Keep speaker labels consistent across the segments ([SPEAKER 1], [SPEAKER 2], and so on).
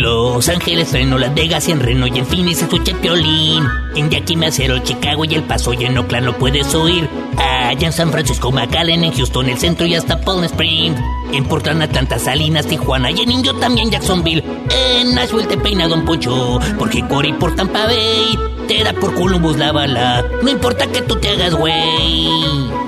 [SPEAKER 1] Los Ángeles, Reno, Las Vegas y en Reno y en Phoenix escucha Piolín. En Yakima, Cero, Chicago y El Paso y en Oakland lo puedes oír. Allá en San Francisco, McAllen, en Houston, el centro y hasta Palm Springs. En Portland, Atlanta, Salinas, Tijuana y en Indio también Jacksonville. En Nashville te peina Don Poncho, porque Cory por Tampa Bay te da por Columbus la bala. No importa que tú te hagas güey.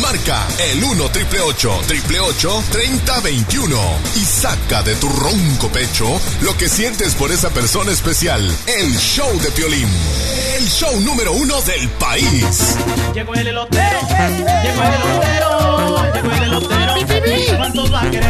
[SPEAKER 2] Marca el 1 triple 8 3021 y saca de tu ronco pecho lo que sientes por esa persona especial. El show de Piolín. El show número uno del país.
[SPEAKER 3] Llegó el elotero, llegó el elotero, llegó el elotero. ¿Cuántos va a querer?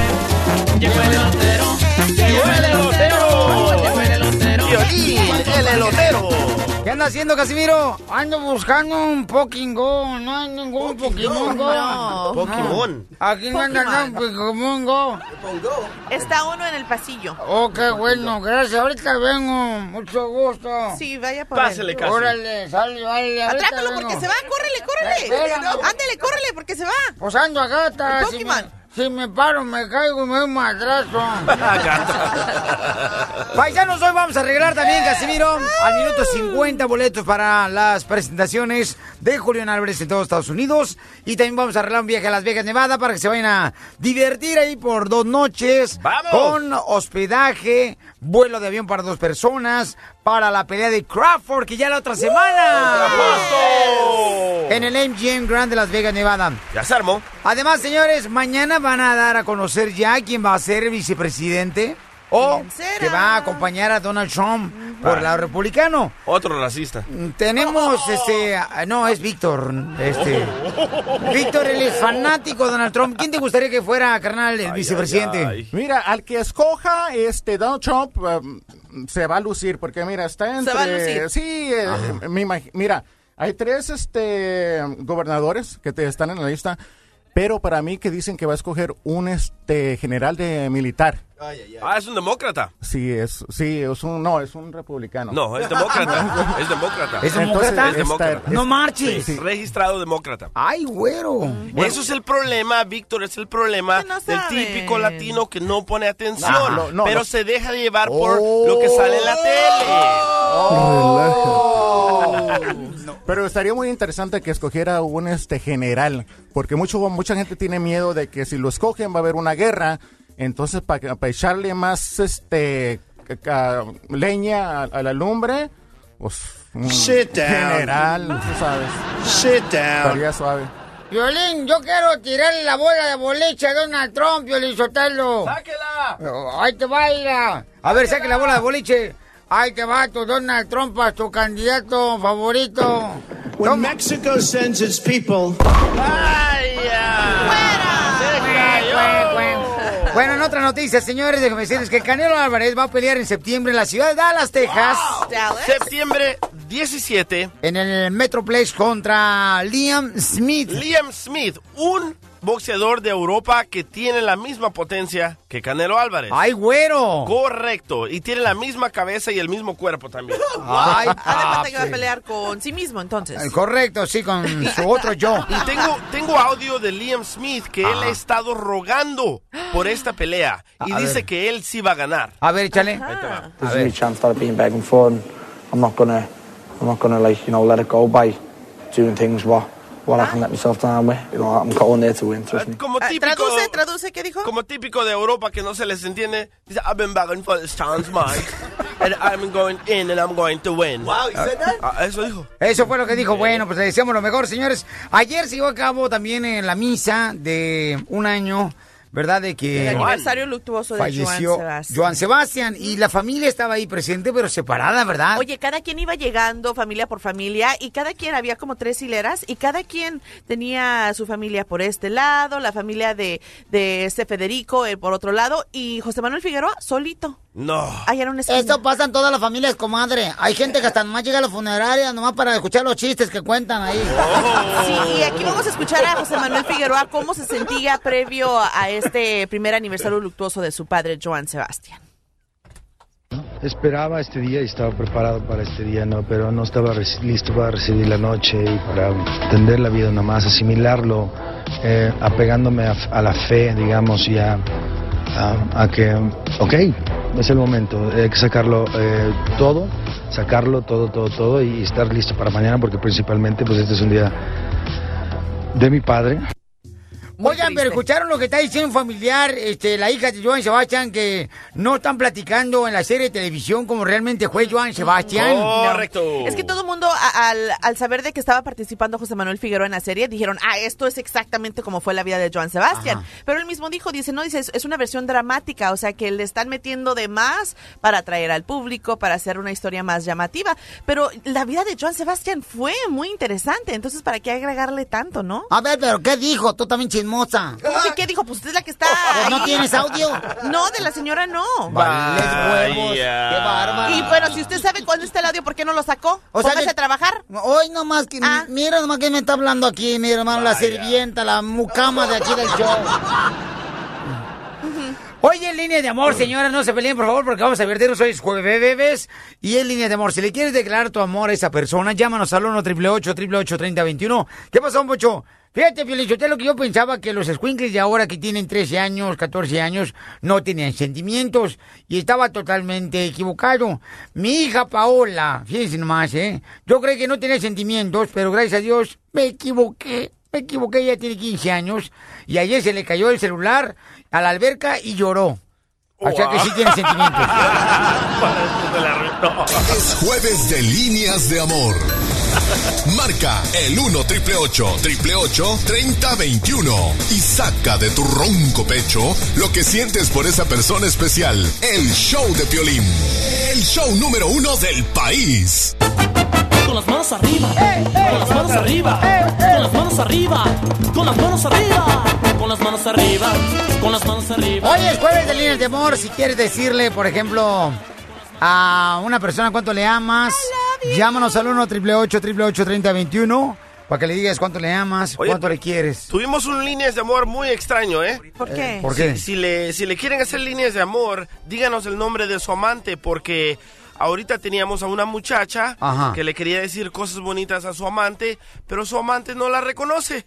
[SPEAKER 3] Llegó el elotero, llegó el elotero, llegó el elotero.
[SPEAKER 4] Piolín, el elotero.
[SPEAKER 5] ¿Qué anda haciendo, Casimiro? Ando buscando un Pokémon No hay ningún Pokémon Go.
[SPEAKER 4] No. Pokémon.
[SPEAKER 5] Aquí no anda un Pokémon Go.
[SPEAKER 6] Está uno en el pasillo.
[SPEAKER 5] Oh, qué bueno. Gracias. Ahorita vengo. Mucho gusto.
[SPEAKER 6] Sí, vaya por
[SPEAKER 4] Pásale,
[SPEAKER 6] él.
[SPEAKER 4] casi.
[SPEAKER 5] Órale, sale, vale. vengo.
[SPEAKER 6] porque se va. Córrele, córrele. Ándale, córrele porque se va.
[SPEAKER 5] Pues ando a gata.
[SPEAKER 6] El
[SPEAKER 5] Si me,
[SPEAKER 6] Pokémon.
[SPEAKER 5] Si me paro, me caigo y me doy un madrazo. Paisanos, hoy vamos a arreglar también, Casimiro, al minuto 50 boletos para las presentaciones de Julián Álvarez en todos Estados Unidos. Y también vamos a arreglar un viaje a Las Vegas, Nevada, para que se vayan a divertir ahí por dos noches.
[SPEAKER 4] ¡Vamos!
[SPEAKER 5] Con hospedaje, vuelo de avión para dos personas, para la pelea de Crawford, que ya la otra semana. En el MGM Grand de Las Vegas, Nevada.
[SPEAKER 4] Ya se armó.
[SPEAKER 5] Además, señores, mañana van a dar a conocer ya quién va a ser el vicepresidente o que va a acompañar a Donald Trump por el lado republicano.
[SPEAKER 4] Otro racista.
[SPEAKER 5] Tenemos este, ah, no, es Víctor, este. Víctor, él es fanático de Donald Trump. ¿Quién te gustaría que fuera, carnal, el vicepresidente?
[SPEAKER 4] ay.
[SPEAKER 7] Mira, al que escoja este Donald Trump um, se va a lucir porque mira, está entre
[SPEAKER 6] Se va a lucir.
[SPEAKER 7] Sí, eh, me imag- mira, hay tres este gobernadores que te están en la lista, pero para mí que dicen que va a escoger un este general de militar.
[SPEAKER 4] Ah, es un demócrata.
[SPEAKER 7] Sí, es sí, es un no, es un republicano.
[SPEAKER 4] No, es demócrata. es demócrata.
[SPEAKER 5] ¿Es
[SPEAKER 7] Entonces,
[SPEAKER 5] demócrata?
[SPEAKER 4] Es demócrata.
[SPEAKER 7] esta-
[SPEAKER 5] No
[SPEAKER 7] es-
[SPEAKER 5] marches.
[SPEAKER 4] Es registrado demócrata.
[SPEAKER 5] Ay, güero.
[SPEAKER 4] Eso es el problema, Víctor, es el problema
[SPEAKER 6] no
[SPEAKER 4] del típico latino que no pone atención,
[SPEAKER 7] No, no, no,
[SPEAKER 4] pero
[SPEAKER 7] no.
[SPEAKER 4] se deja llevar por
[SPEAKER 7] Oh.
[SPEAKER 4] lo que sale en la tele.
[SPEAKER 7] Pero estaría muy interesante que escogiera un este general, porque mucho, mucha gente tiene miedo de que si lo escogen va a haber una guerra, entonces para echarle más este leña a, a la lumbre, pues un
[SPEAKER 8] Sit down.
[SPEAKER 7] general, tú sabes,
[SPEAKER 8] Sit down.
[SPEAKER 7] estaría suave.
[SPEAKER 5] Violín, yo quiero tirarle la bola de boliche a Donald Trump, Violín Sotelo.
[SPEAKER 4] ¡Sáquela!
[SPEAKER 5] Ahí te va, Ira. A ver, saque la bola de boliche. Ahí te va tu Donald Trump, a tu candidato favorito.
[SPEAKER 8] When
[SPEAKER 5] Toma.
[SPEAKER 8] Mexico sends its people,
[SPEAKER 4] ¡Ay, ya! ¡Se cayó!
[SPEAKER 5] Bueno, en otra noticia, señores, déjenme decirles que Canelo Álvarez va a pelear en septiembre en la ciudad de Dallas, Texas.
[SPEAKER 4] Septiembre 17.
[SPEAKER 5] En el Metroplex contra Liam Smith.
[SPEAKER 4] Liam Smith, un boxeador de Europa que tiene la misma potencia que Canelo Álvarez.
[SPEAKER 5] ¡Ay, güero!
[SPEAKER 4] Correcto. Y tiene la misma cabeza y el mismo cuerpo también.
[SPEAKER 5] Ay,
[SPEAKER 6] Además que va a
[SPEAKER 5] papi.
[SPEAKER 6] pelear con sí mismo, entonces.
[SPEAKER 5] Eh, Correcto, sí, con su otro yo.
[SPEAKER 4] Y tengo, tengo audio de Liam Smith que él ha estado rogando por esta pelea. Y
[SPEAKER 5] A
[SPEAKER 4] dice
[SPEAKER 5] ver.
[SPEAKER 4] que él sí va a ganar.
[SPEAKER 5] A ver, échale.
[SPEAKER 9] There's a new chance begging for, and I'm not gonna, I'm not gonna like you know let it go by doing things what what I can let myself down with. You know, I'm going there to win. Trust me.
[SPEAKER 4] Como
[SPEAKER 6] Ah,
[SPEAKER 4] típico,
[SPEAKER 6] traduce, traduce, ¿qué dijo?
[SPEAKER 4] como típico de Europa que no se les entiende. Dice, I've been begging for this chance, Mike. And I'm going in and I'm going to win. Wow, Eso dijo.
[SPEAKER 5] Eso fue lo que dijo. Bueno, pues le deseamos lo mejor, señores. Ayer se llevó a cabo también en la misa de un año, ¿verdad? De
[SPEAKER 6] El
[SPEAKER 5] que
[SPEAKER 6] aniversario luctuoso de
[SPEAKER 5] falleció
[SPEAKER 6] Joan Sebastián.
[SPEAKER 5] Joan Sebastián y la familia estaba ahí presente, pero separada, ¿verdad?
[SPEAKER 6] Oye, cada quien iba llegando, familia por familia, y cada quien había como tres hileras, y cada quien tenía su familia por este lado, la familia de, de este Federico eh, por otro lado, y José Manuel Figueroa solito.
[SPEAKER 4] No.
[SPEAKER 6] Allá en.
[SPEAKER 5] Esto pasa en todas las familias, comadre. Hay gente que hasta nomás llega a la funeraria, nomás para escuchar los chistes que cuentan ahí.
[SPEAKER 6] Sí, y aquí vamos a escuchar a José Manuel Figueroa cómo se sentía previo a este primer aniversario luctuoso de su padre, Joan Sebastián.
[SPEAKER 10] Esperaba este día y estaba preparado para este día, ¿no? Pero no estaba listo para recibir la noche y para entender la vida nomás, asimilarlo, eh, apegándome a, la fe, digamos, y a, a- a que, ok, es el momento, hay que sacarlo eh, todo, sacarlo todo, todo, todo y estar listo para mañana porque principalmente, pues este es un día de mi padre.
[SPEAKER 5] Oigan, pero escucharon lo que está diciendo un familiar, este, la hija de Joan Sebastián, que no están platicando en la serie de televisión como realmente fue Joan Sebastián.
[SPEAKER 4] Correcto.
[SPEAKER 6] Es que todo el mundo, al, al saber de que estaba participando José Manuel Figueroa en la serie, dijeron, ah, esto es exactamente como fue la vida de Joan Sebastián.
[SPEAKER 5] Ajá.
[SPEAKER 6] Pero él mismo dijo, dice, no, dice, es, es una versión dramática, o sea, que le están metiendo de más para atraer al público, para hacer una historia más llamativa. Pero la vida de Joan Sebastián fue muy interesante, entonces, ¿para qué agregarle tanto, no?
[SPEAKER 5] A ver, pero ¿qué dijo? Tú también chismosa.
[SPEAKER 6] ¿Cómo que qué dijo? Pues usted es la que está.
[SPEAKER 5] ¿no tienes audio?
[SPEAKER 6] No, de la señora no.
[SPEAKER 5] Vales huevos. Qué bárbaro.
[SPEAKER 6] Y bueno, si usted sabe cuándo está el audio, ¿por qué no lo sacó?
[SPEAKER 5] O sea
[SPEAKER 6] Póngase
[SPEAKER 5] que-
[SPEAKER 6] a trabajar.
[SPEAKER 5] Hoy nomás que,
[SPEAKER 6] Ah.
[SPEAKER 5] mira nomás que me está hablando aquí, mi hermano, la sirvienta, la mucama de aquí del show. Oye, en línea de amor, señora, no se peleen, por favor, porque vamos a divertirnos hoy es jueves bebés. Y en línea de amor, si le quieres declarar tu amor a esa persona, llámanos al 1 888 3021 ¿Qué pasó, Pocho? Fíjate, Felicité, lo que yo pensaba que los squinkles de ahora que tienen 13 años, 14 años, no tenían sentimientos. Y estaba totalmente equivocado. Mi hija Paola, fíjense nomás, ¿eh? Yo creí que no tenía sentimientos, pero gracias a Dios me equivoqué. Me equivoqué, ella tiene 15 años. Y ayer se le cayó el celular a la alberca y lloró. O sea que sí tiene sentimientos.
[SPEAKER 2] Es jueves de líneas de amor. Marca el 1 triple 888 3021 y saca de tu ronco pecho lo que sientes por esa persona especial. El show de Piolín. El show número uno del país.
[SPEAKER 3] Con las manos arriba, con las manos arriba, con las manos arriba, con las manos arriba, con las manos arriba, con las manos arriba.
[SPEAKER 5] Hoy es jueves de líneas de amor. Si quieres decirle, por ejemplo, a una persona cuánto le amas, llámanos al 1 888 3021 para que le digas cuánto le amas,
[SPEAKER 4] Oye,
[SPEAKER 5] cuánto le quieres.
[SPEAKER 4] Tuvimos un líneas de amor muy extraño, ¿eh?
[SPEAKER 6] ¿Por qué?
[SPEAKER 5] ¿Por qué?
[SPEAKER 4] Si, si le, si le quieren hacer líneas de amor, díganos el nombre de su amante, porque ahorita teníamos a una muchacha
[SPEAKER 5] Ajá.
[SPEAKER 4] que le quería decir cosas bonitas a su amante, pero su amante no la reconoce.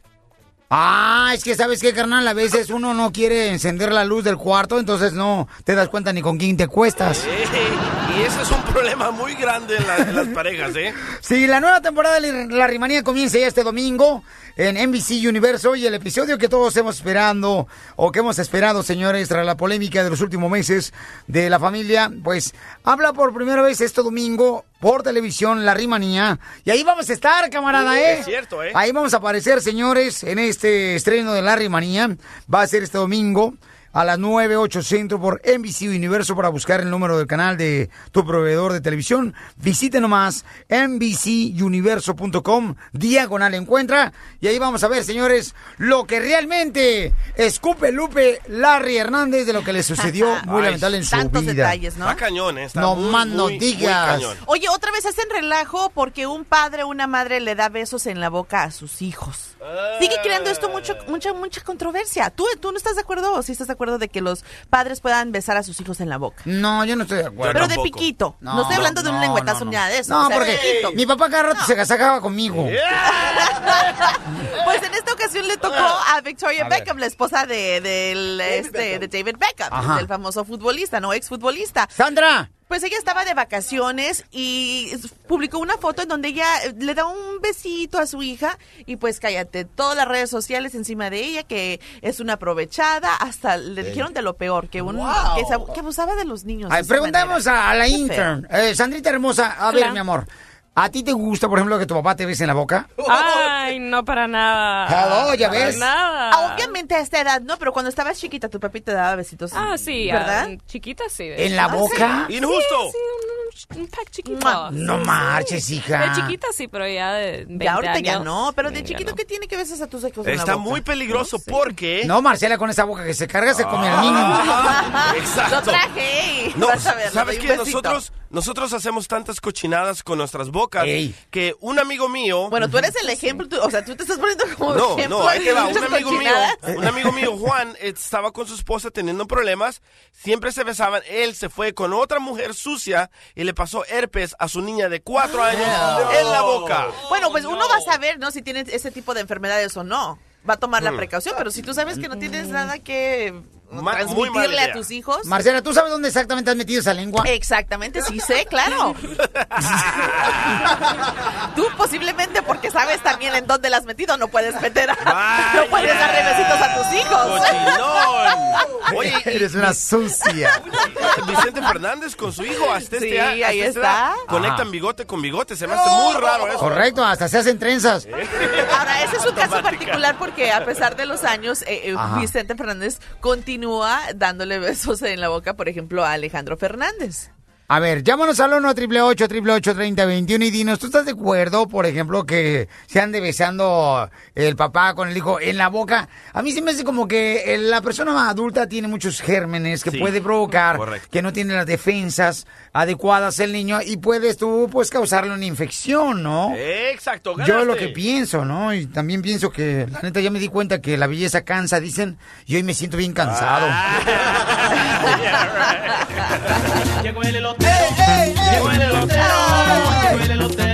[SPEAKER 5] Ah, es que sabes qué, carnal, a veces uno no quiere encender la luz del cuarto, entonces no te das cuenta ni con quién te cuestas.
[SPEAKER 4] Y ese es un problema muy grande en, la- en las parejas, ¿eh?
[SPEAKER 5] Sí, la nueva temporada de La Rimanía comienza ya este domingo en NBC Universo y el episodio que todos hemos esperando o que hemos esperado, señores, tras la polémica de los últimos meses de la familia, pues habla por primera vez este domingo por televisión La Rimanía y ahí vamos a estar, camarada, ¿eh?
[SPEAKER 4] Es cierto, ¿eh?
[SPEAKER 5] Ahí vamos a aparecer, señores, en este estreno de La Rimanía. Va a ser este domingo a las 9, 8 centro por NBC Universo para buscar el número del canal de tu proveedor de televisión. Visite nomás NBCuniverso.com, diagonal encuentra. Y ahí vamos a ver, señores, lo que realmente escupe Lupe Larry Hernández de lo que le sucedió muy
[SPEAKER 4] Ay,
[SPEAKER 5] lamentable en su
[SPEAKER 6] tantos
[SPEAKER 5] vida.
[SPEAKER 6] detalles, ¿no?
[SPEAKER 4] Está cañón, ¿eh? Está
[SPEAKER 5] No
[SPEAKER 4] muy,
[SPEAKER 5] más digas.
[SPEAKER 4] cañón.
[SPEAKER 6] Oye, otra vez hacen relajo porque un padre o una madre le da besos en la boca a sus hijos. Sigue creando esto mucho, mucha, mucha controversia. ¿Tú, ¿Tú no estás de acuerdo o sí estás de acuerdo de que los padres puedan besar a sus hijos en la boca?
[SPEAKER 5] No, yo no estoy de acuerdo.
[SPEAKER 6] Pero de piquito. No, estoy hablando de un lengüetazo ni nada de eso.
[SPEAKER 5] No,
[SPEAKER 6] o sea,
[SPEAKER 5] porque
[SPEAKER 6] piquito.
[SPEAKER 5] mi papá cada rato se casacaba conmigo.
[SPEAKER 6] Pues en esta ocasión le tocó a Victoria
[SPEAKER 5] A ver.
[SPEAKER 6] Beckham, la esposa de, del, este, de David Beckham,
[SPEAKER 5] Ajá.
[SPEAKER 6] del famoso futbolista, no exfutbolista.
[SPEAKER 5] Sandra.
[SPEAKER 6] Pues ella estaba de vacaciones y publicó una foto en donde ella eh, le da un besito a su hija y pues cállate, todas las redes sociales encima de ella que es una aprovechada, hasta le dijeron de lo peor, que un
[SPEAKER 5] Wow.
[SPEAKER 6] que, se- que abusaba de los niños.
[SPEAKER 5] Ay, preguntamos
[SPEAKER 6] manera.
[SPEAKER 5] a, la intern. Eh, Sandrita hermosa, a ver,
[SPEAKER 11] Hola.
[SPEAKER 5] mi amor. ¿A ti te gusta, por ejemplo, que tu papá te bese en la boca?
[SPEAKER 11] Ay, no para nada.
[SPEAKER 5] Hello, ¿ya
[SPEAKER 11] Para
[SPEAKER 5] ves?
[SPEAKER 11] Nada.
[SPEAKER 6] Ah, Obviamente a esta edad, no, pero cuando estabas chiquita tu papi te daba besitos.
[SPEAKER 11] Ah, sí,
[SPEAKER 6] ¿verdad?
[SPEAKER 11] ah, chiquita sí.
[SPEAKER 5] ¿En la
[SPEAKER 11] hecho.
[SPEAKER 5] boca?
[SPEAKER 11] Sí,
[SPEAKER 4] Injusto.
[SPEAKER 11] Sí, un, un pack chiquito.
[SPEAKER 5] No marches, hija.
[SPEAKER 11] De chiquita sí, pero ya de 20
[SPEAKER 6] Ya ahorita ya no, pero de chiquito
[SPEAKER 11] no.
[SPEAKER 6] ¿qué tiene que besas a tus hijos en la
[SPEAKER 4] Está
[SPEAKER 6] boca?
[SPEAKER 4] muy peligroso porque...
[SPEAKER 5] No, Marcela, con esa boca que se carga se come al niño.
[SPEAKER 4] Ah, exacto.
[SPEAKER 6] Lo traje.
[SPEAKER 4] No,
[SPEAKER 6] Vas a ver, le
[SPEAKER 4] ¿sabes qué? Nosotros, nosotros hacemos tantas cochinadas con nuestras bocas
[SPEAKER 5] Ey.
[SPEAKER 4] que un amigo mío...
[SPEAKER 6] Bueno, tú eres el ejemplo, tú- o sea, tú te estás poniendo como
[SPEAKER 4] No,
[SPEAKER 6] ejemplo.
[SPEAKER 4] no, ahí te va.
[SPEAKER 6] de
[SPEAKER 4] Un amigo mío, un amigo mío, Juan, estaba con su esposa teniendo problemas. Siempre se besaban. Él se fue con otra mujer sucia y le pasó herpes a su niña de cuatro años en la boca.
[SPEAKER 6] Bueno, pues uno va a saber, ¿no? Si tienes ese tipo de enfermedades o no. Va a tomar la
[SPEAKER 4] Mm.
[SPEAKER 6] precaución, pero si tú sabes que no tienes nada que
[SPEAKER 4] Ma-
[SPEAKER 6] transmitirle a tus hijos.
[SPEAKER 5] Marcela, ¿tú sabes dónde exactamente has metido esa lengua?
[SPEAKER 6] Exactamente, sí sé, claro. Tú posiblemente porque sabes también en dónde la has metido, no puedes meter, a- no puedes darle besitos a tus hijos.
[SPEAKER 4] Cochinón. Oye,
[SPEAKER 5] Eres una sucia.
[SPEAKER 4] Vicente Fernández con su hijo hasta
[SPEAKER 6] Sí,
[SPEAKER 4] este a- hasta
[SPEAKER 6] ahí está.
[SPEAKER 4] edad Conectan bigote con bigote. Se me hace muy raro eso.
[SPEAKER 5] Correcto, hasta se hacen trenzas.
[SPEAKER 6] Ahora, ese es un caso particular porque a pesar de los años, eh, eh. Vicente Fernández continúa dándole besos en la boca, por ejemplo, a Alejandro Fernández.
[SPEAKER 5] A ver, llámanos al 1 888 3021 y dinos, ¿tú estás de acuerdo, por ejemplo, que se ande besando el papá con el hijo en la boca? A mí se me hace como que eh, la persona adulta tiene muchos gérmenes que
[SPEAKER 4] Sí,
[SPEAKER 5] puede provocar
[SPEAKER 4] correcto.
[SPEAKER 5] que no tiene las defensas adecuadas el niño y puedes tú, pues, causarle una infección, ¿no?
[SPEAKER 4] Exacto,
[SPEAKER 5] Yo es lo
[SPEAKER 4] ganaste.
[SPEAKER 5] que pienso, ¿no? Y también pienso que, la neta, ya me di cuenta que la belleza cansa, dicen, y hoy me siento bien cansado.
[SPEAKER 3] Llegó el elotero. Llegó el elotero. Llegó el elotero.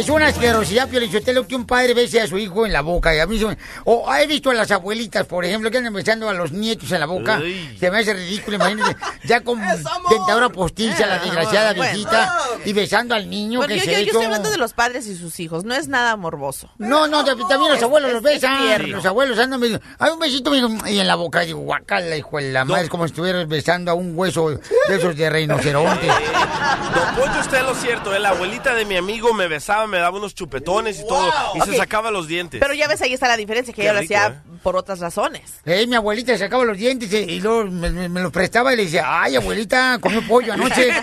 [SPEAKER 5] Es una asquerosidad, Piolichotelo, que un padre bese a su hijo en la boca. Y a mí se me- O he visto a las abuelitas, por ejemplo, que andan besando a los nietos en la boca. Se me hace ridículo, imagínate. Ya con dentadura postiza, la desgraciada
[SPEAKER 6] Bueno.
[SPEAKER 5] viejita. Y besando al niño
[SPEAKER 6] Bueno,
[SPEAKER 5] que
[SPEAKER 6] yo,
[SPEAKER 5] se
[SPEAKER 6] yo- estoy hablando de los padres y sus hijos, no es nada morboso.
[SPEAKER 5] No, no, también los abuelos
[SPEAKER 6] es-
[SPEAKER 5] los
[SPEAKER 6] es
[SPEAKER 5] besan. Los abuelos andan besando. Hay un besito y en la boca. Digo, guacala, hijo de la madre. Es como si estuvieras besando a un hueso de esos de rinoceronte.
[SPEAKER 4] Don Poncho en lo cierto. eh, La abuelita de mi amigo me besaba, me daba unos chupetones y todo. Y se sacaba los dientes.
[SPEAKER 6] Pero ya ves, ahí está la diferencia, que
[SPEAKER 4] Qué
[SPEAKER 6] ella lo
[SPEAKER 4] rico,
[SPEAKER 6] hacía
[SPEAKER 4] ¿eh?
[SPEAKER 6] por otras razones.
[SPEAKER 5] Eh, mi abuelita sacaba los dientes eh, y luego me, me- me los prestaba y le decía, ay, abuelita, comió pollo anoche.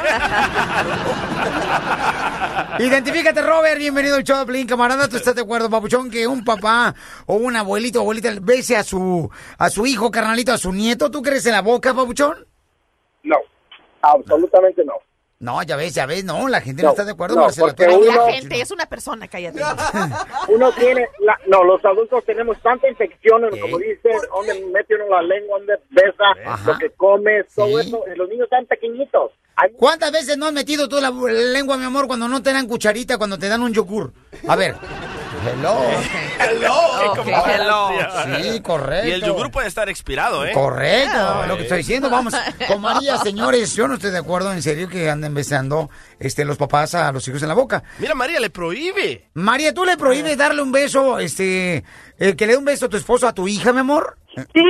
[SPEAKER 5] Identifícate, Robert, bienvenido al show de camarada. ¿Tú estás de acuerdo, papuchón, que un papá o un abuelito o abuelita bese a su, a su hijo, carnalito, a su nieto? ¿Tú crees en la boca, papuchón?
[SPEAKER 12] No, absolutamente no.
[SPEAKER 5] No, ya ves, ya ves, no, la gente no,
[SPEAKER 12] No,
[SPEAKER 5] está de acuerdo,
[SPEAKER 12] no, porque uno-
[SPEAKER 6] La gente es una persona, cállate.
[SPEAKER 12] Uno tiene, la- no, los adultos tenemos tanta infección, como dicen, donde mete uno la lengua, donde besa,
[SPEAKER 5] Ajá.
[SPEAKER 12] lo que come, todo
[SPEAKER 5] Sí.
[SPEAKER 12] eso, y los niños están pequeñitos. Hay
[SPEAKER 5] ¿Cuántas veces no has metido tú la lengua, mi amor, cuando no te dan cucharita, cuando te dan un yogur? A ver. Hello.
[SPEAKER 6] Hello.
[SPEAKER 5] Sí, correcto.
[SPEAKER 4] Y el yogur puede estar expirado, ¿eh?
[SPEAKER 5] Correcto, lo que estoy diciendo, vamos. Con María, señores, yo no estoy de acuerdo en serio que anden besando este, los papás a los hijos en la boca.
[SPEAKER 4] Mira, María, le prohíbe.
[SPEAKER 5] María, ¿tú le prohíbes darle un beso, este, eh, que le dé un beso a tu esposo a tu hija, mi amor?
[SPEAKER 13] Sí,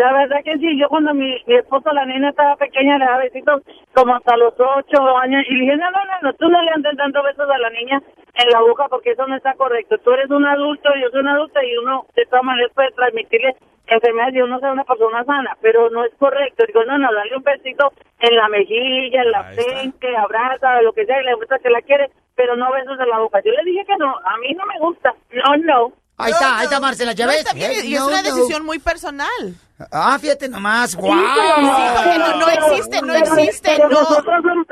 [SPEAKER 13] la verdad que sí. Yo cuando mi, mi esposo, la nena estaba pequeña, le daba besitos como hasta los ocho años. Y le dije, no, no, no, no, tú no le andes dando besos a la niña
[SPEAKER 14] en la boca porque eso no está correcto. Tú eres un adulto, yo soy un adulto y uno de todas maneras puede transmitirle enfermedades y uno sea una persona sana, pero no es correcto. Digo, no, no, dale un besito en la mejilla, en la frente, abraza, lo que sea, y le gusta que la quiere, pero no besos en la boca. Yo le dije que no, a mí no me gusta. No, no.
[SPEAKER 5] Ahí está, ahí está Marcela, ¿ya ves?
[SPEAKER 6] está bien, y es una decisión muy personal.
[SPEAKER 5] Ah, fíjate nomás, guau.
[SPEAKER 6] Sí, porque no, no existe, no existe,
[SPEAKER 14] Pero
[SPEAKER 6] no.
[SPEAKER 14] Nosotros, somos,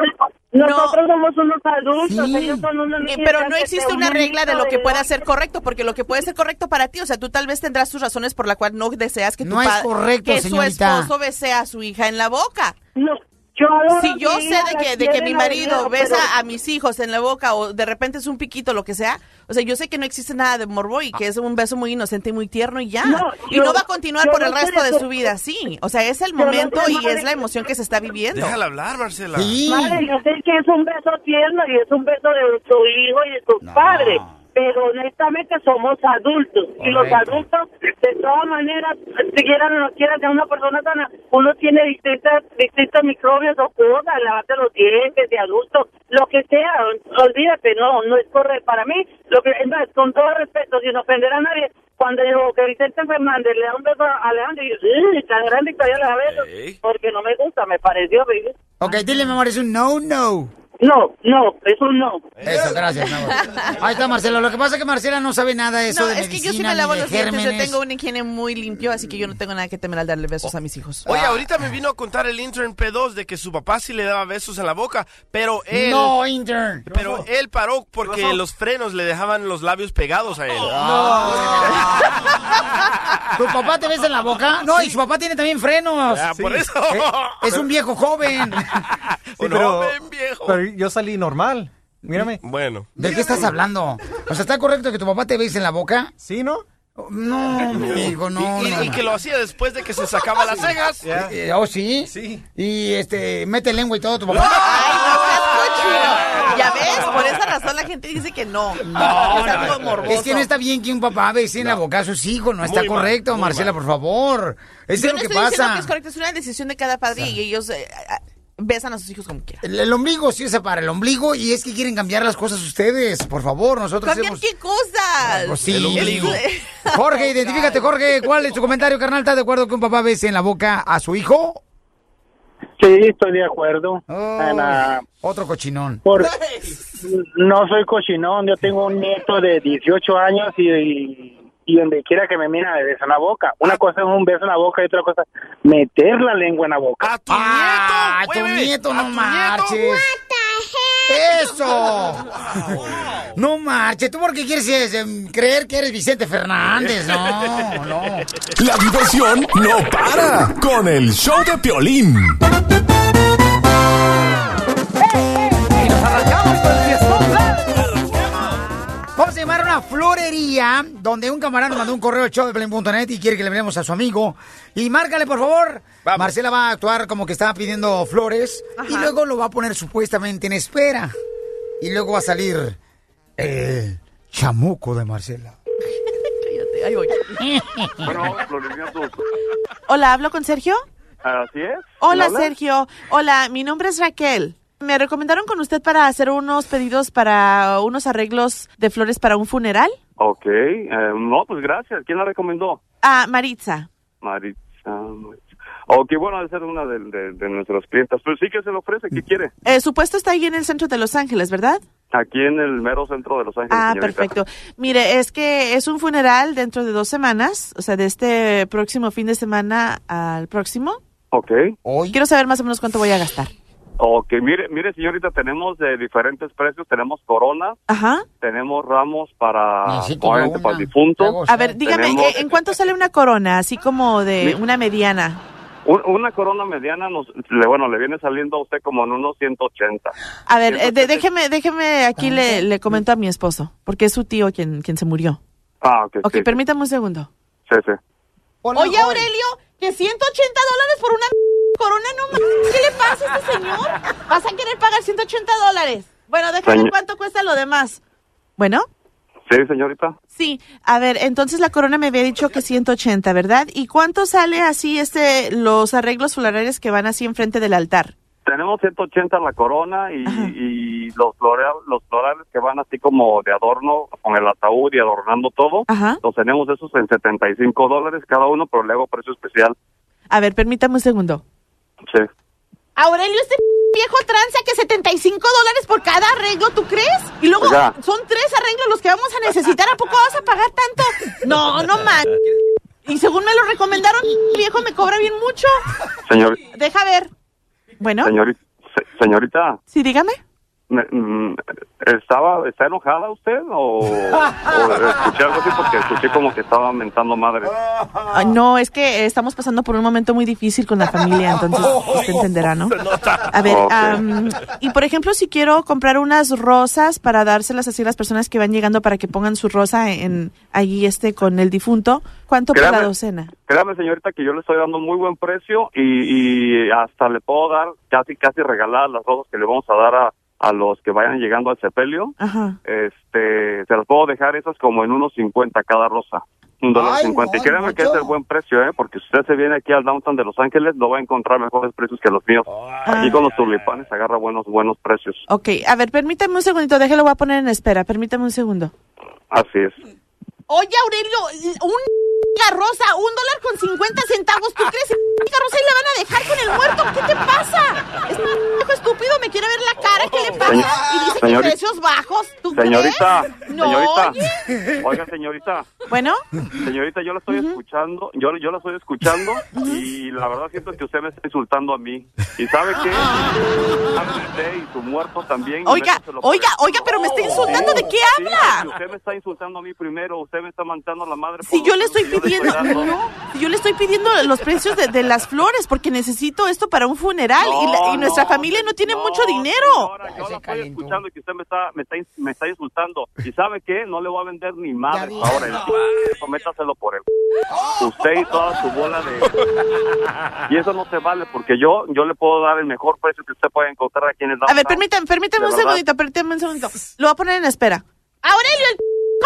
[SPEAKER 14] nosotros somos unos adultos,
[SPEAKER 5] Sí.
[SPEAKER 14] ellos son unos
[SPEAKER 6] Eh,
[SPEAKER 14] niños
[SPEAKER 6] Pero no existe una regla de lo que pueda ser correcto, porque lo que puede ser correcto para ti, o sea, tú tal vez tendrás tus razones por la cual no deseas que tu
[SPEAKER 5] No es
[SPEAKER 6] pa-
[SPEAKER 5] correcto,
[SPEAKER 6] que su esposo bese a su hija en la boca.
[SPEAKER 14] No, yo
[SPEAKER 6] Si yo sé de que, de que mi marido besa
[SPEAKER 14] pero-
[SPEAKER 6] a mis hijos en la boca o de repente es un piquito, lo que sea, o sea, yo sé que no existe nada de morbo y que es un beso muy inocente y muy tierno y ya.
[SPEAKER 14] No,
[SPEAKER 6] y
[SPEAKER 14] yo-
[SPEAKER 6] no va a continuar por el resto de
[SPEAKER 14] eso.
[SPEAKER 6] su vida así. O sea, es el
[SPEAKER 14] no
[SPEAKER 6] momento y es la emoción que se está viviendo.
[SPEAKER 4] Déjala hablar, Marcela.
[SPEAKER 5] Sí.
[SPEAKER 14] Madre, yo sé que es un beso tierno y es un beso de tu hijo y de tu padre, pero honestamente somos adultos y los adultos, de todas maneras, si quieran o no quieran ser una persona sana, uno tiene distintas, distintos microbios o cosas, lavarte los dientes de adulto, lo que sea, olvídate, no, no es correcto. Para mí, lo que es más, con todo respeto, sin ofender a nadie, cuando yo que Vicente Fernández le da un beso a Alejandro, y yo, "Ugh, tan grande y todavía le da besos, porque no me gusta, me pareció, baby.
[SPEAKER 5] Ok, dile, mi amor, es un no, no.
[SPEAKER 14] No, no, es un no.
[SPEAKER 5] Eso, gracias, mi amor. Ahí está Marcela. Lo que pasa es que Marcela no sabe nada de eso
[SPEAKER 6] No,
[SPEAKER 5] de
[SPEAKER 6] es que yo sí
[SPEAKER 5] medicina
[SPEAKER 6] me lavo los dientes, yo
[SPEAKER 5] gérmenes.
[SPEAKER 6] tengo una higiene muy limpio, así que yo no tengo nada que temer al darle besos a mis hijos.
[SPEAKER 4] Oye, ahorita me vino a contar el intern P2 de que su papá sí le daba besos en la boca, pero él...
[SPEAKER 5] No, intern.
[SPEAKER 4] Pero él paró porque los frenos le dejaban los labios pegados a él.
[SPEAKER 5] ¿Tu papá te besa en la boca? No, y su papá tiene también frenos.
[SPEAKER 4] Ah, por eso.
[SPEAKER 5] Eh, es un viejo joven.
[SPEAKER 4] Un
[SPEAKER 15] pero-
[SPEAKER 4] joven viejo.
[SPEAKER 15] Pero yo salí normal. Mírame.
[SPEAKER 4] Bueno.
[SPEAKER 5] ¿De qué estás hablando? O sea, ¿está correcto que tu papá te bese en la boca?
[SPEAKER 15] ¿Sí, no?
[SPEAKER 5] No, amigo, no.
[SPEAKER 4] y,
[SPEAKER 5] no,
[SPEAKER 4] y
[SPEAKER 5] no.
[SPEAKER 4] que lo hacía después de que se sacaba las cejas.
[SPEAKER 5] Eh, ¿Oh, sí?
[SPEAKER 15] Sí.
[SPEAKER 5] Y, este, mete lengua y todo tu papá.
[SPEAKER 6] Ay, no. Ya ves, por esa razón la gente dice que no.
[SPEAKER 5] No,
[SPEAKER 6] es algo
[SPEAKER 5] no,
[SPEAKER 6] morboso.
[SPEAKER 5] es que no está bien que un papá bese en la boca a sus hijos, no está
[SPEAKER 4] Muy
[SPEAKER 5] correcto, Marcela,
[SPEAKER 4] mal.
[SPEAKER 5] por favor. Eso
[SPEAKER 6] Yo
[SPEAKER 5] es
[SPEAKER 6] no
[SPEAKER 5] lo que pasa.
[SPEAKER 6] que es correcto, es una decisión de cada padre y ellos eh, besan a sus hijos como quieran.
[SPEAKER 5] El, el ombligo sí es para el ombligo y es que quieren cambiar las cosas ustedes, por favor, nosotros
[SPEAKER 6] ¿Cambian
[SPEAKER 5] hemos...
[SPEAKER 6] qué cosas?
[SPEAKER 5] Pues sí.
[SPEAKER 4] El ombligo.
[SPEAKER 5] Jorge, identifícate, Jorge, ¿cuál es tu comentario, carnal? ¿Estás de acuerdo que un papá bese en la boca a su hijo?
[SPEAKER 16] Sí, estoy de acuerdo.
[SPEAKER 5] Oh,
[SPEAKER 16] En,
[SPEAKER 5] otro cochinón.
[SPEAKER 16] por- no soy cochinón, yo tengo un nieto de 18 años y, y, y donde quiera que me mira me beso en la boca. Una cosa es un beso en la boca y otra cosa meter la lengua en la boca.
[SPEAKER 4] ¡A tu
[SPEAKER 5] ¡Ah,
[SPEAKER 4] nieto!
[SPEAKER 5] tu
[SPEAKER 4] güey,
[SPEAKER 5] nieto,
[SPEAKER 4] ¿A
[SPEAKER 5] no
[SPEAKER 4] tu
[SPEAKER 5] marches! ¡Eso! No marches, ¿tú por qué quieres eh, creer que eres Vicente Fernández? No, no.
[SPEAKER 2] La diversión no para con el show de Piolín.
[SPEAKER 5] Y nos arrancamos una florería donde un camarada mandó un correo al show de Pelín.net y quiere que le enviemos a su amigo. Y márcale, por favor.
[SPEAKER 4] Vamos.
[SPEAKER 5] Marcela va a actuar como que estaba pidiendo flores y luego lo va a poner supuestamente en espera. Y luego va a salir el chamuco de Marcela.
[SPEAKER 6] Cállate, ahí voy.
[SPEAKER 16] Bueno,
[SPEAKER 6] Hola, ¿hablo con Sergio?
[SPEAKER 16] así es.
[SPEAKER 6] Hola. Sergio. Hola, mi nombre es Raquel. Me recomendaron con usted para hacer unos pedidos para unos arreglos de flores para un funeral.
[SPEAKER 16] Ok, eh, no, pues gracias. ¿Quién la recomendó?
[SPEAKER 6] Ah, Maritza.
[SPEAKER 16] Maritza. Ok, bueno, de ser una de, de, de nuestras clientas. Pues sí que se le ofrece, ¿qué quiere?
[SPEAKER 6] Eh, su puesto está ahí en el centro de Los Ángeles, ¿verdad?
[SPEAKER 16] Aquí en el mero centro de Los Ángeles.
[SPEAKER 6] Ah,
[SPEAKER 16] señorita.
[SPEAKER 6] perfecto. Mire, es que es un funeral dentro de dos semanas, o sea, de este próximo fin de semana al próximo.
[SPEAKER 16] Ok.
[SPEAKER 5] Hoy.
[SPEAKER 6] Quiero saber más o menos cuánto voy a gastar.
[SPEAKER 16] Ok, mire, mire, señorita, tenemos de diferentes precios. Tenemos corona,
[SPEAKER 6] Ajá.
[SPEAKER 16] tenemos ramos para, obviamente, para el difunto.
[SPEAKER 5] Traigo
[SPEAKER 6] A ver, dígame,
[SPEAKER 16] Tenemos-
[SPEAKER 6] ¿eh, ¿en cuánto sale una corona? Así como de una mediana.
[SPEAKER 16] Un- una corona mediana, nos, le, bueno, le viene saliendo a usted como en unos 180.
[SPEAKER 6] A ver, eh, de-
[SPEAKER 16] 170.
[SPEAKER 6] déjeme, déjeme, aquí le, le comento a mi esposo, porque es su tío quien, quien se murió.
[SPEAKER 16] Ah, ok.
[SPEAKER 6] Ok,
[SPEAKER 16] sí,
[SPEAKER 6] permítame un segundo.
[SPEAKER 16] sí, sí.
[SPEAKER 5] Hola,
[SPEAKER 6] Oye. Aurelio, que 180 dólares por una corona, no mames. ¿Qué le pasa a este señor? Vas a querer pagar 180 dólares. Bueno, déjame
[SPEAKER 16] Señor-
[SPEAKER 6] cuánto cuesta lo demás. Bueno,
[SPEAKER 16] Sí, señorita.
[SPEAKER 6] sí. A ver, entonces la corona me había dicho que 180, ¿verdad? ¿Y cuánto sale así este los arreglos funerarios que van así enfrente del altar?
[SPEAKER 16] tenemos 180 la corona y, y los, los florales que van así como de adorno con el ataúd y adornando todo. Los tenemos esos en 75 dólares cada uno, pero le hago precio especial.
[SPEAKER 6] A ver, permítame un segundo.
[SPEAKER 16] Sí.
[SPEAKER 6] Aurelio, este viejo tranza que 75 dólares por cada arreglo, ¿tú crees? Y luego
[SPEAKER 16] Oiga.
[SPEAKER 6] son tres arreglos los que vamos a necesitar. ¿A poco vas a pagar tanto? No, no man. Y según me lo recomendaron, el viejo me cobra bien mucho.
[SPEAKER 16] Señor,
[SPEAKER 6] Deja ver. Bueno,
[SPEAKER 16] señorita, se- señorita,
[SPEAKER 6] sí, dígame.
[SPEAKER 16] Mm, ¿estaba, ¿está enojada usted o, o escuché algo así porque escuché como que estaba mentando madre?
[SPEAKER 6] Ah, no, es que estamos pasando por un momento muy difícil con la familia, entonces usted entenderá, ¿no? A ver, am, y por ejemplo, si quiero comprar unas rosas para dárselas así a las personas que van llegando para que pongan su rosa en ahí este con el difunto, ¿cuánto por la docena?
[SPEAKER 16] Créame, señorita, que yo le estoy dando muy buen precio y, y hasta le puedo dar casi, casi regalar las rosas que le vamos a dar a, a los que vayan llegando al sepelio.
[SPEAKER 6] Ajá.
[SPEAKER 16] Este, se las puedo dejar esas como en unos 50 cada rosa. Un dólar
[SPEAKER 5] Ay,
[SPEAKER 16] cincuenta. Y
[SPEAKER 5] no,
[SPEAKER 16] créame que es
[SPEAKER 5] mucho.
[SPEAKER 16] el buen precio, ¿eh? Porque si usted se viene aquí al downtown de Los Ángeles, no va a encontrar mejores precios que los míos. Aquí con los tulipanes agarra buenos, buenos precios.
[SPEAKER 6] Ok, a ver, permítame un segundito, déjelo, voy a poner en espera, permítame un segundo.
[SPEAKER 16] Así es.
[SPEAKER 6] Oye, Aurelio, un rosa, un dólar con 50 centavos, ¿tú crees que rosa y la van a dejar con el muerto? ¿Qué te pasa? Este viejo estúpido me quiere ver la cara, ¿qué le pasa? Y dice que precios bajos, ¿tú
[SPEAKER 16] Señorita,
[SPEAKER 6] crees? No,
[SPEAKER 16] señorita,
[SPEAKER 6] oye.
[SPEAKER 16] oiga señorita,
[SPEAKER 6] Bueno,
[SPEAKER 16] señorita, yo la estoy escuchando, yo, yo la estoy escuchando y la verdad siento que usted me está insultando a mí. ¿Y sabe qué? Usted y su muerto también.
[SPEAKER 6] Oiga, oiga, oiga, pero me está insultando, ¿de qué
[SPEAKER 16] Sí,
[SPEAKER 6] habla?
[SPEAKER 16] porque usted me está insultando a mí primero, usted me está mandando la madre.
[SPEAKER 6] Si yo le estoy
[SPEAKER 16] que yo
[SPEAKER 6] pidiendo, no, yo le estoy pidiendo los precios de, de las flores porque necesito esto para un funeral y, la- y nuestra
[SPEAKER 16] no,
[SPEAKER 6] familia no tiene mucho dinero.
[SPEAKER 16] Señora, yo la estoy escuchando y que usted me está, me está, me está insultando. ¿Y sabe qué? No le voy a vender ni madre ahora. Eso métaselo por él. Usted y toda su bola de... Y eso no se vale porque yo yo le puedo dar el mejor precio que usted puede encontrar aquí en el
[SPEAKER 6] A ver, permítame, permítame un
[SPEAKER 16] verdad.
[SPEAKER 6] segundito, permítame un segundito. Lo voy a poner en espera. Aurelio, el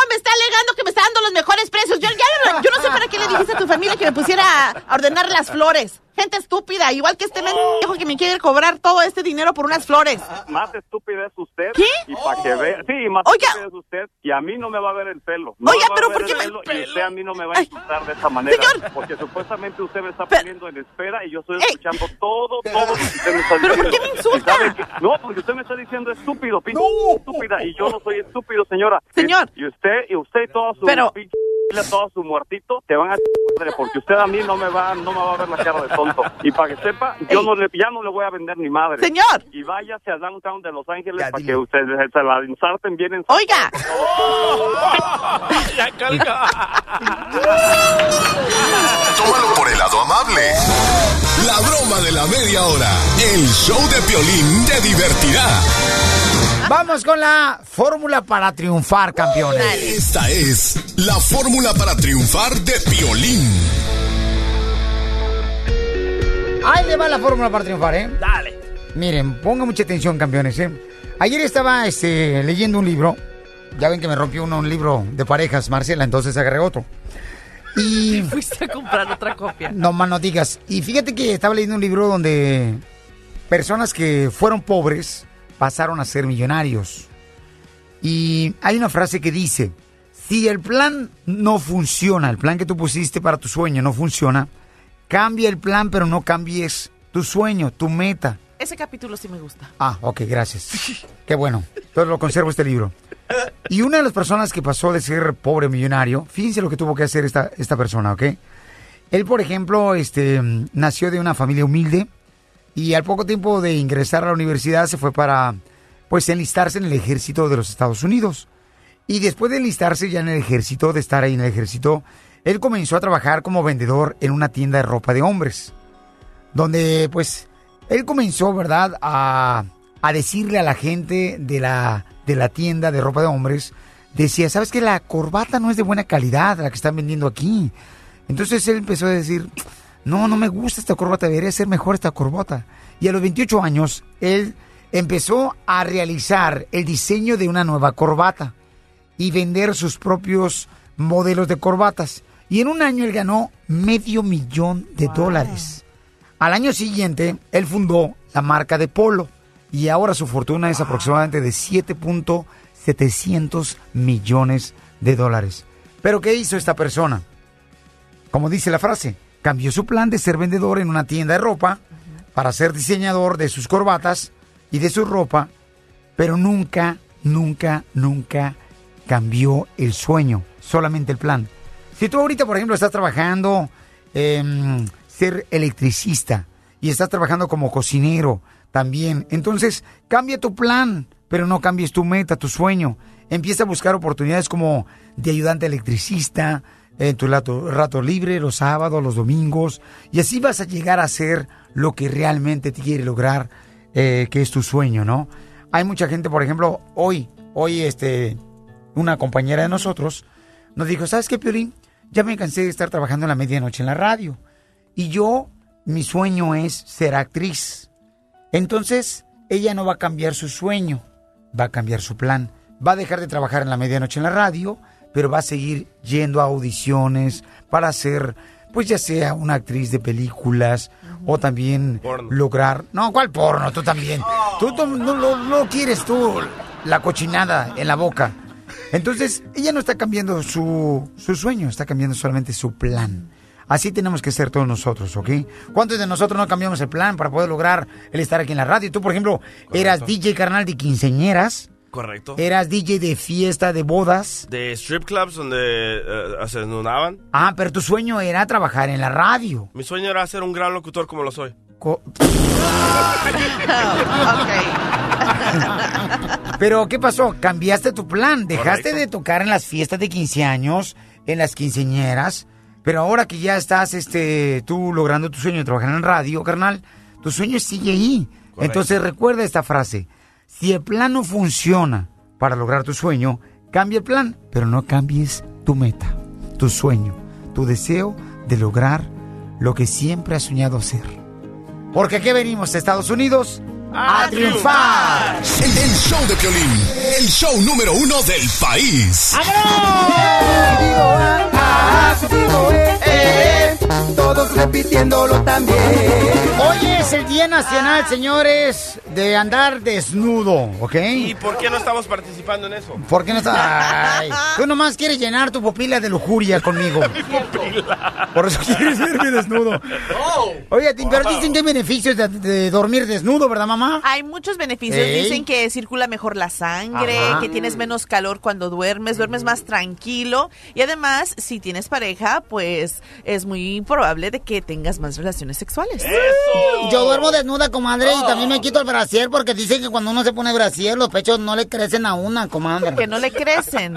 [SPEAKER 6] me está alegando que me está dando los mejores precios. Yo, ya, yo no sé para qué le dijiste a tu familia que me pusiera a ordenar las flores. Gente estúpida, igual que este viejo que me quiere cobrar todo este dinero por unas flores.
[SPEAKER 16] Más estúpida es usted.
[SPEAKER 6] ¿Qué?
[SPEAKER 16] Y para que vea... Sí, más
[SPEAKER 6] Oiga.
[SPEAKER 16] estúpida es usted. Y a mí no me va a ver el pelo. No
[SPEAKER 6] Oiga,
[SPEAKER 16] me va a
[SPEAKER 6] pero
[SPEAKER 16] ver
[SPEAKER 6] ¿por qué
[SPEAKER 16] el
[SPEAKER 6] me-
[SPEAKER 16] pelo Y usted a mí no me va a insultar de esa manera.
[SPEAKER 6] Señor.
[SPEAKER 16] Porque supuestamente usted me está poniendo en espera y yo estoy escuchando todo, todo lo que usted me está
[SPEAKER 6] ¿Pero por
[SPEAKER 16] diciendo.
[SPEAKER 6] qué me insulta?
[SPEAKER 16] No, porque usted me está diciendo estúpido, pinche estúpida. Y yo no soy estúpido, señora.
[SPEAKER 6] Señor.
[SPEAKER 16] Y usted, y usted y todo su
[SPEAKER 6] Pero-
[SPEAKER 16] pinche todo su muertito, te van a madre, porque usted a mí no me va, no me va a ver la cara de tonto. Y para que sepa, yo
[SPEAKER 6] Ey.
[SPEAKER 16] no le, ya no le voy a vender ni madre.
[SPEAKER 6] Señor.
[SPEAKER 16] Y váyase al downtown de Los Ángeles para que ustedes se la ensarten bien en
[SPEAKER 6] Oiga.
[SPEAKER 2] Tómalo por el lado amable. La broma de la media hora. El show de Piolín te divertirá.
[SPEAKER 5] Vamos con la fórmula para triunfar, campeones.
[SPEAKER 2] Esta es la fórmula para triunfar de Piolín.
[SPEAKER 5] Ahí le va la fórmula para triunfar, ¿eh?
[SPEAKER 4] Dale.
[SPEAKER 5] Miren, pongan mucha atención, campeones, ¿eh? Ayer estaba este, leyendo un libro. Ya ven que me rompió uno, un libro de parejas, Marcela, entonces agarré otro. Y...
[SPEAKER 6] Fuiste a comprar otra copia.
[SPEAKER 5] No más no digas. Y fíjate que estaba leyendo un libro donde personas que fueron pobres pasaron a ser millonarios. Y hay una frase que dice, si el plan no funciona, el plan que tú pusiste para tu sueño no funciona, cambia el plan, pero no cambies tu sueño, tu meta.
[SPEAKER 6] Ese capítulo sí me gusta.
[SPEAKER 5] Ah, ok, gracias. Qué bueno. Entonces lo conservo este libro. Y una de las personas que pasó de ser pobre millonario, fíjense lo que tuvo que hacer esta, esta persona, ¿ok? Él, por ejemplo, este, nació de una familia humilde y al poco tiempo de ingresar a la universidad se fue para, pues, enlistarse en el ejército de los Estados Unidos. Y después de enlistarse ya en el ejército, de estar ahí en el ejército, él comenzó a trabajar como vendedor en una tienda de ropa de hombres donde pues él comenzó, ¿verdad?, a, a decirle a la gente de la, de la tienda de ropa de hombres, decía, ¿sabes que la corbata no es de buena calidad la que están vendiendo aquí? Entonces él empezó a decir, no, no me gusta esta corbata, debería ser mejor esta corbata. Y a los 28 años, él empezó a realizar el diseño de una nueva corbata y vender sus propios modelos de corbatas. Y en un año él ganó medio millón de dólares. Al año siguiente, él fundó la marca de Polo. Y ahora su fortuna es aproximadamente de 7.700 millones de dólares. Pero ¿qué hizo esta persona? Como dice la frase, cambió su plan de ser vendedor en una tienda de ropa para ser diseñador de sus corbatas y de su ropa, pero nunca, nunca, nunca cambió el sueño, solamente el plan. Si tú ahorita, por ejemplo, estás trabajando en ser electricista y estás trabajando como cocinero también, entonces cambia tu plan, pero no cambies tu meta, tu sueño. Empieza a buscar oportunidades como de ayudante electricista, en tu rato, libre, los sábados, los domingos, y así vas a llegar a hacer lo que realmente te quiere lograr, eh, que es tu sueño, ¿no? Hay mucha gente, por ejemplo, hoy, hoy, este, una compañera de nosotros nos dijo, ¿sabes qué, Piolín? Ya me cansé de estar trabajando en la medianoche en la radio. Y yo, mi sueño es ser actriz. Entonces, ella no va a cambiar su sueño, va a cambiar su plan. Va a dejar de trabajar en la medianoche en la radio, pero va a seguir yendo a audiciones para ser, pues ya sea una actriz de películas o también lograr... No, ¿cuál porno? Tú también. Tú, tú no, no- no quieres tú la cochinada en la boca. Entonces, ella no está cambiando su, su sueño, está cambiando solamente su plan. Así tenemos que ser todos nosotros, ¿ok? ¿Cuántos de nosotros no cambiamos el plan para poder lograr el estar aquí en la radio? Tú, por ejemplo, eras DJ carnal de quinceñeras,
[SPEAKER 4] Correcto.
[SPEAKER 5] eras DJ de fiesta de bodas.
[SPEAKER 4] De strip clubs donde eh, se desnudaban.
[SPEAKER 5] Ah, pero tu sueño era trabajar en la radio.
[SPEAKER 4] Mi sueño era ser un gran locutor como lo soy.
[SPEAKER 5] Co- Pero, ¿qué pasó? Cambiaste tu plan. Dejaste
[SPEAKER 4] Correcto.
[SPEAKER 5] de tocar en las fiestas de 15 años, en las quinceñeras. Pero ahora que ya estás este, tú logrando tu sueño de trabajar en radio, carnal, tu sueño sigue ahí. Entonces recuerda esta frase. Si el plan no funciona para lograr tu sueño, cambia el plan, pero no cambies tu meta, tu sueño, tu deseo de lograr lo que siempre has soñado hacer. Porque aquí venimos, Estados Unidos, a triunfar.
[SPEAKER 2] El, el show de Piolín, el show número uno del país.
[SPEAKER 5] Todos repitiéndolo también. Hoy es el Día Nacional, señores, de andar desnudo, ¿ok?
[SPEAKER 4] ¿Y por qué no estamos participando en eso?
[SPEAKER 5] ¿Por qué no está? Ay, tú nomás quieres llenar tu pupila de lujuria conmigo. Por eso quieres verme desnudo. Oye, Tim, pero dicen que hay beneficios de, de dormir desnudo, ¿verdad, mamá?
[SPEAKER 6] Hay muchos beneficios.
[SPEAKER 5] Ey.
[SPEAKER 6] Dicen que circula mejor la sangre,
[SPEAKER 5] Ajá.
[SPEAKER 6] que tienes menos calor cuando duermes, duermes más tranquilo. Y además, si tienes pareja, pues es muy probable de que tengas más relaciones sexuales.
[SPEAKER 5] Yo duermo desnuda, comadre, y también me quito el brasier porque dicen que cuando uno se pone brasier, los pechos no le crecen a una, comadre.
[SPEAKER 6] Que no le crecen.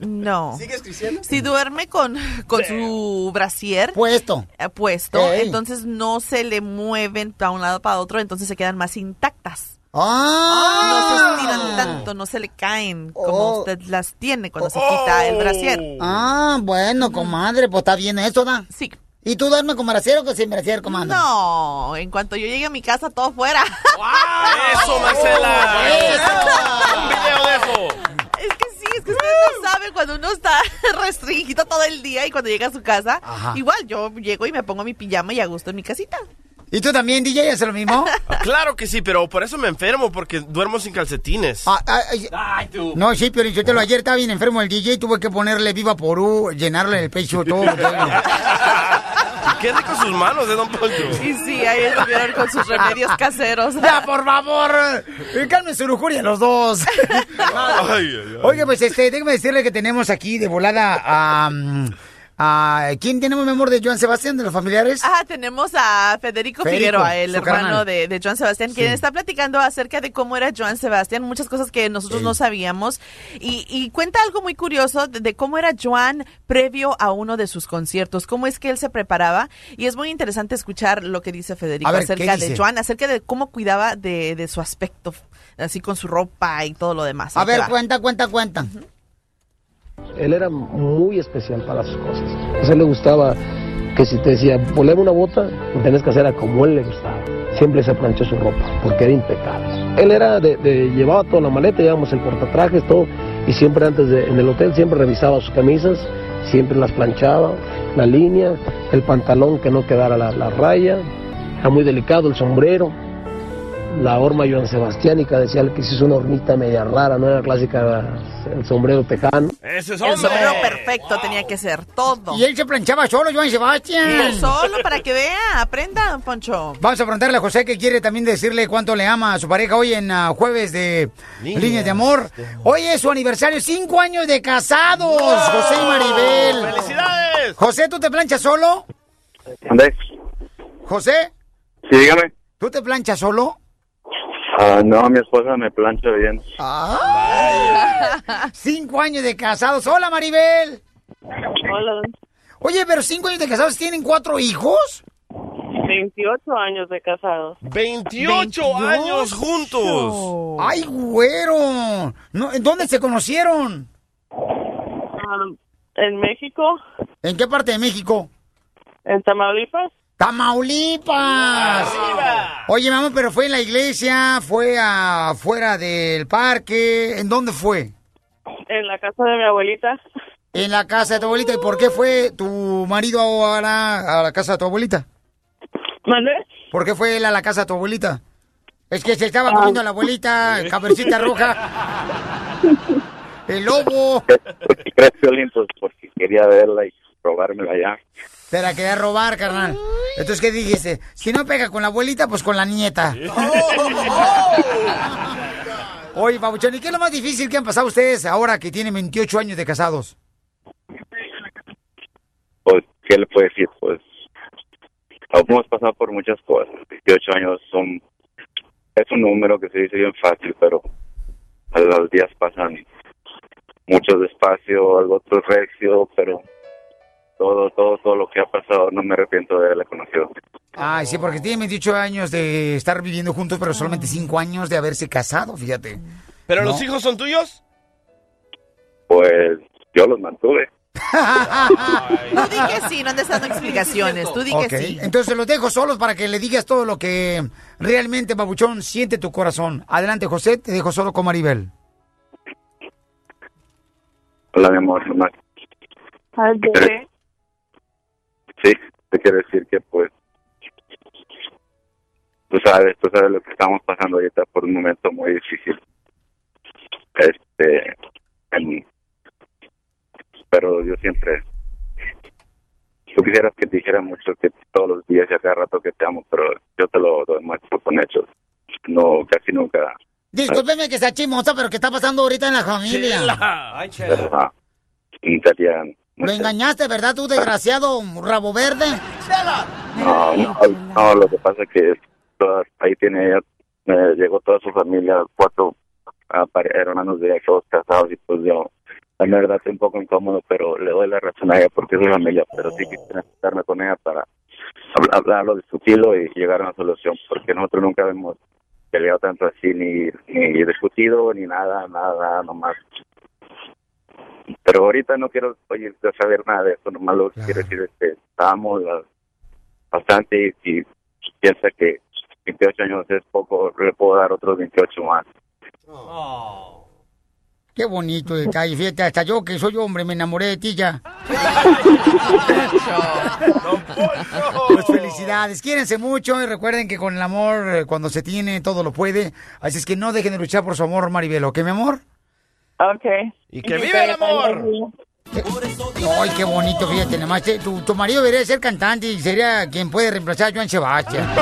[SPEAKER 6] No.
[SPEAKER 5] ¿Sigues creciendo?
[SPEAKER 6] Si duerme con, con su brasier
[SPEAKER 5] puesto,
[SPEAKER 6] eh, puesto
[SPEAKER 5] Ey.
[SPEAKER 6] entonces no se le mueven para un lado para otro, entonces se quedan más intactas.
[SPEAKER 5] ¡Ah!
[SPEAKER 6] No se estiran tanto, no se le caen como
[SPEAKER 5] Oh.
[SPEAKER 6] usted las tiene cuando se quita el brasier.
[SPEAKER 5] Ah, bueno, comadre, pues está bien eso, ¿da?
[SPEAKER 6] Sí.
[SPEAKER 5] ¿Y tú duermes con brasier o sin brasier, comadre?
[SPEAKER 6] No, en cuanto yo llegue a mi casa, todo fuera.
[SPEAKER 4] ¡Eso, Marcela! ¡Un video de eso!
[SPEAKER 6] Es que sí, es que ustedes no saben cuando uno está restringido todo el día y cuando llega a su casa,
[SPEAKER 5] Ajá.
[SPEAKER 6] igual yo llego y me pongo mi pijama y a gusto en mi casita.
[SPEAKER 5] ¿Y tú también, DJ, haces lo mismo?
[SPEAKER 4] Claro que sí, pero por eso me enfermo, porque duermo sin calcetines.
[SPEAKER 5] Ah, ah, ay, No, sí, pero yo te lo ayer estaba bien enfermo el DJ, tuve que ponerle viva porú, llenarle el pecho todo.
[SPEAKER 4] ¿Qué hace con sus manos de Don Poncho?
[SPEAKER 6] Y sí, ahí estuvieron con sus remedios caseros.
[SPEAKER 5] Ya, por favor, eh, calmen su lujuria los dos. Oye, pues este, déjame decirle que tenemos aquí de volada a... mm, a- ¿Quién tenemos, mi amor, de Joan Sebastián, de los familiares?
[SPEAKER 6] Ah, tenemos a Federico,
[SPEAKER 5] Federico,
[SPEAKER 6] Figueroa, el hermano de, de Joan Sebastián, quien está platicando acerca de cómo era Joan Sebastián, muchas cosas que nosotros no sabíamos, y, y cuenta algo muy curioso de, de cómo era Joan previo a uno de sus conciertos, cómo es que él se preparaba, y es muy interesante escuchar lo que dice Federico
[SPEAKER 5] A ver, ¿qué
[SPEAKER 6] acerca de Joan, acerca de cómo cuidaba de, de su aspecto, así con su ropa y todo lo demás.
[SPEAKER 5] A ver, cuenta, cuenta, cuenta.
[SPEAKER 17] Él era muy especial para sus cosas. A él le gustaba que si te decía, poneme una bota, lo tenés que hacer como él le gustaba. Siempre se planchó su ropa, porque era impecable. Él era de, de- llevaba toda la maleta, llevábamos el portatrajes, todo, y siempre antes de, en el hotel, siempre revisaba sus camisas, siempre las planchaba, la línea, el pantalón que no quedara la, la raya, era muy delicado, el sombrero. La horma Joan Sebastiánica, decía que es una hornita media rara, no era clásica el sombrero tejano.
[SPEAKER 4] Ese
[SPEAKER 6] El sombrero perfecto tenía que ser todo.
[SPEAKER 5] Y él se planchaba solo, Joan Sebastián.
[SPEAKER 6] Solo para que vea, aprenda, don Poncho.
[SPEAKER 5] Vamos a preguntarle a José que quiere también decirle cuánto le ama a su pareja hoy en ah, jueves de
[SPEAKER 4] Líneas
[SPEAKER 5] Líneas de Amor. Hoy es su aniversario, cinco años de casados, José y Maribel.
[SPEAKER 4] ¡Felicidades!
[SPEAKER 5] José, ¿tú te planchas solo?
[SPEAKER 18] ¿Dónde?
[SPEAKER 5] José,
[SPEAKER 18] Sí, dígame.
[SPEAKER 5] ¿tú te planchas solo?
[SPEAKER 18] Ah, no, mi esposa me plancha bien.
[SPEAKER 5] Cinco años de casados. Hola, Maribel.
[SPEAKER 19] Hola.
[SPEAKER 5] Oye, pero cinco años de casados, ¿tienen cuatro hijos?
[SPEAKER 19] 28 años de casados.
[SPEAKER 4] 28 años juntos.
[SPEAKER 5] ¡Ay, güero! No, ¿en ¿Dónde se conocieron?
[SPEAKER 19] Um, en México,
[SPEAKER 5] ¿En qué parte de México?
[SPEAKER 19] en Tamaulipas.
[SPEAKER 5] ¡Tamaulipas! Oye, mamá, pero fue en la iglesia, fue afuera del parque. ¿En dónde fue?
[SPEAKER 19] En la casa de mi abuelita.
[SPEAKER 5] En la casa de tu abuelita. ¿Y por qué fue tu marido ahora a la casa de tu abuelita?
[SPEAKER 19] ¿Mandé?
[SPEAKER 5] ¿Por qué fue él a la casa de tu abuelita? Es que se estaba comiendo a la abuelita, caperucita roja. El lobo.
[SPEAKER 18] Crees? Pues porque quería verla y robármela ya.
[SPEAKER 5] Te la quería robar, carnal. Entonces, ¿qué dijiste? Si no pega con la abuelita, pues con la nieta. Oye, Babuchón, ¿y qué es lo más difícil que han pasado ustedes ahora que tienen 28 años de casados?
[SPEAKER 18] Pues, ¿qué le puedo decir? Pues, hemos pasado por muchas cosas. 18 años son... Es un número que se dice bien fácil, pero a los días pasan mucho despacio, algo otro recio, pero todo, todo, todo lo que ha pasado no me arrepiento de haberla conocido.
[SPEAKER 5] Ay, sí, porque tienen 28 años de estar viviendo juntos, pero solamente 5 años de haberse casado, fíjate.
[SPEAKER 4] ¿Pero
[SPEAKER 5] No.
[SPEAKER 4] los hijos son tuyos?
[SPEAKER 18] Pues yo los mantuve.
[SPEAKER 6] Tú di que sí, no andes dando explicaciones. Tú di sí.
[SPEAKER 5] entonces los dejo solos para que le digas todo lo que realmente, Babuchón, siente tu corazón. Adelante, José, te dejo solo con Maribel.
[SPEAKER 18] Hola, mi amor.
[SPEAKER 19] Al bebé.
[SPEAKER 18] Sí, te quiero decir que pues tú sabes, tú sabes lo que estamos pasando ahorita por un momento muy difícil. Este, en- pero yo siempre, tú quisieras que te dijera mucho que todos los días y a cada rato que te amo, pero yo te lo, demuestro con hechos. No, casi nunca.
[SPEAKER 5] Discúlpeme que sea chimosa, pero ¿qué está pasando ahorita en la familia?
[SPEAKER 18] Ajá. Intentaría-
[SPEAKER 5] Lo engañaste, ¿verdad, tú, desgraciado rabo verde?
[SPEAKER 18] No, no, no, lo que pasa es que ahí tiene me llegó toda su familia, cuatro ah, hermanos de ella, todos casados, y pues yo, la verdad, estoy un poco incómodo, pero le doy la razón a ella porque es mi familia, pero sí quisiera sentarme con ella para habl- hablarlo, discutirlo y llegar a una solución, porque nosotros nunca hemos peleado tanto así, ni, ni discutido, ni nada, nada, nomás. Pero ahorita no quiero oye, saber nada de eso, nomás lo que quiero decir es que estamos bastante y, y piensa que 28 años es poco, le puedo dar otros 28 más.
[SPEAKER 5] Qué bonito detalle, fíjate, hasta yo que soy hombre me enamoré de ti ya. Pues felicidades, quiérense mucho y recuerden que con el amor, eh, cuando se tiene, todo lo puede. Así es que no dejen de luchar por su amor, Maribel, ¿ok, mi amor?
[SPEAKER 19] Ok.
[SPEAKER 4] Y que vive el amor.
[SPEAKER 5] Ay, qué bonito, fíjate, nada más. Tu, tu marido debería ser cantante y sería quien puede reemplazar a Joan Sebastián.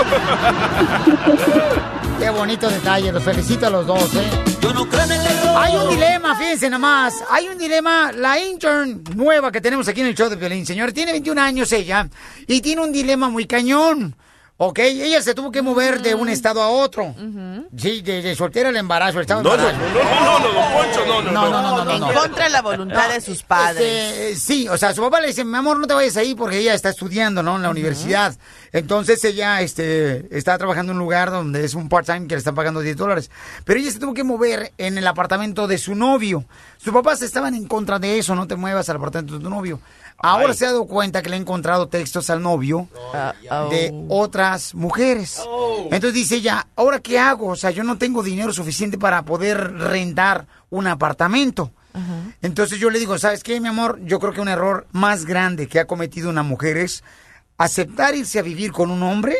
[SPEAKER 5] qué bonito detalle, los felicito a los dos, ¿eh? Hay un dilema, fíjense nomás. Hay un dilema, la intern nueva que tenemos aquí en el show de Violín, señor. Tiene 21 años ella y tiene un dilema muy cañón. ¿Ok? Ella se tuvo que mover de un estado a otro. Sí, de, de soltera al embarazo, el estado de
[SPEAKER 4] No, no,
[SPEAKER 5] embarazo.
[SPEAKER 4] no, no, no, no, don Poncho, no, no,
[SPEAKER 5] No, no, no, no, no,
[SPEAKER 6] En
[SPEAKER 5] no.
[SPEAKER 6] contra de la voluntad de sus padres.
[SPEAKER 5] Este, sí, o sea, su papá le dice, mi amor, no te vayas ahí porque ella está estudiando, ¿no? En la universidad. Entonces ella, este, está trabajando en un lugar donde es un part-time que le están pagando 10 dólares. Pero ella se tuvo que mover en el apartamento de su novio. Sus papás estaban en contra de eso, no te muevas al apartamento de tu novio. Ahora se ha dado cuenta que le ha encontrado textos al novio de otras mujeres. Entonces dice ella, ¿ahora qué hago? O sea, yo no tengo dinero suficiente para poder rentar un apartamento. Entonces yo le digo, ¿sabes qué, mi amor? Yo creo que un error más grande que ha cometido una mujer es aceptar irse a vivir con un hombre,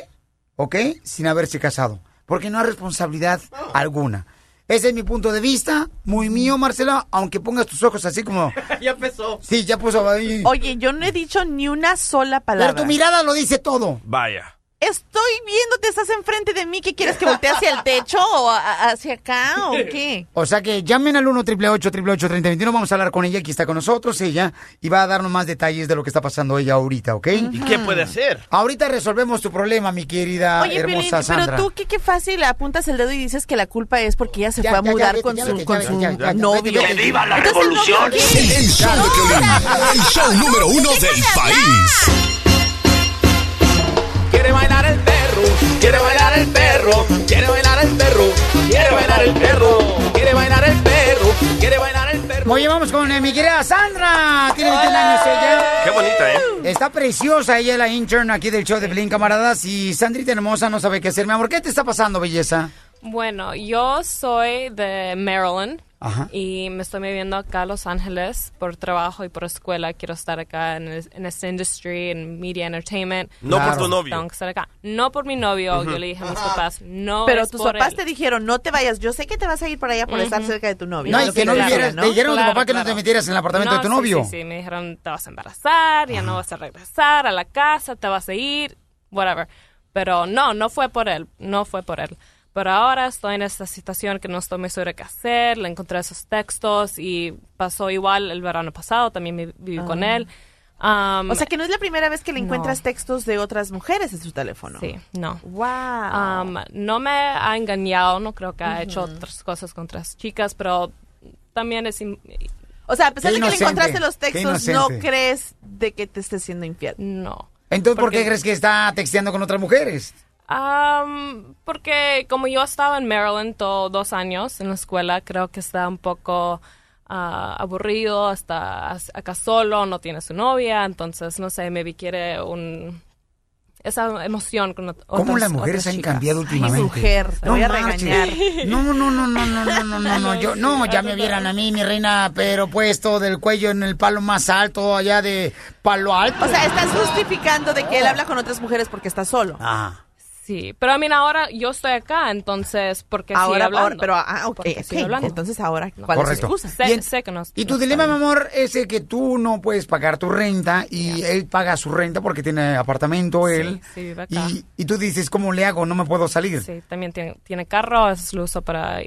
[SPEAKER 5] ¿ok? Sin haberse casado. porque no hay responsabilidad alguna. Ese es mi punto de vista, muy mío, Marcela, aunque pongas tus ojos así como...
[SPEAKER 4] ya empezó.
[SPEAKER 5] Sí, ya puso ahí.
[SPEAKER 6] Oye, yo no he dicho ni una sola palabra.
[SPEAKER 5] Pero tu mirada lo dice todo.
[SPEAKER 4] Vaya.
[SPEAKER 6] Estoy viéndote, estás enfrente de mí. ¿Qué quieres que voltee hacia el techo o hacia acá o qué?
[SPEAKER 5] O sea que llamen al 1 888 3021 Vamos a hablar con ella, aquí está con nosotros ella, y va a darnos más detalles de lo que está pasando ella ahorita, ¿ok?
[SPEAKER 4] ¿Y qué puede hacer?
[SPEAKER 5] Ahorita resolvemos tu problema, mi querida
[SPEAKER 6] Oye,
[SPEAKER 5] hermosa Sandra.
[SPEAKER 6] pero tú qué, qué fácil apuntas el dedo y dices que la culpa es porque ella se
[SPEAKER 5] Ya,
[SPEAKER 6] fue a
[SPEAKER 5] ya,
[SPEAKER 6] mudar con
[SPEAKER 5] ya,
[SPEAKER 6] su, con
[SPEAKER 5] ya,
[SPEAKER 6] su
[SPEAKER 5] ya, ya, ya,
[SPEAKER 6] novio. ¡Que viva la revolución!
[SPEAKER 2] El show de Piolín, el show número uno del país.
[SPEAKER 3] Quiere bailar el perro, quiere bailar el perro, quiere bailar el perro, quiere bailar el perro, quiere bailar el perro, quiere bailar el perro.
[SPEAKER 5] Oye, vamos con eh, mi querida Sandra. Tiene 21 años ella.
[SPEAKER 4] Qué bonita, ¿eh?
[SPEAKER 5] Está preciosa ella, la intern aquí del show de Blin, camaradas. Y Sandrita hermosa no sabe qué hacer. Mi amor, ¿qué te está pasando, belleza?
[SPEAKER 11] Bueno, yo soy de Maryland
[SPEAKER 5] Ajá.
[SPEAKER 11] y me estoy moviendo acá a Los Ángeles por trabajo y por escuela. Quiero estar acá en, el- en esta industry, en media entertainment.
[SPEAKER 4] No por Claro. tu novio.
[SPEAKER 11] Tengo que estar acá. No por mi novio.
[SPEAKER 6] Ujú.
[SPEAKER 11] Yo le dije a mis papás, no
[SPEAKER 6] Pero
[SPEAKER 11] es
[SPEAKER 6] tus
[SPEAKER 11] por
[SPEAKER 6] papás
[SPEAKER 11] él.
[SPEAKER 6] te dijeron, no te vayas. Yo sé que te vas a ir por allá por estar
[SPEAKER 11] Ujú.
[SPEAKER 6] cerca de tu novio.
[SPEAKER 5] No, y que no
[SPEAKER 6] quieras,
[SPEAKER 5] vivieras- te dijeron a tu papá que no te metieras en el apartamento de tu
[SPEAKER 11] No,
[SPEAKER 5] novio.
[SPEAKER 11] Sí, sí, sí. Me dijeron, te vas a embarazar, ya no vas a regresar a la casa, te vas a ir, whatever. Pero no, no fue por él, no fue por él. Pero ahora estoy en esta situación que no estoy muy segura qué hacer, le encontré esos textos y pasó igual el verano pasado, también me viví con
[SPEAKER 6] Ah.
[SPEAKER 11] él. Um,
[SPEAKER 6] O sea que no es la primera vez que le
[SPEAKER 11] no.
[SPEAKER 6] encuentras textos de otras mujeres en su teléfono.
[SPEAKER 11] Sí, no.
[SPEAKER 6] Wow.
[SPEAKER 11] Um, no me ha engañado, no creo que ha hecho otras cosas con otras chicas, pero también es...
[SPEAKER 6] O sea, a pesar
[SPEAKER 5] Qué
[SPEAKER 6] de que le encontraste los
[SPEAKER 5] qué
[SPEAKER 6] textos, ¿no crees de que te esté siendo infiel?
[SPEAKER 11] No.
[SPEAKER 5] Entonces, ¿por qué
[SPEAKER 11] Porque-
[SPEAKER 5] crees que está texteando con otras mujeres?
[SPEAKER 11] Am, porque como yo estaba en Maryland todo dos años en la escuela, creo que está un poco ah, aburrido, está acá solo, no tiene su novia, entonces no sé, maybe quiere un esa emoción con
[SPEAKER 5] ¿Cómo las mujeres han
[SPEAKER 11] chicas.
[SPEAKER 5] cambiado últimamente?
[SPEAKER 6] mujer, te voy a regañar.
[SPEAKER 5] No, no, no, no, no, no, no, no, no, no, yo, no, ya me vieran a mí, mi reina, pero puesto del cuello en el palo más alto, allá de palo alto.
[SPEAKER 6] O sea, estás justificando de que él habla con otras mujeres porque está solo.
[SPEAKER 5] Ah.
[SPEAKER 11] Sí, pero a mí ahora yo estoy acá, entonces, ¿por qué sigue
[SPEAKER 6] Ahora,
[SPEAKER 11] hablando?
[SPEAKER 6] ahora, pero, ah, ok,
[SPEAKER 11] ¿Por qué
[SPEAKER 6] ok.
[SPEAKER 11] sigue hablando?
[SPEAKER 6] Entonces ahora, ¿cuál es excusa?
[SPEAKER 11] Sé,
[SPEAKER 5] Y en-
[SPEAKER 11] sé que no
[SPEAKER 5] Y tu
[SPEAKER 11] no
[SPEAKER 5] dilema, mi amor, es el que tú no puedes pagar tu renta y él paga su renta porque tiene apartamento él.
[SPEAKER 11] sí, vive acá.
[SPEAKER 5] Y, y tú dices, ¿cómo le hago? No me puedo salir.
[SPEAKER 11] Sí, también tiene, tiene carro, es lo uso para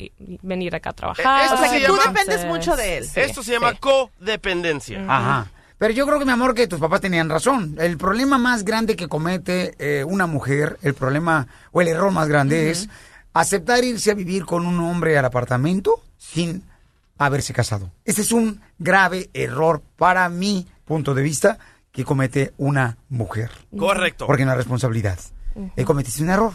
[SPEAKER 11] venir acá a trabajar.
[SPEAKER 4] Esto
[SPEAKER 6] O sea,
[SPEAKER 4] se
[SPEAKER 6] que tú
[SPEAKER 4] llama-
[SPEAKER 6] dependes mucho de él.
[SPEAKER 11] Sí,
[SPEAKER 4] Esto se llama
[SPEAKER 11] sí.
[SPEAKER 4] codependencia.
[SPEAKER 5] Ajá. Pero yo creo que, mi amor, que tus papás tenían razón. El problema más grande que comete eh, una mujer, el problema o el error más grande es aceptar irse a vivir con un hombre al apartamento sin haberse casado. Ese es un grave error para mi punto de vista que comete una mujer.
[SPEAKER 4] Correcto.
[SPEAKER 5] Porque no hay responsabilidad. Eh, cometiste un error.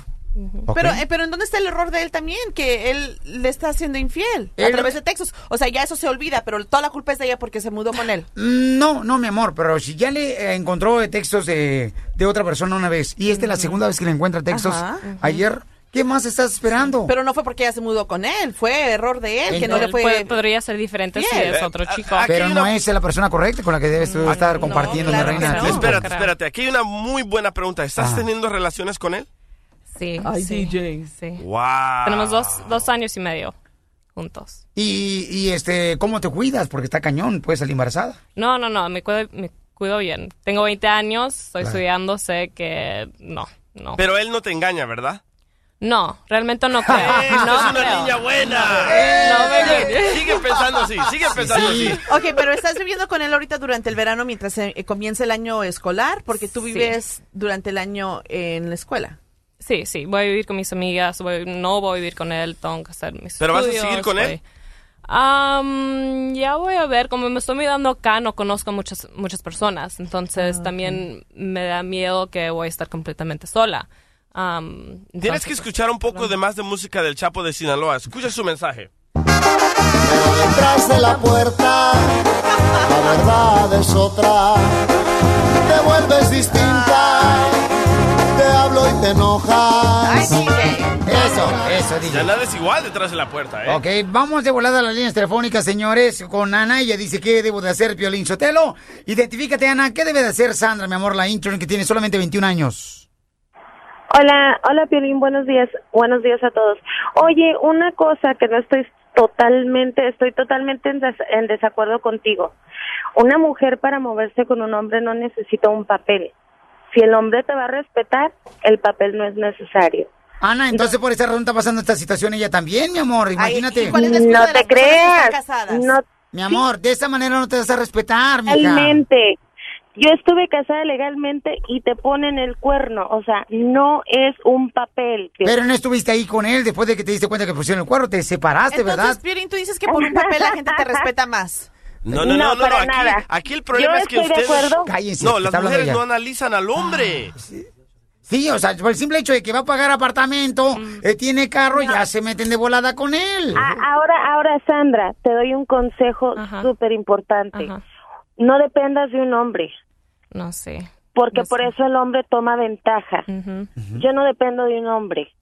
[SPEAKER 6] Pero, eh, pero ¿en dónde está el error de él también? Que él le está haciendo infiel a través de textos. O sea, ya eso se olvida, pero toda la culpa es de ella porque se mudó con él.
[SPEAKER 5] Mm, No, no, mi amor, pero si ya le eh, encontró eh, textos de, de otra persona una vez y esta es la segunda vez que le encuentra textos
[SPEAKER 6] Ajá.
[SPEAKER 5] ayer, ¿qué más estás esperando?
[SPEAKER 6] Pero no fue porque ella se mudó con él, fue error de él, que no le fue...
[SPEAKER 11] puede- podría ser diferente si es otro chico.
[SPEAKER 5] Pero no
[SPEAKER 4] una-
[SPEAKER 5] es la persona correcta con la que debes tú estar compartiendo,
[SPEAKER 6] claro
[SPEAKER 5] mi reina.
[SPEAKER 6] no.
[SPEAKER 4] Espérate, espérate. Aquí hay una muy buena pregunta. ¿Estás
[SPEAKER 5] Ah.
[SPEAKER 4] teniendo relaciones con él?
[SPEAKER 11] Sí,
[SPEAKER 3] Ay,
[SPEAKER 11] sí,
[SPEAKER 3] DJ.
[SPEAKER 11] sí.
[SPEAKER 4] Wow.
[SPEAKER 11] Tenemos dos, dos años y medio juntos.
[SPEAKER 5] Y, y, este, ¿cómo te cuidas? Porque está cañón, puedes salir embarazada.
[SPEAKER 11] No, no, no, me cuido, me cuido bien. Tengo 20 años, estoy
[SPEAKER 5] Claro.
[SPEAKER 11] estudiando, sé que no, no.
[SPEAKER 4] Pero él no te engaña, ¿verdad?
[SPEAKER 11] No, realmente no creo. No
[SPEAKER 4] es una
[SPEAKER 11] creo.
[SPEAKER 4] niña buena.
[SPEAKER 11] No,
[SPEAKER 4] sigue, sigue pensando así, sigue pensando
[SPEAKER 5] Sí.
[SPEAKER 4] así.
[SPEAKER 6] Ok, pero estás viviendo con él ahorita durante el verano mientras eh, comienza el año escolar, porque tú
[SPEAKER 11] Sí.
[SPEAKER 6] vives durante el año en la escuela.
[SPEAKER 11] Sí, sí, voy a vivir con mis amigas, voy- no voy a vivir con él, tengo que hacer mis
[SPEAKER 4] ¿Pero vas a seguir con él?
[SPEAKER 11] Am, ya voy a ver, como me estoy mudando acá, no conozco muchas muchas personas, entonces también me da miedo que voy a estar completamente sola.
[SPEAKER 4] Tienes que escuchar un poco de más de música del Chapo de Sinaloa. Escucha su mensaje.
[SPEAKER 20] detrás de la puerta la verdad es otra. Te vuelves distinta, hablo y te enojas.
[SPEAKER 5] Eso, eso, DJ.
[SPEAKER 4] Ya nada es igual detrás de la puerta, ¿eh?
[SPEAKER 5] Ok, vamos de volada a las líneas telefónicas, señores, con Ana. Ella dice, ¿qué debo de hacer, Piolín Sotelo? Identifícate, Ana. ¿Qué debe de hacer Sandra, mi amor, la intern que tiene solamente 21 años?
[SPEAKER 19] Hola, hola Piolín, buenos días, buenos días a todos. Oye, una cosa que no estoy totalmente, estoy totalmente en, des- en desacuerdo contigo. Una mujer para moverse con un hombre no necesita un papel. Si el hombre te va a respetar, el papel no es necesario.
[SPEAKER 5] Ana, entonces por esa razón está pasando esta situación ella también, mi amor. Imagínate.
[SPEAKER 19] No te creas. No,
[SPEAKER 5] Mi amor, de esa manera no te vas a respetar, mija.
[SPEAKER 19] Legalmente. Yo estuve casada legalmente y te ponen el cuerno. O sea, no es un papel.
[SPEAKER 5] Pero no estuviste ahí con él después de que te diste cuenta que pusieron el cuerno, te separaste,
[SPEAKER 6] Entonces,
[SPEAKER 5] ¿verdad?
[SPEAKER 6] Piolín, tú dices que por un papel la gente te respeta más.
[SPEAKER 4] No, no, no,
[SPEAKER 19] No,
[SPEAKER 4] no,
[SPEAKER 19] para
[SPEAKER 4] aquí,
[SPEAKER 19] nada.
[SPEAKER 4] aquí el problema
[SPEAKER 19] Yo
[SPEAKER 4] es que
[SPEAKER 19] estoy de
[SPEAKER 4] ustedes...
[SPEAKER 19] acuerdo.
[SPEAKER 5] Cállense,
[SPEAKER 4] no, las mujeres
[SPEAKER 5] ella.
[SPEAKER 4] no analizan al hombre.
[SPEAKER 5] Sí, o sea, por el simple hecho de que va a pagar apartamento, eh, tiene carro, ya se meten de volada con él.
[SPEAKER 19] A- ahora, ahora, Sandra, te doy un consejo súper importante. No dependas de un hombre,
[SPEAKER 11] No sé.
[SPEAKER 19] porque
[SPEAKER 11] No
[SPEAKER 19] por
[SPEAKER 11] sé.
[SPEAKER 19] eso el hombre toma ventaja. Yo no dependo de un hombre.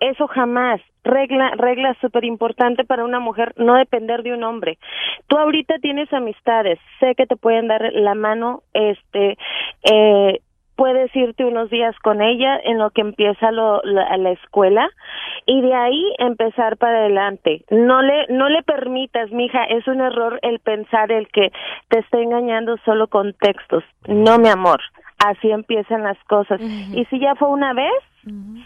[SPEAKER 19] Eso jamás. Regla, regla súper importante para una mujer, no depender de un hombre. Tú ahorita tienes amistades, sé que te pueden dar la mano, este, eh, puedes irte unos días con ella en lo que empieza lo, la, la escuela y de ahí empezar para adelante. No le, no le permitas, mija, es un error el pensar el que te está engañando solo con textos. No, mi amor, así empiezan las cosas. Y si ya fue una vez,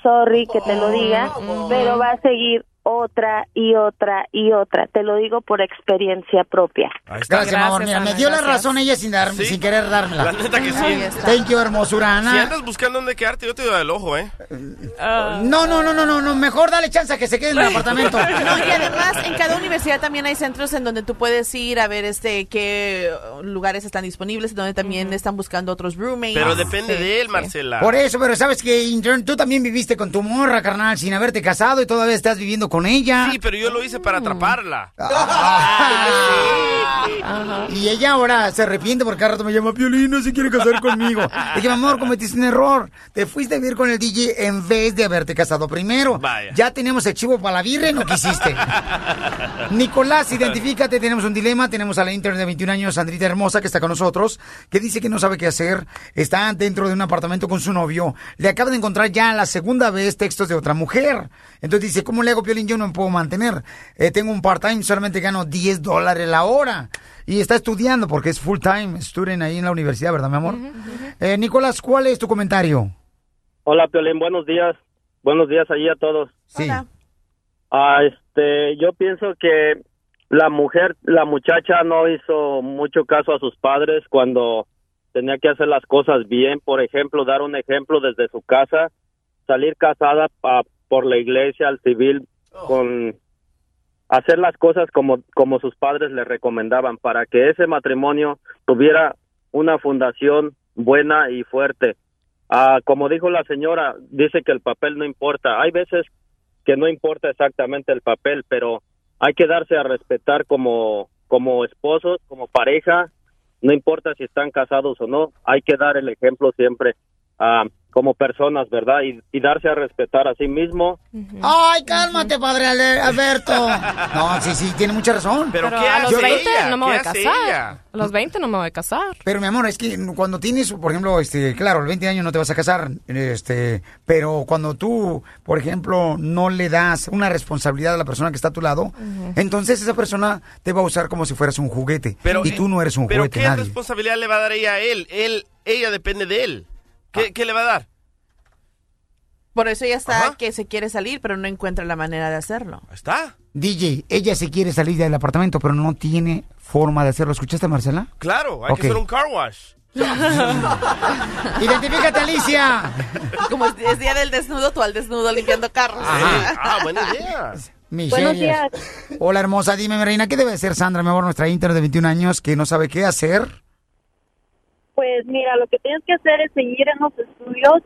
[SPEAKER 19] sorry que te lo diga, pero va a seguir otra y otra y otra. Te lo digo por experiencia propia.
[SPEAKER 5] Gracias, mi amor. Mira, me dio la razón ella sin, dar, sin querer dármela.
[SPEAKER 4] La neta que sí.
[SPEAKER 5] Thank you, hermosura,
[SPEAKER 4] Si
[SPEAKER 5] Ana.
[SPEAKER 4] andas buscando dónde quedarte, yo te doy el ojo, ¿eh?
[SPEAKER 5] No, no, no, no, no, no, mejor dale chance a que se quede en el apartamento.
[SPEAKER 6] No, y además en cada universidad también hay centros en donde tú puedes ir a ver este qué uh, lugares están disponibles, donde también están buscando otros roommates.
[SPEAKER 4] Pero depende
[SPEAKER 6] Sí,
[SPEAKER 4] de él,
[SPEAKER 6] sí.
[SPEAKER 4] Marcela.
[SPEAKER 5] Por eso, pero sabes que, intern, tú también viviste con tu morra, carnal, sin haberte casado y todavía estás viviendo con ella.
[SPEAKER 4] Sí, pero yo lo hice para atraparla.
[SPEAKER 5] Y ella ahora se arrepiente porque cada rato me llama Piolín, no se quiere casar conmigo. Le dije, mi amor, cometiste un error. Te fuiste a vivir con el DJ en vez de haberte casado primero.
[SPEAKER 4] Vaya.
[SPEAKER 5] Ya tenemos el chivo para la birra y no quisiste. Nicolás, identifícate, tenemos un dilema. Tenemos a la intern de 21 años, Sandrita Hermosa, que está con nosotros, que dice que no sabe qué hacer. Está dentro de un apartamento con su novio. Le acaba de encontrar ya la segunda vez textos de otra mujer. Entonces dice, ¿cómo le hago, Piolín? Yo no me puedo mantener. Eh, tengo un part-time, solamente gano 10 dólares la hora. Y está estudiando porque es full-time student ahí en la universidad, ¿verdad, mi amor? Eh, Nicolás, ¿cuál es tu comentario?
[SPEAKER 21] Hola, Piolín, buenos días. Buenos días allí a todos.
[SPEAKER 5] Sí.
[SPEAKER 21] Ah, este, yo pienso que la mujer, la muchacha no hizo mucho caso a sus padres cuando tenía que hacer las cosas bien. Por ejemplo, dar un ejemplo desde su casa, salir casada pa- por la iglesia, al civil, con hacer las cosas como, como sus padres le recomendaban para que ese matrimonio tuviera una fundación buena y fuerte. Ah, como dijo la señora, dice que el papel no importa. Hay veces que no importa exactamente el papel, pero hay que darse a respetar como, como esposos, como pareja, no importa si están casados o no, hay que dar el ejemplo siempre ah, como personas, ¿verdad? Y, y darse a respetar a sí mismo.
[SPEAKER 5] Ay, cálmate, padre Alberto. No, sí, sí, tiene mucha razón.
[SPEAKER 11] Pero, a los 20 no me voy a casar. A los 20 no me voy a casar.
[SPEAKER 5] Pero mi amor, es que cuando tienes, por ejemplo, este, claro, a los 20 años no te vas a casar, este, pero cuando tú, por ejemplo, no le das una responsabilidad a la persona que está a tu lado, entonces esa persona te va a usar como si fueras un juguete.
[SPEAKER 4] Pero,
[SPEAKER 5] y tú no eres un
[SPEAKER 4] Pero
[SPEAKER 5] juguete,
[SPEAKER 4] ¿qué
[SPEAKER 5] nadie.
[SPEAKER 4] responsabilidad le va a dar ella a él? él? Ella depende de él. ¿Qué,
[SPEAKER 5] Ah.
[SPEAKER 4] qué le va a dar?
[SPEAKER 6] Por eso ella está que se quiere salir, pero no encuentra la manera de hacerlo.
[SPEAKER 4] ¿Está?
[SPEAKER 5] DJ, ella se quiere salir del apartamento, pero no tiene forma de hacerlo. ¿Escuchaste, Marcela?
[SPEAKER 4] Claro, hay
[SPEAKER 5] Ok.
[SPEAKER 4] que hacer un car wash.
[SPEAKER 5] Identifícate, Alicia.
[SPEAKER 6] Como es, día del desnudo, tú al desnudo limpiando carros.
[SPEAKER 4] Ah, buena idea.
[SPEAKER 5] Miserias. Hola, hermosa. Dime, mi reina, ¿qué debe hacer Sandra, mi amor, nuestra interna de 21 años, que no sabe qué hacer?
[SPEAKER 19] Pues mira, lo que tienes que hacer es seguir en los estudios,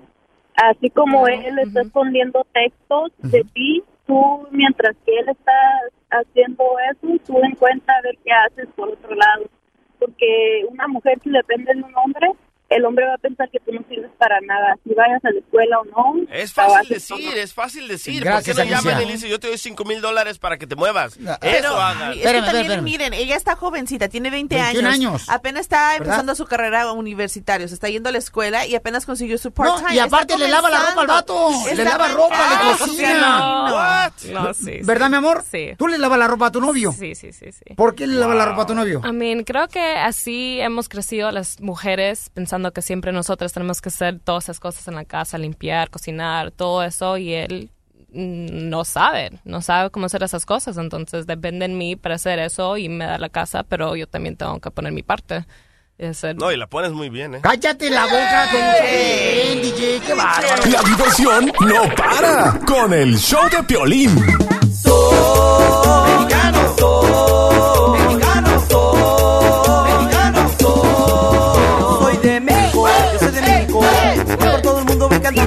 [SPEAKER 19] así como él está escondiendo textos de ti, tú mientras que él está haciendo eso, tú en cuenta a ver qué haces por otro lado, porque una mujer si depende de un hombre
[SPEAKER 13] el hombre va a pensar que tú no sirves para nada, si vayas a la escuela o no.
[SPEAKER 4] Es fácil
[SPEAKER 13] o
[SPEAKER 4] decir, es fácil decir.
[SPEAKER 6] Gracias,
[SPEAKER 4] ¿Por qué no llaman y le dicen, yo te doy 5 mil dólares para que te muevas?
[SPEAKER 6] Pero,
[SPEAKER 4] Eso hagan.
[SPEAKER 6] es que también, miren, ella está jovencita, tiene 20 años.
[SPEAKER 5] 21 años.
[SPEAKER 6] Apenas está
[SPEAKER 5] ¿Verdad?
[SPEAKER 6] empezando su carrera universitaria, se está yendo a la escuela y apenas consiguió su
[SPEAKER 5] No,
[SPEAKER 6] part-time.
[SPEAKER 5] y aparte
[SPEAKER 6] Está
[SPEAKER 5] le lava la ropa al vato.
[SPEAKER 6] comenzando.
[SPEAKER 5] Le
[SPEAKER 6] Está
[SPEAKER 5] lava ropa, le cocina.
[SPEAKER 6] No.
[SPEAKER 11] No, sí.
[SPEAKER 5] ¿Verdad, mi amor?
[SPEAKER 11] Sí.
[SPEAKER 5] ¿Tú le lavas la ropa a tu novio?
[SPEAKER 11] Sí, sí, sí, sí.
[SPEAKER 5] ¿Por qué le lavas la ropa a tu novio?
[SPEAKER 11] I mean, creo que así hemos crecido las mujeres pensando que siempre nosotras tenemos que hacer todas esas cosas en la casa, limpiar, cocinar, todo eso y él mm, no sabe, no sabe cómo hacer esas cosas, entonces depende de mí para hacer eso y me da la casa, pero yo también tengo que poner mi parte. hacer-
[SPEAKER 4] No, y la pones muy bien, ¿eh?
[SPEAKER 5] Cállate la boca, DJ, qué bárbaro.
[SPEAKER 2] La diversión no para con el show de Piolín.
[SPEAKER 3] Soy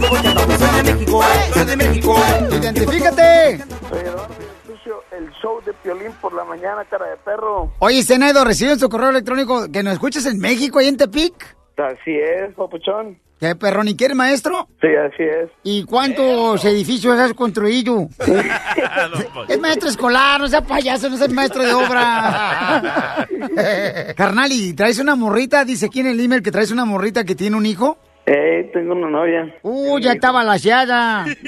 [SPEAKER 3] Soy de México, soy de México.
[SPEAKER 5] Identifícate.
[SPEAKER 22] Escucho el show de Piolín por la mañana, cara de perro.
[SPEAKER 5] Oye, Zenedo, recibe en su correo electrónico que nos escuches en México, ahí en Tepic.
[SPEAKER 22] Así es, papuchón.
[SPEAKER 5] ¿Qué perro ni quieres, maestro?
[SPEAKER 22] Sí, así es.
[SPEAKER 5] ¿Y cuántos edificios has construido? es maestro escolar, no sea payaso, no es maestro de obra. Carnal, ¿y traes una morrita? Dice aquí en el email que traes una morrita que tiene un hijo.
[SPEAKER 22] Eh, tengo una novia.
[SPEAKER 5] Uh, ya está balaseada.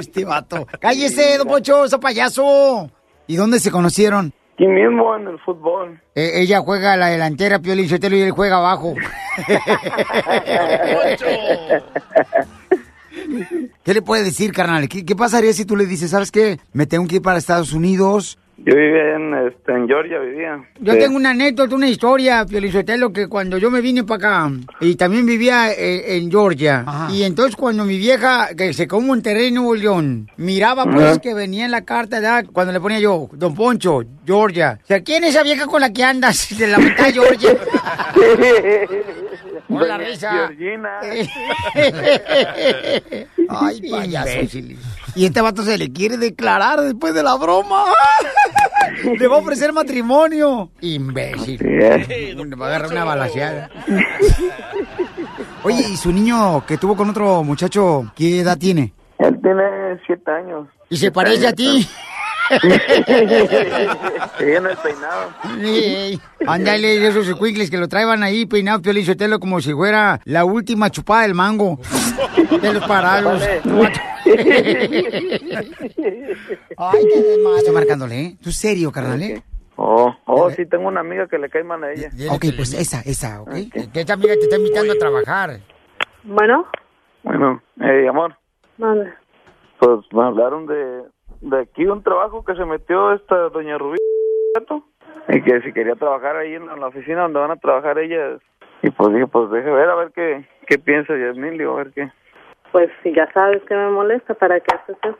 [SPEAKER 5] este vato. Cállese, don Pocho, ese payaso. ¿Y dónde se conocieron?
[SPEAKER 22] Aquí mismo en el fútbol.
[SPEAKER 5] Eh, ella juega a la delantera, Piolín Sotelo, y él juega abajo. ¿Qué le puede decir, carnal? ¿Qué, qué pasaría si tú le dices, sabes qué? Me tengo que ir para Estados Unidos.
[SPEAKER 22] Yo vivía en, este, en Georgia, vivía.
[SPEAKER 5] Yo
[SPEAKER 22] Sí.
[SPEAKER 5] tengo una anécdota, una historia, Piolizotelo, que cuando yo me vine para acá, y también vivía eh, en Georgia, y entonces cuando mi vieja, que se come un terreno, Nuevo León, miraba pues
[SPEAKER 22] Ajá.
[SPEAKER 5] que venía en la carta, ¿verdad? cuando le ponía yo, Don Poncho, Georgia. O sea, ¿quién es esa vieja con la que andas de la mitad de Georgia? Con la
[SPEAKER 22] Doña
[SPEAKER 5] risa.
[SPEAKER 22] Georgina.
[SPEAKER 5] Ay, payaso. Y este vato se le quiere declarar después de la broma. Le va a ofrecer matrimonio. Imbécil. Le va a agarrar una balaseada. Oye, ¿y su niño que tuvo con otro muchacho, qué edad tiene?
[SPEAKER 22] Él tiene siete años.
[SPEAKER 5] ¿Y se parece a ti?
[SPEAKER 22] En el peinado.
[SPEAKER 5] Ándale, esos escuincles que lo traían ahí peinado Piolín Sotelo como si fuera la última chupada del mango. De los parados. Ay, qué desmadre. Estoy marcándole, ¿eh? ¿Tú serio, carnal, eh?
[SPEAKER 22] Oh, oh, sí, tengo una amiga que le cae mal a ella.
[SPEAKER 5] Ok, pues esa, esa, ¿ok? Que esta amiga te está invitando a trabajar.
[SPEAKER 13] Bueno,
[SPEAKER 22] Bueno, eh, amor,
[SPEAKER 13] manda.
[SPEAKER 22] pues me hablaron de, de aquí un trabajo que se metió esta doña Rubí y que si quería trabajar ahí en la oficina donde van a trabajar ellas. Y pues dije, pues deje ver a ver qué, qué piensa Yasmín, digo, a ver qué.
[SPEAKER 13] Pues si ya sabes que me molesta, ¿para qué haces eso?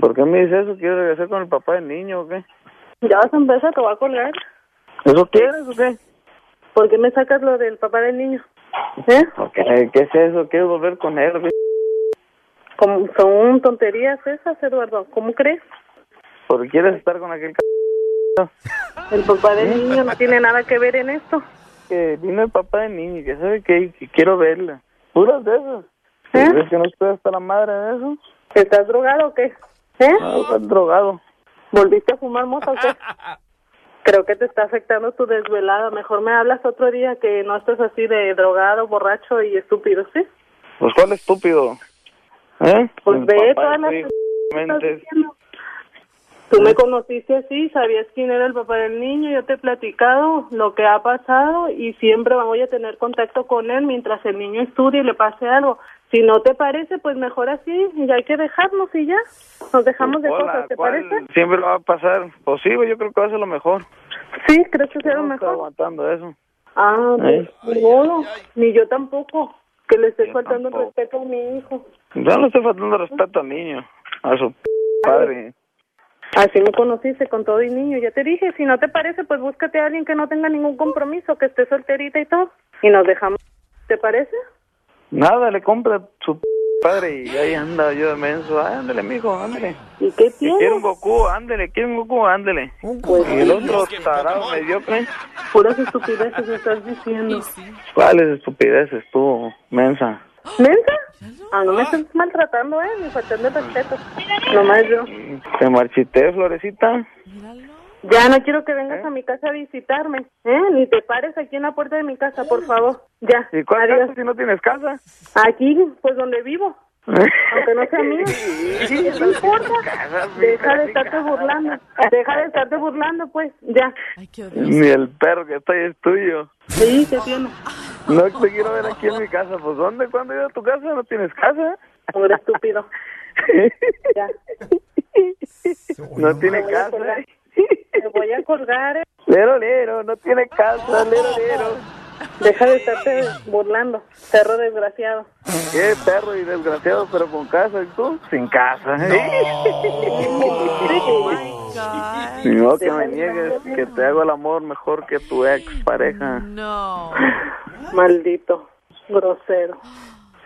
[SPEAKER 22] ¿Por qué me dice eso? ¿Quieres regresar con el papá del niño o qué?
[SPEAKER 13] Ya vas a empezar, te voy a colgar.
[SPEAKER 22] ¿Eso quieres o qué?
[SPEAKER 13] ¿Por qué me sacas lo del papá del niño? ¿Eh?
[SPEAKER 22] ¿Qué, qué es eso? ¿Quieres volver con él?
[SPEAKER 13] Como- son tonterías esas, Eduardo. ¿Cómo crees?
[SPEAKER 22] ¿Por qué quieres estar con aquel c...
[SPEAKER 13] El papá del niño no tiene nada que ver en esto.
[SPEAKER 22] Que vino el papá del niño y que sabe que, que quiero verla. Puras de esas.
[SPEAKER 13] ¿Eh?
[SPEAKER 22] ¿Crees que no estoy hasta la madre de eso?
[SPEAKER 13] ¿Estás drogado o qué? ¿Eh?
[SPEAKER 22] No, estás drogado.
[SPEAKER 13] ¿Volviste a fumar mota o qué? Creo que te está afectando tu desvelada. Mejor me hablas otro día que no estés así de drogado, borracho y estúpido, ¿sí?
[SPEAKER 22] Pues cuál estúpido. ¿Eh?
[SPEAKER 13] Pues ve todas las cosas. Tú me conociste así, sabías quién era el papá del niño, yo te he platicado lo que ha pasado y siempre voy a tener contacto con él mientras el niño estudie y le pase algo. Si no te parece, pues mejor así, ya hay que dejarnos y ya. Nos dejamos de
[SPEAKER 22] Hola,
[SPEAKER 13] cosas, ¿te parece?
[SPEAKER 22] Siempre lo va a pasar. Posible, yo creo que va a ser lo mejor.
[SPEAKER 13] Sí, ¿crees que sea lo mejor?
[SPEAKER 22] aguantando eso.
[SPEAKER 13] Ah,
[SPEAKER 22] ¿Eh?
[SPEAKER 13] pues, ni modo, ni yo tampoco, que le estoy faltando el respeto a mi hijo.
[SPEAKER 22] Yo no le estoy faltando respeto al niño, a su padre.
[SPEAKER 13] Así me conociste con todo y niño. Ya te dije, si no te parece, pues búscate a alguien que no tenga ningún compromiso, que esté solterita y todo. Y nos dejamos. ¿Te parece?
[SPEAKER 22] Nada, le compra su padre y ahí anda yo de menso. Ah, ándale, mijo, ándale.
[SPEAKER 13] ¿Y qué
[SPEAKER 22] Si
[SPEAKER 13] tiene?
[SPEAKER 22] quiere un Goku, ándele, quiere un Goku, ándele.
[SPEAKER 13] Pues
[SPEAKER 22] y el
[SPEAKER 13] sí.
[SPEAKER 22] otro tarado mediocre,
[SPEAKER 13] Puras estupideces estás diciendo.
[SPEAKER 22] ¿Cuáles estupideces tú, mensa?
[SPEAKER 13] ¿Mensa? Ah, no me estás maltratando, ¿eh? Ni faltando respeto. Nomás yo.
[SPEAKER 22] Te marchité, Florecita.
[SPEAKER 13] Ya no quiero que vengas a mi casa a visitarme, ¿eh? Ni te pares aquí en la puerta de mi casa, por favor. Ya.
[SPEAKER 22] ¿Y cuál
[SPEAKER 13] Adiós.
[SPEAKER 22] casa si no tienes casa?
[SPEAKER 13] Aquí, pues donde vivo. Aunque no sea mío. ¿Qué te importa? Deja de estarte burlando. Deja de estarte burlando, pues. Ya.
[SPEAKER 22] Ni el perro que está ahí es tuyo.
[SPEAKER 13] Sí, ¿qué tiene?
[SPEAKER 22] No te quiero ver aquí en mi casa. Pues ¿dónde? ¿Cuándo he ido a tu casa? ¿No tienes casa?
[SPEAKER 13] Pobre estúpido. Ya.
[SPEAKER 22] No tiene casa.
[SPEAKER 13] Te voy a colgar. eh.
[SPEAKER 22] Lero, lero, no tiene casa, lero, lero.
[SPEAKER 13] Deja de estarte burlando, perro desgraciado.
[SPEAKER 22] Qué perro y desgraciado, pero con casa. ¿Y tú? Sin casa. Ni modo que me niegues que te hago el amor mejor que tu ex pareja.
[SPEAKER 6] No.
[SPEAKER 13] Maldito, grosero.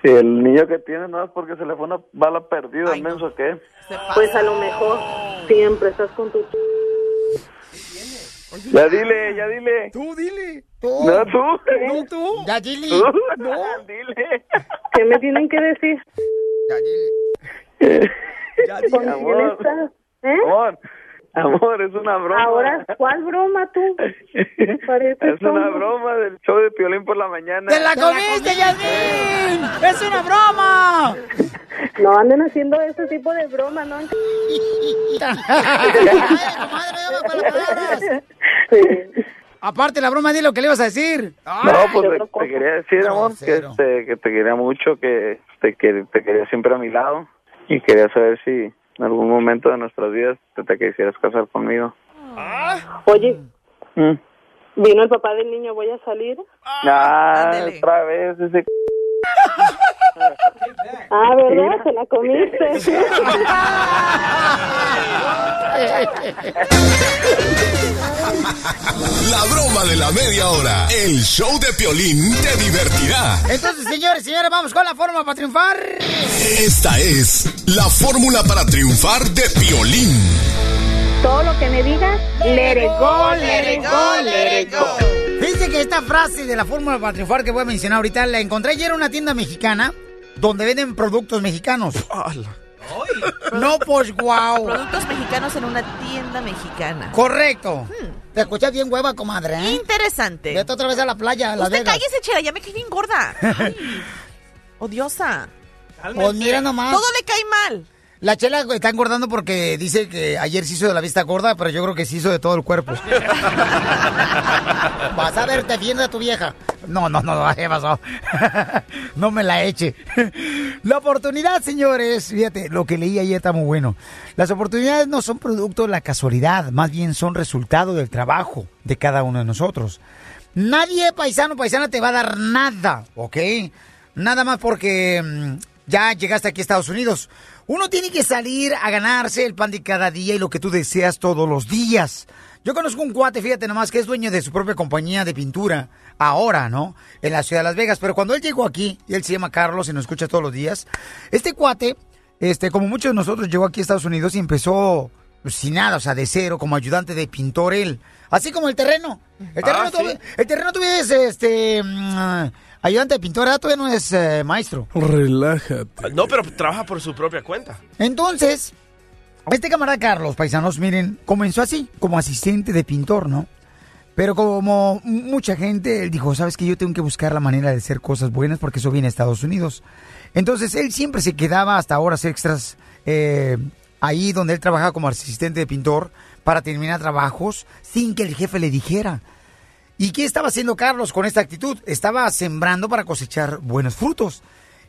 [SPEAKER 22] Si el niño que tiene no es porque se le fue una bala perdida, menso que.
[SPEAKER 13] Pues a lo mejor siempre estás con tu...
[SPEAKER 22] Ya dile, ya dile.
[SPEAKER 5] Tú dile.
[SPEAKER 22] No, tú.
[SPEAKER 5] No, tú. Ya, dile.
[SPEAKER 22] Tú.
[SPEAKER 5] No.
[SPEAKER 22] Dile.
[SPEAKER 13] ¿Qué me tienen que decir?
[SPEAKER 5] Ya
[SPEAKER 13] ¿Con quién
[SPEAKER 22] amor.
[SPEAKER 13] estás? ¿Eh?
[SPEAKER 22] Amor, amor, es una broma.
[SPEAKER 13] Ahora, ¿cuál broma tú?
[SPEAKER 22] Es una broma del show de Piolín por la mañana.
[SPEAKER 5] ¡Te la comiste, Yasmín! ¡Es una broma!
[SPEAKER 13] No anden haciendo ese tipo de broma, ¿no?
[SPEAKER 5] Aparte, la broma, di lo que le ibas a decir.
[SPEAKER 22] No, pues te, te quería decir, amor, que, este, que te quería mucho, que te, que te quería siempre a mi lado y quería saber si en algún momento de nuestras vidas te, te quisieras casar conmigo.
[SPEAKER 13] Oye,
[SPEAKER 22] Mm.
[SPEAKER 13] vino el papá del niño, voy a salir.
[SPEAKER 22] Ah, otra vez ese...
[SPEAKER 13] Ah, ¿verdad? Se la comiste.
[SPEAKER 2] La broma de la media hora. El show de Piolín te divertirá.
[SPEAKER 5] Entonces, señores, señores, vamos con la forma para triunfar.
[SPEAKER 2] Esta es la fórmula para triunfar de Piolín.
[SPEAKER 13] Todo lo que me digas, let it go, let it go,
[SPEAKER 5] Fíjense que esta frase de la fórmula para triunfar que voy a mencionar ahorita la encontré ayer en una tienda mexicana donde venden productos mexicanos. No, pues wow.
[SPEAKER 6] Productos mexicanos en una tienda mexicana.
[SPEAKER 5] Correcto. Te escuchas bien hueva, comadre, ¿eh?
[SPEAKER 6] Interesante.
[SPEAKER 5] Vete otra vez a la playa, a Las
[SPEAKER 6] Usted
[SPEAKER 5] Vegas.
[SPEAKER 6] cállese, chera, ya me caí bien gorda. Ay, odiosa.
[SPEAKER 5] Pues mira nomás.
[SPEAKER 6] Todo le cae mal.
[SPEAKER 5] La chela está engordando porque dice que ayer se hizo de la vista gorda, pero yo creo que se hizo de todo el cuerpo. Vas a ver, defiende a tu vieja. No, no, no, ¿qué pasó? no me la eche. La oportunidad, señores, fíjate, lo que leí ayer está muy bueno. Las oportunidades no son producto de la casualidad, más bien son resultado del trabajo de cada uno de nosotros. Nadie, paisano, paisana, te va a dar nada, ¿ok? Nada más porque mm, ya llegaste aquí a Estados Unidos. Uno tiene que salir a ganarse el pan de cada día y lo que tú deseas todos los días. Yo conozco un cuate, fíjate nomás, que es dueño de su propia compañía de pintura, ahora, ¿no? En la ciudad de Las Vegas. Pero cuando él llegó aquí, y él se llama Carlos y nos escucha todos los días, este cuate, este, como muchos de nosotros, llegó aquí a Estados Unidos y empezó pues, sin nada, o sea, de cero, como ayudante de pintor él. Así como el terreno. El terreno,
[SPEAKER 4] Ah, sí.
[SPEAKER 5] el terreno este, mm, ayudante de pintor, ¿verdad? todavía no es eh, maestro.
[SPEAKER 4] Relájate. No, pero trabaja por su propia cuenta.
[SPEAKER 5] Entonces, este camarada Carlos, paisanos, miren, comenzó así, como asistente de pintor, ¿no? Pero como mucha gente, él dijo, ¿sabes que Yo tengo que buscar la manera de hacer cosas buenas porque eso viene a Estados Unidos. Entonces, él siempre se quedaba hasta horas extras eh, ahí donde él trabajaba como asistente de pintor para terminar trabajos sin que el jefe le dijera. ¿Y qué estaba haciendo Carlos con esta actitud? Estaba sembrando para cosechar buenos frutos.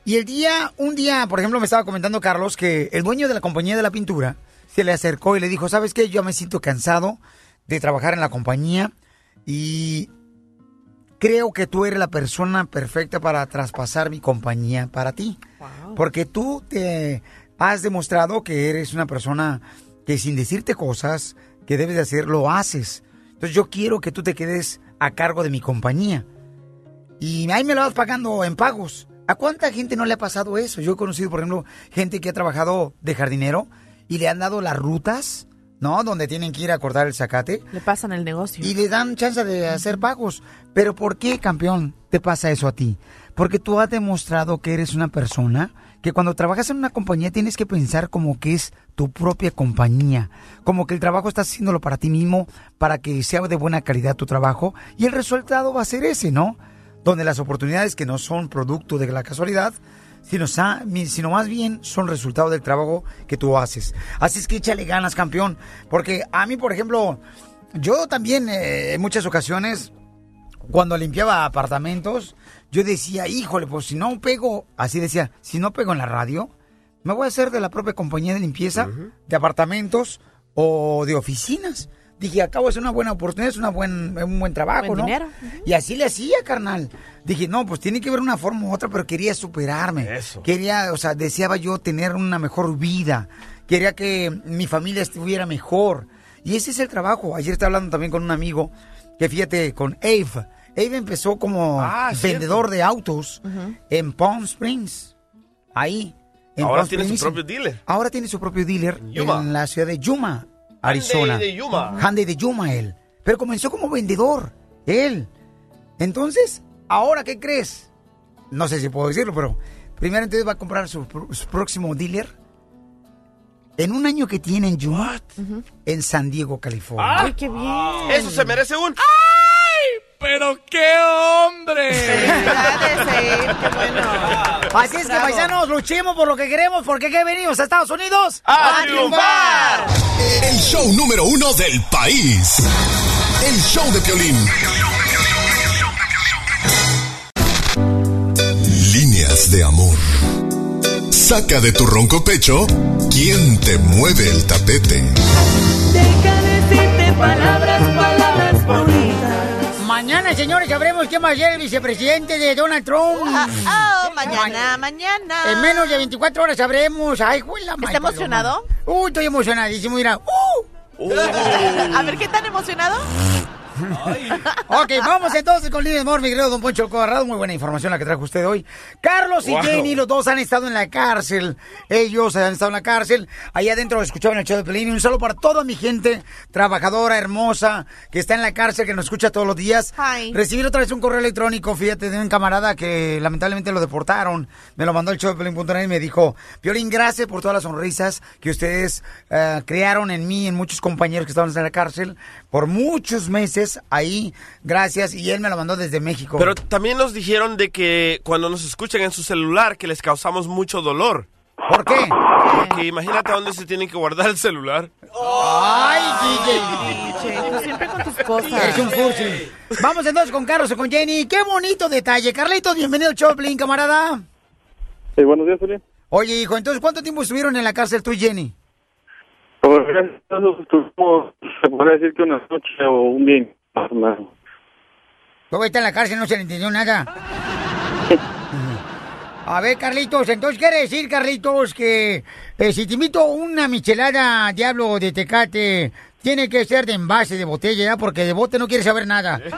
[SPEAKER 5] Y el día, un día, por ejemplo, me estaba comentando Carlos que el dueño de la compañía de la pintura se le acercó y le dijo, ¿sabes qué? Yo me siento cansado de trabajar en la compañía y creo que tú eres la persona perfecta para traspasar mi compañía para ti. Porque tú te has demostrado que eres una persona que sin decirte cosas que debes de hacer, lo haces. Entonces yo quiero que tú te quedes a cargo de mi compañía. Y ahí me lo vas pagando en pagos. ¿A cuánta gente no le ha pasado eso? Yo he conocido, por ejemplo, gente que ha trabajado de jardinero y le han dado las rutas ¿no? Donde tienen que ir a cortar el zacate.
[SPEAKER 6] Le pasan el negocio.
[SPEAKER 5] Y le dan chance de hacer pagos. Pero ¿por qué, campeón, te pasa eso a ti? Porque tú has demostrado que eres una persona que cuando trabajas en una compañía tienes que pensar como que es tu propia compañía, como que el trabajo estás haciéndolo para ti mismo, para que sea de buena calidad tu trabajo y el resultado va a ser ese, ¿no? Donde las oportunidades que no son producto de la casualidad, sino, sino más bien son resultado del trabajo que tú haces. Así es que échale ganas, campeón, porque a mí, por ejemplo, yo también eh, en muchas ocasiones cuando limpiaba apartamentos, yo decía, híjole, pues si no pego, así decía, si no pego en la radio, me voy a hacer de la propia compañía de limpieza de apartamentos o de oficinas. Dije, acabo es una buena oportunidad, es una buen, un buen trabajo,
[SPEAKER 6] Buen
[SPEAKER 5] ¿no?
[SPEAKER 6] dinero.
[SPEAKER 5] Y así le hacía, carnal. Dije, no, pues tiene que haber una forma u otra, pero quería superarme.
[SPEAKER 4] Eso.
[SPEAKER 5] Quería, o sea, deseaba yo tener una mejor vida. Quería que mi familia estuviera mejor. Y ese es el trabajo. Ayer estaba hablando también con un amigo que fíjate, con Ave. Ave empezó como
[SPEAKER 4] Ah, cierto.
[SPEAKER 5] vendedor de autos en Palm Springs. Ahí. en
[SPEAKER 4] Ahora
[SPEAKER 5] Palm
[SPEAKER 4] tiene su propio dealer.
[SPEAKER 5] Ahora tiene su propio dealer
[SPEAKER 4] Yuma.
[SPEAKER 5] en la ciudad de Yuma, Arizona.
[SPEAKER 4] de Yuma.
[SPEAKER 5] Hyundai de Yuma, él. Pero comenzó como vendedor, él. Entonces, ¿ahora qué crees? No sé si puedo decirlo, pero primero entonces va a comprar su, pr- su próximo dealer en un año que tiene en Yuma, en San Diego, California.
[SPEAKER 6] Uy, qué bien.
[SPEAKER 4] Eso se merece un...
[SPEAKER 23] ¡Pero qué hombre!
[SPEAKER 5] Así es que, paisanos, luchemos por lo que queremos, porque ¿qué venimos a Estados Unidos?
[SPEAKER 2] ¡A triunfar! El show número uno del país. El show de Piolín. Líneas de amor. Saca de tu ronco pecho quién te mueve el tapete.
[SPEAKER 23] Deja decirte palabras, palabras bonitas.
[SPEAKER 5] Mañana, señores, sabremos quién va a ser el vicepresidente de Donald Trump.
[SPEAKER 6] Oh, mañana, mañana.
[SPEAKER 5] En menos de 24 horas sabremos. Ay, güey, la
[SPEAKER 6] ¿Está emocionado?
[SPEAKER 5] Uy, estoy emocionadísimo, mira. ¡Uh!
[SPEAKER 6] A ver, ¿qué tan emocionado?
[SPEAKER 5] Ok, vamos entonces con Líneas de Amor, mi Don Poncho Corrado. Muy buena información la que trajo usted hoy. Carlos y
[SPEAKER 23] Wow.
[SPEAKER 5] Jenny, los dos han estado en la cárcel. Ellos han estado en la cárcel. Allá adentro escuchaban el show de Pelín. Y un saludo para toda mi gente trabajadora, hermosa, que está en la cárcel, que nos escucha todos los días.
[SPEAKER 6] Hi.
[SPEAKER 5] Recibir otra vez un correo electrónico, fíjate, de un camarada que lamentablemente lo deportaron. Me lo mandó el show de Pelín.net y me dijo, Piolín, gracias por todas las sonrisas que ustedes eh, crearon en mí, en muchos compañeros que estaban en la cárcel por muchos meses ahí. Gracias. Y él me lo mandó desde México.
[SPEAKER 4] Pero también nos dijeron de que cuando nos escuchan en su celular que les causamos mucho dolor.
[SPEAKER 5] ¿Por qué?
[SPEAKER 4] Porque imagínate a dónde se tienen que guardar el celular.
[SPEAKER 5] ¡Ay, DJ!
[SPEAKER 6] Tú siempre con tus cosas.
[SPEAKER 5] Eres un. Vamos entonces con Carlos y con Jenny. ¡Qué bonito detalle! Carlitos, bienvenido al Choplin, camarada.
[SPEAKER 24] Sí, buenos días, Julián.
[SPEAKER 5] Oye, hijo, entonces, ¿cuánto tiempo estuvieron en la cárcel tú y Jenny?
[SPEAKER 24] Pues, gracias a Dios, estuvimos, se podría decir que una noche o un día, más o menos.
[SPEAKER 5] Luego está en la cárcel, no se le entendió nada. A ver, Carlitos, entonces quiere decir, Carlitos, que eh, si te invito una michelada Diablo de Tecate, tiene que ser de envase, de botella, ¿ya? Porque de bote no quiere saber nada.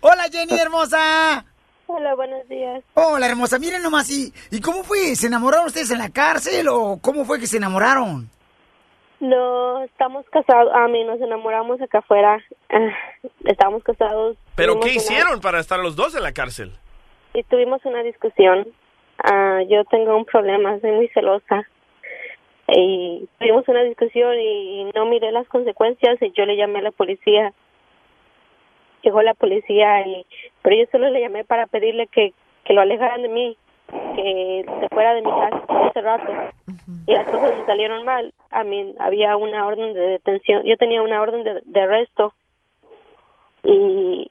[SPEAKER 5] Hola, Jenny, hermosa.
[SPEAKER 25] Hola, buenos días.
[SPEAKER 5] Hola, hermosa. Miren nomás, ¿y, ¿y cómo fue? ¿Se enamoraron ustedes en la cárcel o cómo fue que se enamoraron?
[SPEAKER 25] No, estamos casados. A mí nos enamoramos acá afuera. Ah, Estábamos casados.
[SPEAKER 4] ¿Pero qué
[SPEAKER 25] una-
[SPEAKER 4] hicieron para estar los dos en la cárcel?
[SPEAKER 25] Y tuvimos una discusión. Ah, yo tengo un problema, soy muy celosa. Y tuvimos una discusión y no miré las consecuencias y yo le llamé a la policía. Llegó la policía y pero yo solo le llamé para pedirle que, que lo alejaran de mí, que se fuera de mi casa hace rato. Y las cosas me salieron mal. A mí había una orden de detención, yo tenía una orden de, arresto y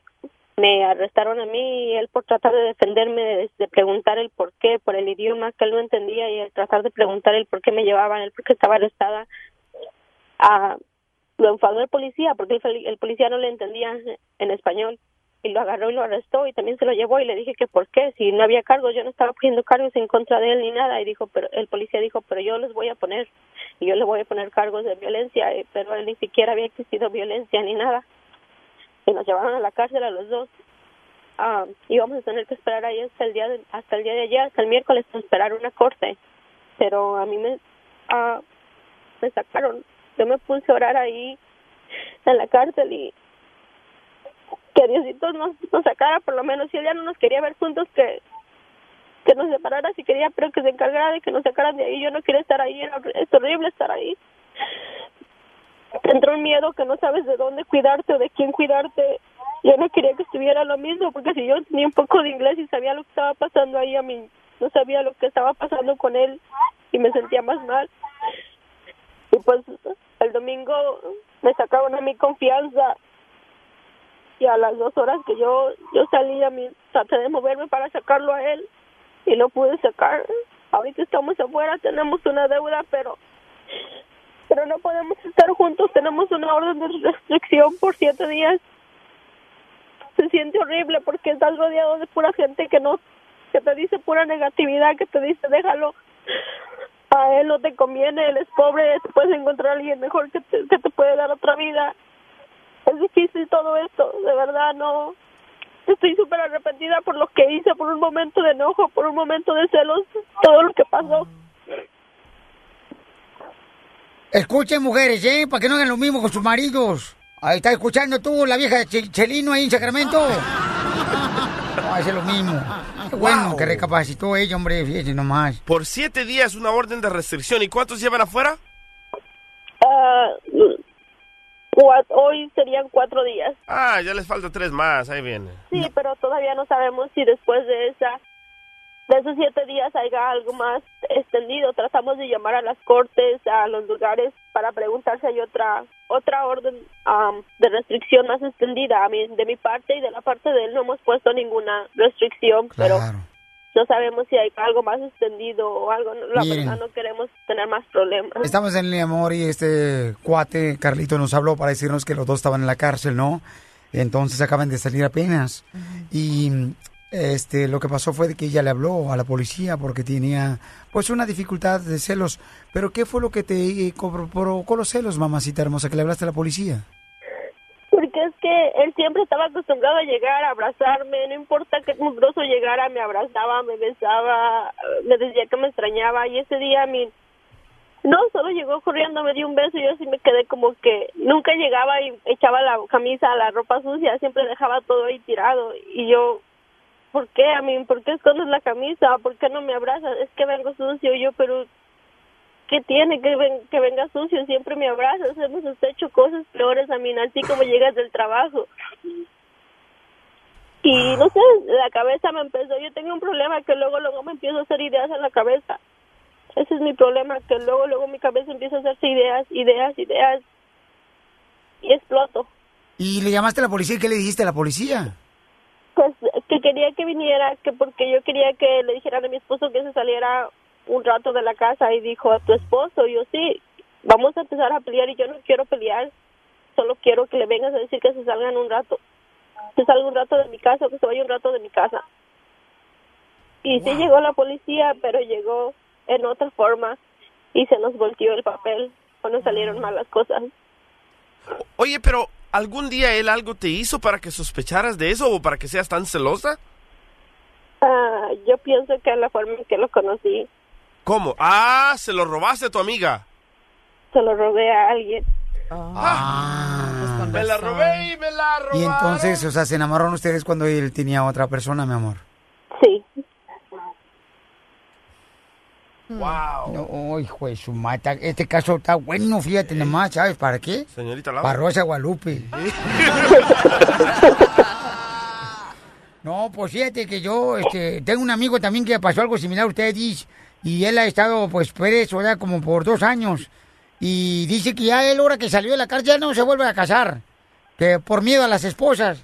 [SPEAKER 25] me arrestaron a mí y él por tratar de defenderme, de, preguntar el por qué, por el idioma que él no entendía y el tratar de preguntar el por qué me llevaban, el por qué estaba arrestada. Ah, lo enfadó el policía porque el, el policía no le entendía en español y lo agarró y lo arrestó y también se lo llevó y le dije que por qué, si no había cargos, yo no estaba poniendo cargos en contra de él ni nada y dijo, pero el policía dijo, pero yo los voy a poner y yo le voy a poner cargos de violencia, eh, pero él ni siquiera había existido violencia ni nada y nos llevaron a la cárcel a los dos. Ah, íbamos a tener que esperar ahí hasta el día de, hasta el día de ayer, hasta el miércoles, a esperar una corte. Pero a mí me ah, me sacaron. Yo me puse a orar ahí en la cárcel y que Diosito nos, nos sacara, por lo menos si él ya no nos quería ver juntos, que que nos separara si quería, pero que se encargara de que nos sacaran de ahí. Yo no quería estar ahí, es horrible estar ahí. Te entró un miedo que no sabes de dónde cuidarte o de quién cuidarte. Yo no quería que estuviera lo mismo, porque si yo tenía un poco de inglés y sabía lo que estaba pasando ahí, a mí no sabía lo que estaba pasando con él y me sentía más mal. Y pues el domingo me sacaron a mi confianza y a las dos horas que yo yo salí a mí traté de moverme para sacarlo a él y no pude sacar. Ahorita estamos afuera tenemos una deuda pero pero no podemos estar juntos. Tenemos una orden de restricción por siete días. Se siente horrible porque estás rodeado de pura gente que no que te dice pura negatividad que te dice déjalo. A él no te conviene él es pobre puedes encontrar a alguien mejor que te, que te puede dar otra vida es difícil todo esto, de verdad no. Estoy súper arrepentida por lo que hice, por un momento de enojo, por un momento de celos, todo lo que pasó.
[SPEAKER 5] Escuchen, mujeres, ¿eh? Para que no hagan lo mismo con sus maridos. Ahí está escuchando tú, la vieja de Ch- Chelino ahí en Sacramento. No, hace lo mismo. Qué bueno que recapacitó ella, hombre, fíjese nomás.
[SPEAKER 4] Por siete días una orden de restricción. ¿Y cuántos llevan afuera?
[SPEAKER 25] Ah, hoy serían cuatro días.
[SPEAKER 4] Ah, ya les falta tres más. Ahí viene.
[SPEAKER 25] Sí, pero todavía no sabemos si después de esa de esos siete días haya algo más extendido. Tratamos de llamar a las cortes, a los lugares para preguntar si hay otra otra orden am, de restricción más extendida. A mí, de mi parte y de la parte de él no hemos puesto ninguna restricción, pero no sabemos si hay algo más extendido o algo. La verdad no queremos tener más problemas.
[SPEAKER 5] Estamos en el amor y este cuate, Carlito, nos habló para decirnos que los dos estaban en la cárcel, ¿no? Entonces acaban de salir apenas. Y este lo que pasó fue de que ella le habló a la policía porque tenía pues una dificultad de celos. Pero ¿qué fue lo que te eh, provocó los celos, mamacita hermosa, que le hablaste a la policía?
[SPEAKER 25] Él siempre estaba acostumbrado a llegar a abrazarme, no importa qué mugroso llegara, me abrazaba, me besaba, me decía que me extrañaba y ese día a mí no, solo llegó corriendo, me dio un beso y yo así me quedé como que nunca llegaba y echaba la camisa, la ropa sucia, siempre dejaba todo ahí tirado y yo, ¿por qué a mí? ¿Por qué escondes la camisa? ¿Por qué no me abrazas? Es que vengo sucio yo, pero ¿qué tiene que, ven- que venga sucio? Siempre me abrazas, hemos hecho cosas peores a mí, así como llegas del trabajo. Y no sé, la cabeza me empezó, yo tengo un problema que luego, luego me empiezo a hacer ideas en la cabeza. Ese es mi problema, que luego, luego mi cabeza empieza a hacerse ideas, ideas, ideas. Y exploto.
[SPEAKER 5] ¿Y le llamaste a la policía y qué le dijiste a la policía?
[SPEAKER 25] Pues que quería que viniera, que porque yo quería que le dijeran a mi esposo que se saliera un rato de la casa y dijo a tu esposo, yo sí, vamos a empezar a pelear y yo no quiero pelear, solo quiero que le vengas a decir que se salgan un rato, que salga un rato de mi casa o que se vaya un rato de mi casa. Y sí llegó la policía, pero llegó en otra forma y se nos volteó el papel cuando salieron mal las cosas.
[SPEAKER 4] Oye, pero ¿algún día él algo te hizo para que sospecharas de eso o para que seas tan celosa?
[SPEAKER 25] Ah, yo pienso que la forma en que lo conocí
[SPEAKER 4] ¿Cómo? Ah, se lo robaste a tu amiga.
[SPEAKER 25] se lo robé a alguien.
[SPEAKER 5] Ah.
[SPEAKER 4] Me la robé y me la robé.
[SPEAKER 5] Y entonces, o sea, se enamoraron ustedes cuando él tenía otra persona, mi amor.
[SPEAKER 25] Sí.
[SPEAKER 4] Wow.
[SPEAKER 5] No, hijo de su mata. Este caso está bueno, fíjate nomás, ¿sabes para qué?
[SPEAKER 4] Señorita Laura.
[SPEAKER 5] Para Rosa Guadalupe. No, pues fíjate que yo este, tengo un amigo también que pasó algo similar a ustedes y él ha estado pues preso ya como por dos años y dice que ya él ahora que salió de la cárcel ya no se vuelve a casar, que por miedo a las esposas.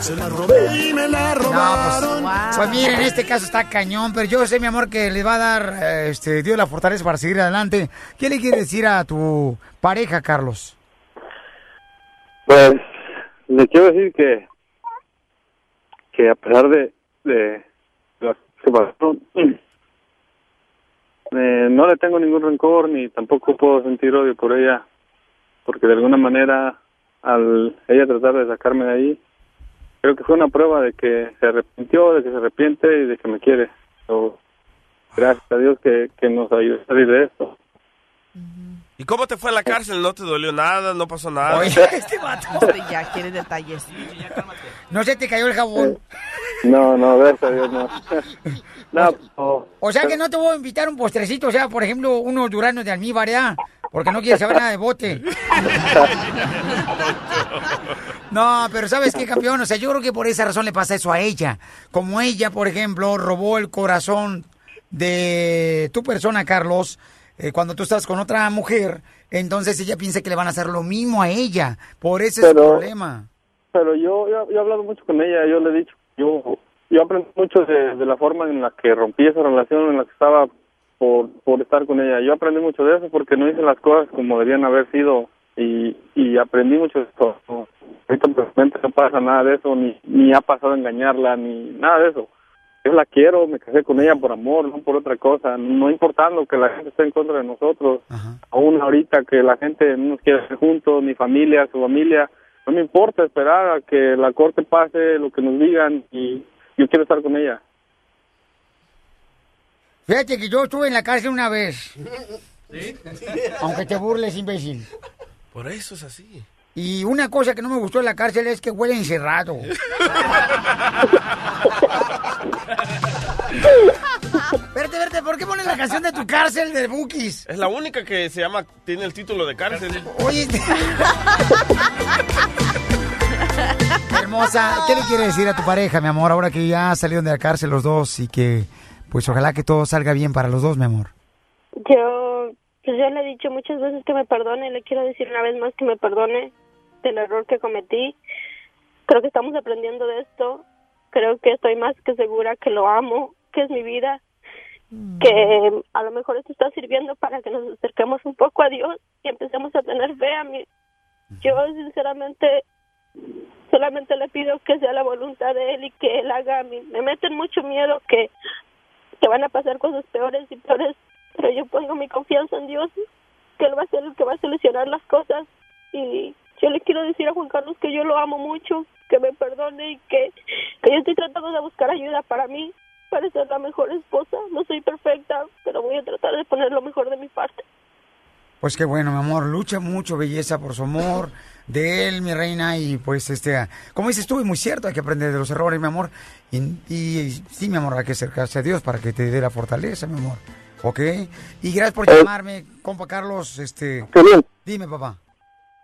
[SPEAKER 20] Se la robé y me la
[SPEAKER 5] No, pues,
[SPEAKER 20] robaron.
[SPEAKER 5] pues miren, este caso está cañón, pero yo sé, mi amor, que le va a dar eh, este, Dios la fortaleza para seguir adelante. ¿Qué le quieres decir a tu pareja, Carlos?
[SPEAKER 24] Pues le quiero decir que que a pesar de de pasó eh, no le tengo ningún rencor ni tampoco puedo sentir odio por ella porque de alguna manera al ella tratar de sacarme de ahí creo que fue una prueba de que se arrepintió de que se arrepiente y de que me quiere So, gracias a Dios que, que nos ayudó a salir de esto.
[SPEAKER 4] ¿Y cómo te fue en la cárcel? ¿No te dolió nada? ¿No pasó nada?
[SPEAKER 5] Oye, este vato.
[SPEAKER 6] ya quiere detalles.
[SPEAKER 5] No se te cayó el jabón.
[SPEAKER 24] No, no, gracias a Dios, no. no, no.
[SPEAKER 5] O sea que no te voy a invitar un postrecito, o sea, por ejemplo, unos duranos de almíbar, ¿ya? Porque no quieres saber nada de bote. No, pero ¿sabes qué, campeón? O sea, yo creo que por esa razón le pasa eso a ella. Como ella, por ejemplo, robó el corazón de tu persona, Carlos, eh, cuando tú estás con otra mujer, entonces ella piensa que le van a hacer lo mismo a ella. Por ese es el problema.
[SPEAKER 24] Pero yo, yo, yo he hablado mucho con ella, yo le he dicho, yo, yo aprendí mucho de, de la forma en la que rompí esa relación, en la que estaba por, por estar con ella. Yo aprendí mucho de eso porque no hice las cosas como debían haber sido y, y aprendí mucho de esto. Ahorita realmente no pasa nada de eso, ni, ni ha pasado a engañarla, ni nada de eso. Yo la quiero, me casé con ella por amor, no por otra cosa, no importando que la gente esté en contra de nosotros, aún ahorita que la gente no nos quiere juntos, mi familia, su familia, no me importa esperar a que la corte pase, lo que nos digan y yo quiero estar con ella.
[SPEAKER 5] Fíjate que yo estuve en la cárcel una vez. Aunque te burles, imbécil.
[SPEAKER 4] Por eso es así.
[SPEAKER 5] Y una cosa que no me gustó de la cárcel es que huele encerrado. Verte, verte, ¿por qué pones la canción de tu cárcel de Bookies?
[SPEAKER 4] Es la única que se llama, tiene el título de cárcel.
[SPEAKER 5] Oye, hermosa, ¿qué le quieres decir a tu pareja, mi amor, ahora que ya salieron de la cárcel los dos y que, pues ojalá que todo salga bien para los dos, mi amor?
[SPEAKER 25] Yo, pues yo le he dicho muchas veces que me perdone, le quiero decir una vez más que me perdone del error que cometí. Creo que estamos aprendiendo de esto. Creo que estoy más que segura que lo amo, que es mi vida, que a lo mejor esto está sirviendo para que nos acerquemos un poco a Dios y empecemos a tener fe a mí. Yo sinceramente solamente le pido que sea la voluntad de Él y que Él haga a mí. Me meten mucho miedo que, que van a pasar cosas peores y peores, pero yo pongo mi confianza en Dios, que Él va a ser el que va a solucionar las cosas. Y yo le quiero decir a Juan Carlos que yo lo amo mucho, que me perdone y que, que yo estoy tratando de buscar ayuda para mí, para ser la mejor esposa. No soy perfecta, pero voy a tratar de poner lo mejor de mi parte.
[SPEAKER 5] Pues qué bueno, mi amor, lucha mucho, belleza, por su amor de él, mi reina, y pues este, como dices tú, es muy cierto, hay que aprender de los errores, mi amor, y, y sí, mi amor, hay que acercarse a Dios para que te dé la fortaleza, mi amor, ¿ok? Y gracias por llamarme, compa Carlos, este,
[SPEAKER 24] Piolín.
[SPEAKER 5] dime, papá.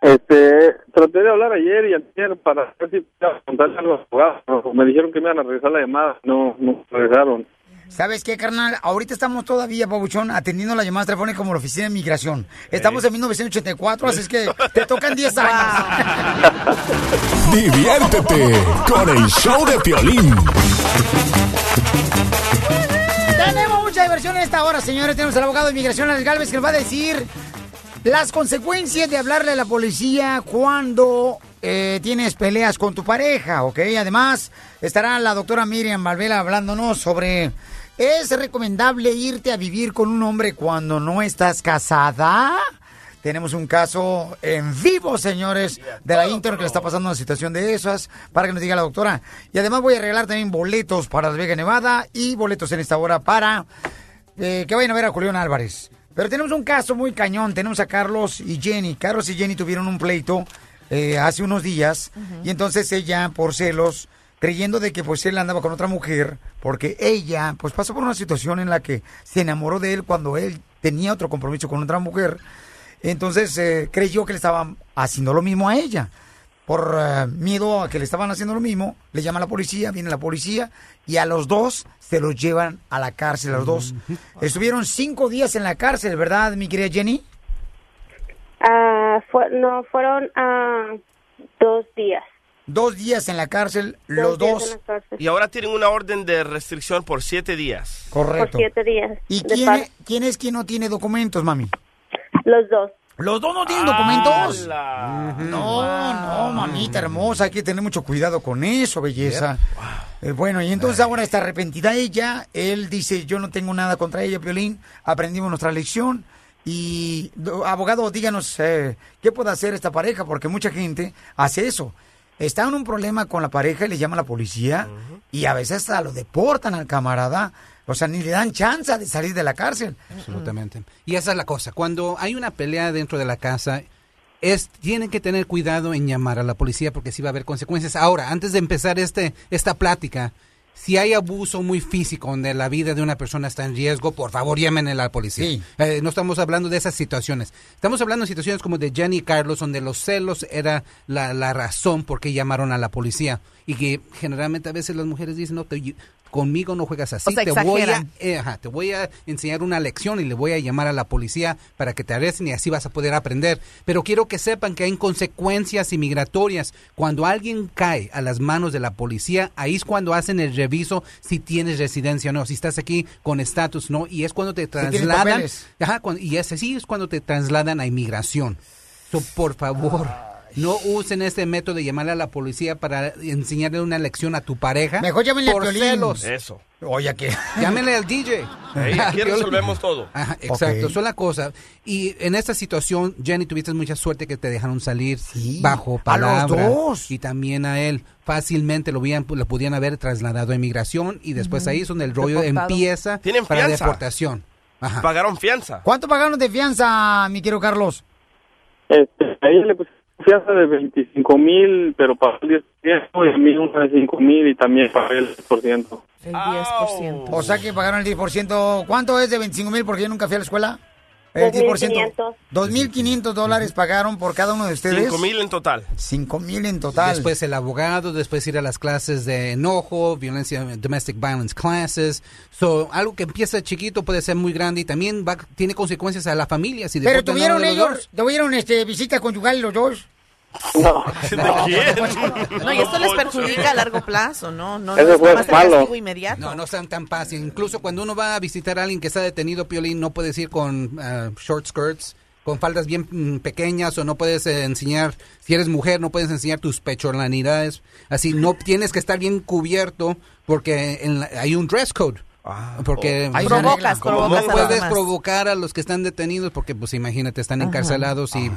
[SPEAKER 24] Este, traté de hablar ayer y ayer para ver si podía contarle algo a los abogados, me dijeron que me iban a regresar la llamada, no, no regresaron.
[SPEAKER 5] ¿Sabes qué, carnal? Ahorita estamos todavía, Pabuchón, atendiendo las llamadas telefónicas como la Oficina de Migración. Estamos en 1984, así es que te tocan 10 años.
[SPEAKER 2] Diviértete con el show de Piolín.
[SPEAKER 5] Tenemos mucha diversión en esta hora, señores. Tenemos al abogado de inmigración, Alex Galvez, que nos va a decir las consecuencias de hablarle a la policía cuando eh, tienes peleas con tu pareja, ¿ok? Además, estará la doctora Miriam Valvela hablándonos sobre... ¿Es recomendable irte a vivir con un hombre cuando no estás casada? Tenemos un caso en vivo, señores, de la intern que le está pasando una situación de esas, para que nos diga la doctora. Y además voy a regalar también boletos para Las Vegas, Nevada, y boletos en esta hora para eh, que vayan a ver a Julián Álvarez. Pero tenemos un caso muy cañón. Tenemos a Carlos y Jenny. Carlos y Jenny tuvieron un pleito eh, hace unos días. Y entonces ella, por celos, creyendo de que pues él andaba con otra mujer, porque ella pues pasó por una situación en la que se enamoró de él cuando él tenía otro compromiso con otra mujer. Entonces eh, creyó que le estaban haciendo lo mismo a ella. Por eh, miedo a que le estaban haciendo lo mismo, le llama a la policía, viene la policía y a los dos se los llevan a la cárcel, a los dos. Estuvieron cinco días en la cárcel, ¿verdad, mi querida Jenny?
[SPEAKER 25] Ah, fue- no, fueron ah, dos días.
[SPEAKER 5] Dos días en la cárcel, los
[SPEAKER 25] días
[SPEAKER 5] dos.
[SPEAKER 25] en la cárcel.
[SPEAKER 4] Y ahora tienen una orden de restricción por siete días.
[SPEAKER 5] Correcto.
[SPEAKER 25] Por siete días.
[SPEAKER 5] ¿Y quién, quién es quien no tiene documentos, mami?
[SPEAKER 25] Los dos.
[SPEAKER 5] ¿Los dos no tienen documentos? No, no, mamita hermosa, hay que tener mucho cuidado con eso, belleza. Eh, bueno, y entonces ahora está arrepentida ella, él dice, yo no tengo nada contra ella, Piolín, aprendimos nuestra lección. Y, do- abogado, díganos, eh, ¿qué puede hacer esta pareja? Porque mucha gente hace eso. está en un problema con la pareja y le llama a la policía y a veces hasta lo deportan al camarada. O sea, ni le dan chance de salir de la cárcel.
[SPEAKER 26] Absolutamente. Y esa es la cosa. Cuando hay una pelea dentro de la casa, es tienen que tener cuidado en llamar a la policía porque sí va a haber consecuencias. Ahora, antes de empezar este esta plática, si hay abuso muy físico donde la vida de una persona está en riesgo, por favor llamen a la policía. Eh, no estamos hablando de esas situaciones. Estamos hablando de situaciones como de Jenny y Carlos, donde los celos era la, la razón por qué llamaron a la policía. Y que generalmente a veces las mujeres dicen, no, te- conmigo no juegas así.
[SPEAKER 6] O sea,
[SPEAKER 26] te, voy a,
[SPEAKER 6] exageran.
[SPEAKER 26] eh, ajá, te voy a enseñar una lección y le voy a llamar a la policía para que te arresten y así vas a poder aprender. Pero quiero que sepan que hay consecuencias inmigratorias. Cuando alguien cae a las manos de la policía, ahí es cuando hacen el reviso si tienes residencia o no, si estás aquí con estatus no, y es cuando te trasladan. Ajá, cuando- y ese sí es cuando te trasladan a inmigración. So, por favor. No usen este método de llamarle a la policía para enseñarle una lección a tu pareja.
[SPEAKER 5] Mejor llámenle a
[SPEAKER 26] por
[SPEAKER 5] Piolín.
[SPEAKER 26] celos.
[SPEAKER 4] Eso.
[SPEAKER 5] Oye, ¿qué?
[SPEAKER 26] Llámenle al DJ.
[SPEAKER 4] Ey, aquí resolvemos todo.
[SPEAKER 26] Ajá, exacto,
[SPEAKER 4] Ok.
[SPEAKER 26] son la cosa. Y en esta situación, Jenny, tuviste mucha suerte que te dejaron salir bajo
[SPEAKER 5] a los
[SPEAKER 26] palabra.
[SPEAKER 5] dos.
[SPEAKER 26] Y también a él. Fácilmente lo, habían, lo podían haber trasladado a inmigración y después ahí es donde el rollo
[SPEAKER 5] Deportado.
[SPEAKER 26] empieza
[SPEAKER 4] Tienen
[SPEAKER 26] para
[SPEAKER 4] fianza.
[SPEAKER 26] deportación. Ajá.
[SPEAKER 4] Pagaron fianza.
[SPEAKER 5] ¿Cuánto pagaron de fianza, mi querido Carlos?
[SPEAKER 24] Este, le puse fianza de 25 mil, pero pagó el 10% y a mí una de 5 mil y también pagué el 10%.
[SPEAKER 6] El 10%.
[SPEAKER 5] O sea que pagaron el 10%. ¿Cuánto es de 25 mil? Porque yo nunca fui a la escuela. El 10%.
[SPEAKER 25] 2.500.
[SPEAKER 5] 2.500 dólares pagaron por cada uno de ustedes.
[SPEAKER 4] Cinco mil en total.
[SPEAKER 5] 5 mil en total.
[SPEAKER 26] Después el abogado, después ir a las clases de enojo, violencia, domestic violence classes. So, algo que empieza chiquito puede ser muy grande y también va, tiene consecuencias a la familia. Si
[SPEAKER 5] Pero tuvieron ellos, tuvieron este, visita conyugal los dos.
[SPEAKER 24] No.
[SPEAKER 6] No, y esto les perjudica a largo plazo, ¿no? No, no
[SPEAKER 26] Eso
[SPEAKER 6] es
[SPEAKER 26] fue
[SPEAKER 6] el
[SPEAKER 26] malo.
[SPEAKER 6] castigo inmediato.
[SPEAKER 26] No, no sean tan fácil. Incluso cuando uno va a visitar a alguien que está detenido, Piolín, no puedes ir con ah, short skirts, con faldas bien mm, pequeñas, o no puedes eh, enseñar, si eres mujer, no puedes enseñar tus pechorlanidades. Así, no tienes que estar bien cubierto porque en la- hay un dress code. Porque
[SPEAKER 6] oh. Hay una Provocas, provocas
[SPEAKER 26] no
[SPEAKER 6] a los
[SPEAKER 26] puedes
[SPEAKER 6] demás.
[SPEAKER 26] provocar a los que están detenidos porque, pues, imagínate, están
[SPEAKER 6] Ajá.
[SPEAKER 26] encarcelados y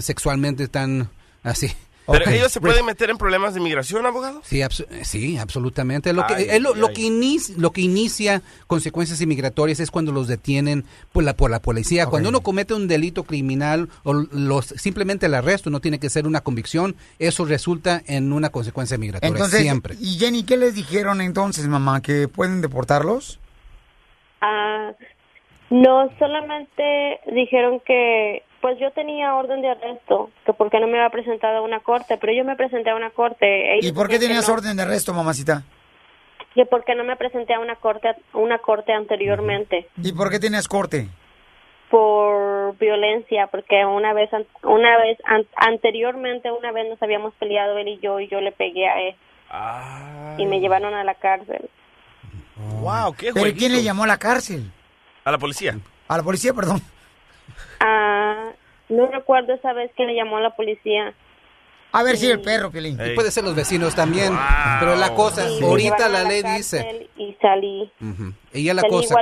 [SPEAKER 26] sexualmente están así.
[SPEAKER 4] ¿Pero
[SPEAKER 26] Ok.
[SPEAKER 4] ellos se pueden meter en problemas de inmigración, abogado?
[SPEAKER 26] Sí, abso- sí, absolutamente. Lo que,
[SPEAKER 4] Ay,
[SPEAKER 26] es lo,
[SPEAKER 4] ay,
[SPEAKER 26] lo
[SPEAKER 4] ay.
[SPEAKER 26] que inicia, lo que inicia consecuencias inmigratorias es cuando los detienen por la, por la policía. Cuando uno comete un delito criminal o los, simplemente el arresto no tiene que ser una convicción, eso resulta en una consecuencia migratoria
[SPEAKER 5] Entonces,
[SPEAKER 26] siempre.
[SPEAKER 5] ¿y Jenny qué les dijeron entonces, mamá? ¿Que pueden deportarlos?
[SPEAKER 25] Ah, no, solamente dijeron que, pues yo tenía orden de arresto, que porque no me había presentado a una corte, pero yo me presenté a una corte.
[SPEAKER 5] ¿Y por qué tenías
[SPEAKER 25] no,
[SPEAKER 5] orden de arresto, mamacita?
[SPEAKER 25] Que porque no me presenté a una corte, a una corte anteriormente
[SPEAKER 5] ¿Y por qué tenías corte?
[SPEAKER 25] por violencia, porque una vez, una vez an- anteriormente, una vez nos habíamos peleado él y yo y yo le pegué a él y me llevaron a la cárcel.
[SPEAKER 4] Wow, qué
[SPEAKER 5] ¿Pero quién le llamó a la cárcel?
[SPEAKER 4] A la policía.
[SPEAKER 5] A la policía, perdón.
[SPEAKER 25] Ah, no recuerdo esa vez que le llamó a la policía.
[SPEAKER 5] A ver si el perro, Piolín.
[SPEAKER 26] Y puede ser los vecinos también. Pero la cosa,
[SPEAKER 25] Sí,
[SPEAKER 26] ahorita la
[SPEAKER 25] a
[SPEAKER 26] ley dice,
[SPEAKER 25] Y salí.
[SPEAKER 26] Ujú. Ella la
[SPEAKER 25] Salí
[SPEAKER 26] cosa,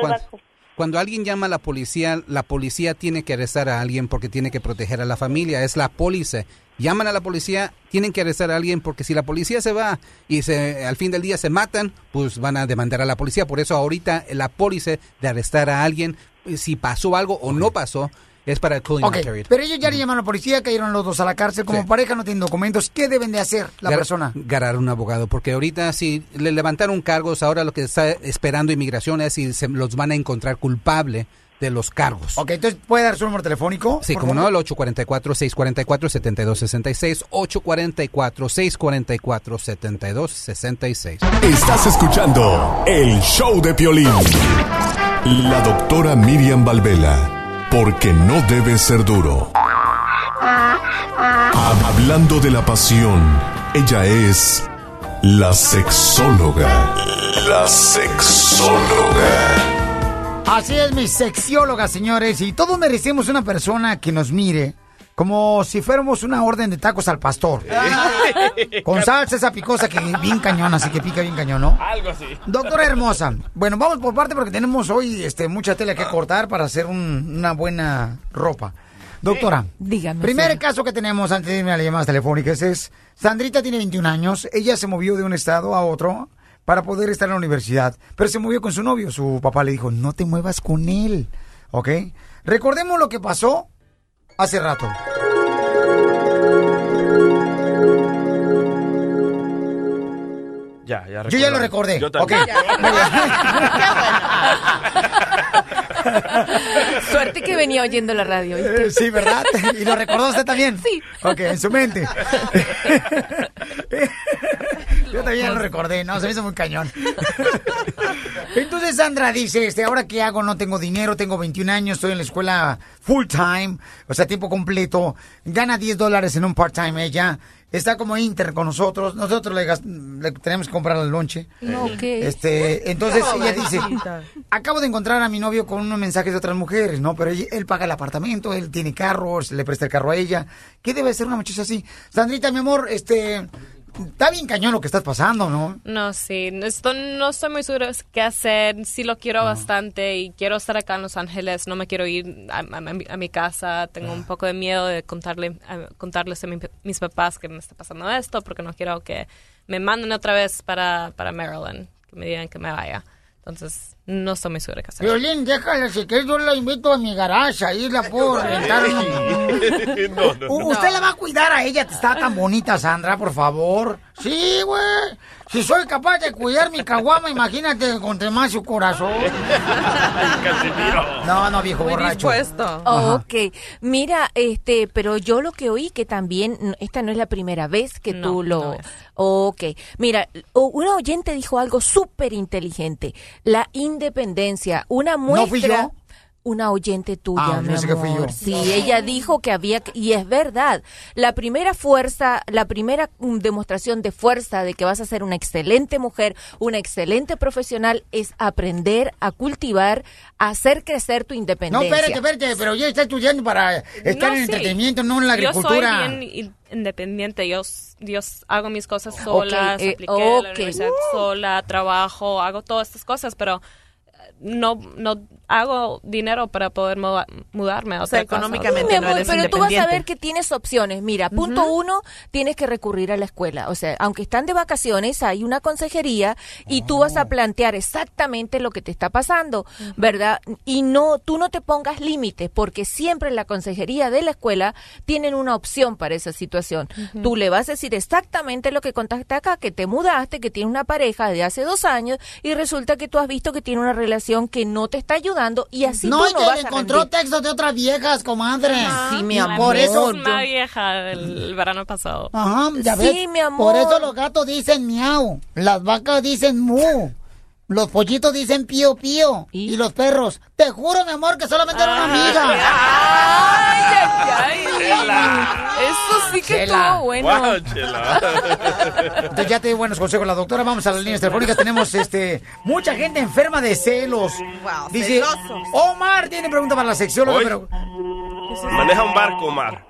[SPEAKER 26] cuando, alguien llama a la policía, la policía tiene que arrestar a alguien porque tiene que proteger a la familia, es la póliza. Llaman a la policía, tienen que arrestar a alguien porque si la policía se va y se, al fin del día se matan, pues van a demandar a la policía. Por eso ahorita la póliza de arrestar a alguien, si pasó algo o no pasó, es para el cooling
[SPEAKER 5] Ok,
[SPEAKER 26] off period.
[SPEAKER 5] pero ellos ya le llamaron a la policía, cayeron los dos a la cárcel. Como pareja no tienen documentos, ¿qué deben de hacer la
[SPEAKER 26] Gar-
[SPEAKER 5] persona?
[SPEAKER 26] Ganar un abogado, porque ahorita si le levantaron cargos, ahora lo que está esperando inmigración es si se los van a encontrar culpable de los cargos.
[SPEAKER 5] Ok, entonces, ¿puede dar su número telefónico?
[SPEAKER 26] Sí, como no, el 844-644-7266, 844-644-7266.
[SPEAKER 2] Estás escuchando el show de Piolín. La doctora Miriam Valvela. Porque no debe ser duro. Hablando de la pasión, ella es la sexóloga. La sexóloga.
[SPEAKER 5] Así es, mi sexióloga, señores. Y todos merecemos una persona que nos mire como si fuéramos una orden de tacos al pastor. Con salsa esa picosa que bien cañón, así que pica bien cañón, ¿no?
[SPEAKER 4] Algo así.
[SPEAKER 5] Doctora hermosa, bueno, vamos por parte porque tenemos hoy este, mucha tela que cortar para hacer un- una buena ropa. Doctora,
[SPEAKER 27] dígame.
[SPEAKER 5] Primer caso que tenemos antes de irme a las llamadas telefónicas es, Sandrita tiene 21 años, ella se movió de un estado a otro para poder estar en la universidad, pero se movió con su novio, su papá le dijo, no te muevas con él, ¿ok? Recordemos lo que pasó hace rato.
[SPEAKER 4] Ya, ya
[SPEAKER 5] Yo ya lo recordé.
[SPEAKER 4] Yo también.
[SPEAKER 5] Ok.
[SPEAKER 27] Suerte que venía oyendo la radio.
[SPEAKER 5] Eh, Sí, ¿verdad? ¿Y lo recordó usted también?
[SPEAKER 27] Sí.
[SPEAKER 5] Ok, en su mente. Yo también lo recordé, no, se me hizo muy cañón. Entonces Sandra dice, este, ¿ahora qué hago? No tengo dinero, tengo 21 años, estoy en la escuela full time, o sea, tiempo completo, gana 10 dólares en un part time ella, está como inter con nosotros, nosotros le, le tenemos que comprar el lonche.
[SPEAKER 27] No, ¿qué?
[SPEAKER 5] Este, entonces
[SPEAKER 27] No,
[SPEAKER 5] ella dice, acabo de encontrar a mi novio con unos mensajes de otras mujeres, ¿no? Pero ella- él paga el apartamento, él tiene carros, le presta el carro a ella. ¿Qué debe ser una muchacha así? Sandrita, mi amor, este, está bien cañón lo que estás pasando, ¿no?
[SPEAKER 11] No, sí, no estoy, no estoy muy segura qué hacer. Sí lo quiero bastante y quiero estar acá en Los Ángeles. No me quiero ir a, a- a mi- a mi casa. Tengo un poco de miedo de contarle, a- contarles a mi- mis papás que me está pasando esto porque no quiero que me manden otra vez para, para Maryland, que me digan que me vaya. Entonces, no estoy muy segura qué hacer.
[SPEAKER 5] Violín, déjala, si quieres yo la invito a mi garage, ahí la puedo rentar.
[SPEAKER 4] no, no,
[SPEAKER 5] ¿Usted la va a cuidar a ella? Está tan bonita, Sandra, por favor. Sí, güey. Si soy capaz de cuidar mi caguama, imagínate con más su corazón. No, no, viejo borracho. Ajá.
[SPEAKER 27] Oh, ok, mira, este, pero yo lo que oí que también, esta no es la primera vez que
[SPEAKER 11] No,
[SPEAKER 27] tú lo...
[SPEAKER 11] no es.
[SPEAKER 27] Ok, mira, una oyente dijo algo súper inteligente, la independencia, una muestra...
[SPEAKER 5] fui yo?
[SPEAKER 27] Una oyente tuya,
[SPEAKER 5] Ah,
[SPEAKER 27] mi
[SPEAKER 5] pensé que fui
[SPEAKER 27] amor.
[SPEAKER 5] yo.
[SPEAKER 27] Sí, ella dijo que había, que- y es verdad, la primera fuerza, la primera mm, demostración de fuerza de que vas a ser una excelente mujer, una excelente profesional, es aprender a cultivar, a hacer crecer tu
[SPEAKER 5] No,
[SPEAKER 27] independencia.
[SPEAKER 5] espérate, espérate, pero ella está estudiando para estar
[SPEAKER 11] No,
[SPEAKER 5] en el
[SPEAKER 11] sí.
[SPEAKER 5] entretenimiento, no en la agricultura.
[SPEAKER 11] Yo soy bien in- independiente. Yo, s- yo s- hago mis cosas solas,
[SPEAKER 27] eh,
[SPEAKER 11] apliqué a la universidad sola, trabajo, hago todas estas cosas, pero no, no hago dinero para poder muda- mudarme a
[SPEAKER 6] O sea, económicamente no eres
[SPEAKER 27] pero tú vas a ver que tienes opciones. Mira, punto uno, tienes que recurrir a la escuela. O sea, aunque están de vacaciones, hay una consejería y tú vas a plantear exactamente lo que te está pasando, ¿verdad? Y no, tú no te pongas límites, porque siempre en la consejería de la escuela tienen una opción para esa situación.
[SPEAKER 11] Ujú.
[SPEAKER 27] Tú le vas a decir exactamente lo que contaste acá, que te mudaste, que tienes una pareja de hace dos años y resulta que tú has visto que tiene una relación que no te está ayudando y así
[SPEAKER 5] No,
[SPEAKER 27] tú
[SPEAKER 5] y
[SPEAKER 27] no
[SPEAKER 5] que
[SPEAKER 27] vas a
[SPEAKER 5] encontró
[SPEAKER 27] rendir.
[SPEAKER 5] textos de otras viejas, comadre.
[SPEAKER 27] Sí, mi amor.
[SPEAKER 5] Por eso.
[SPEAKER 11] misma vieja del verano pasado.
[SPEAKER 5] Ajá, ya
[SPEAKER 27] Sí,
[SPEAKER 5] ves.
[SPEAKER 27] mi amor.
[SPEAKER 5] Por eso los gatos dicen miau, las vacas dicen mu, los pollitos dicen pío pío y, los perros. Te juro, mi amor, que solamente era una amiga.
[SPEAKER 27] Ay, ay, ay. Eso sí que
[SPEAKER 5] Chela.
[SPEAKER 27] estuvo bueno.
[SPEAKER 5] Entonces ya te di buenos consejos la doctora. Vamos a las líneas telefónicas. Tenemos este mucha gente enferma de celos. Dice,
[SPEAKER 6] celosos.
[SPEAKER 5] Omar tiene pregunta para la sexóloga,
[SPEAKER 4] Hoy.
[SPEAKER 5] pero
[SPEAKER 4] Maneja un barco, Omar.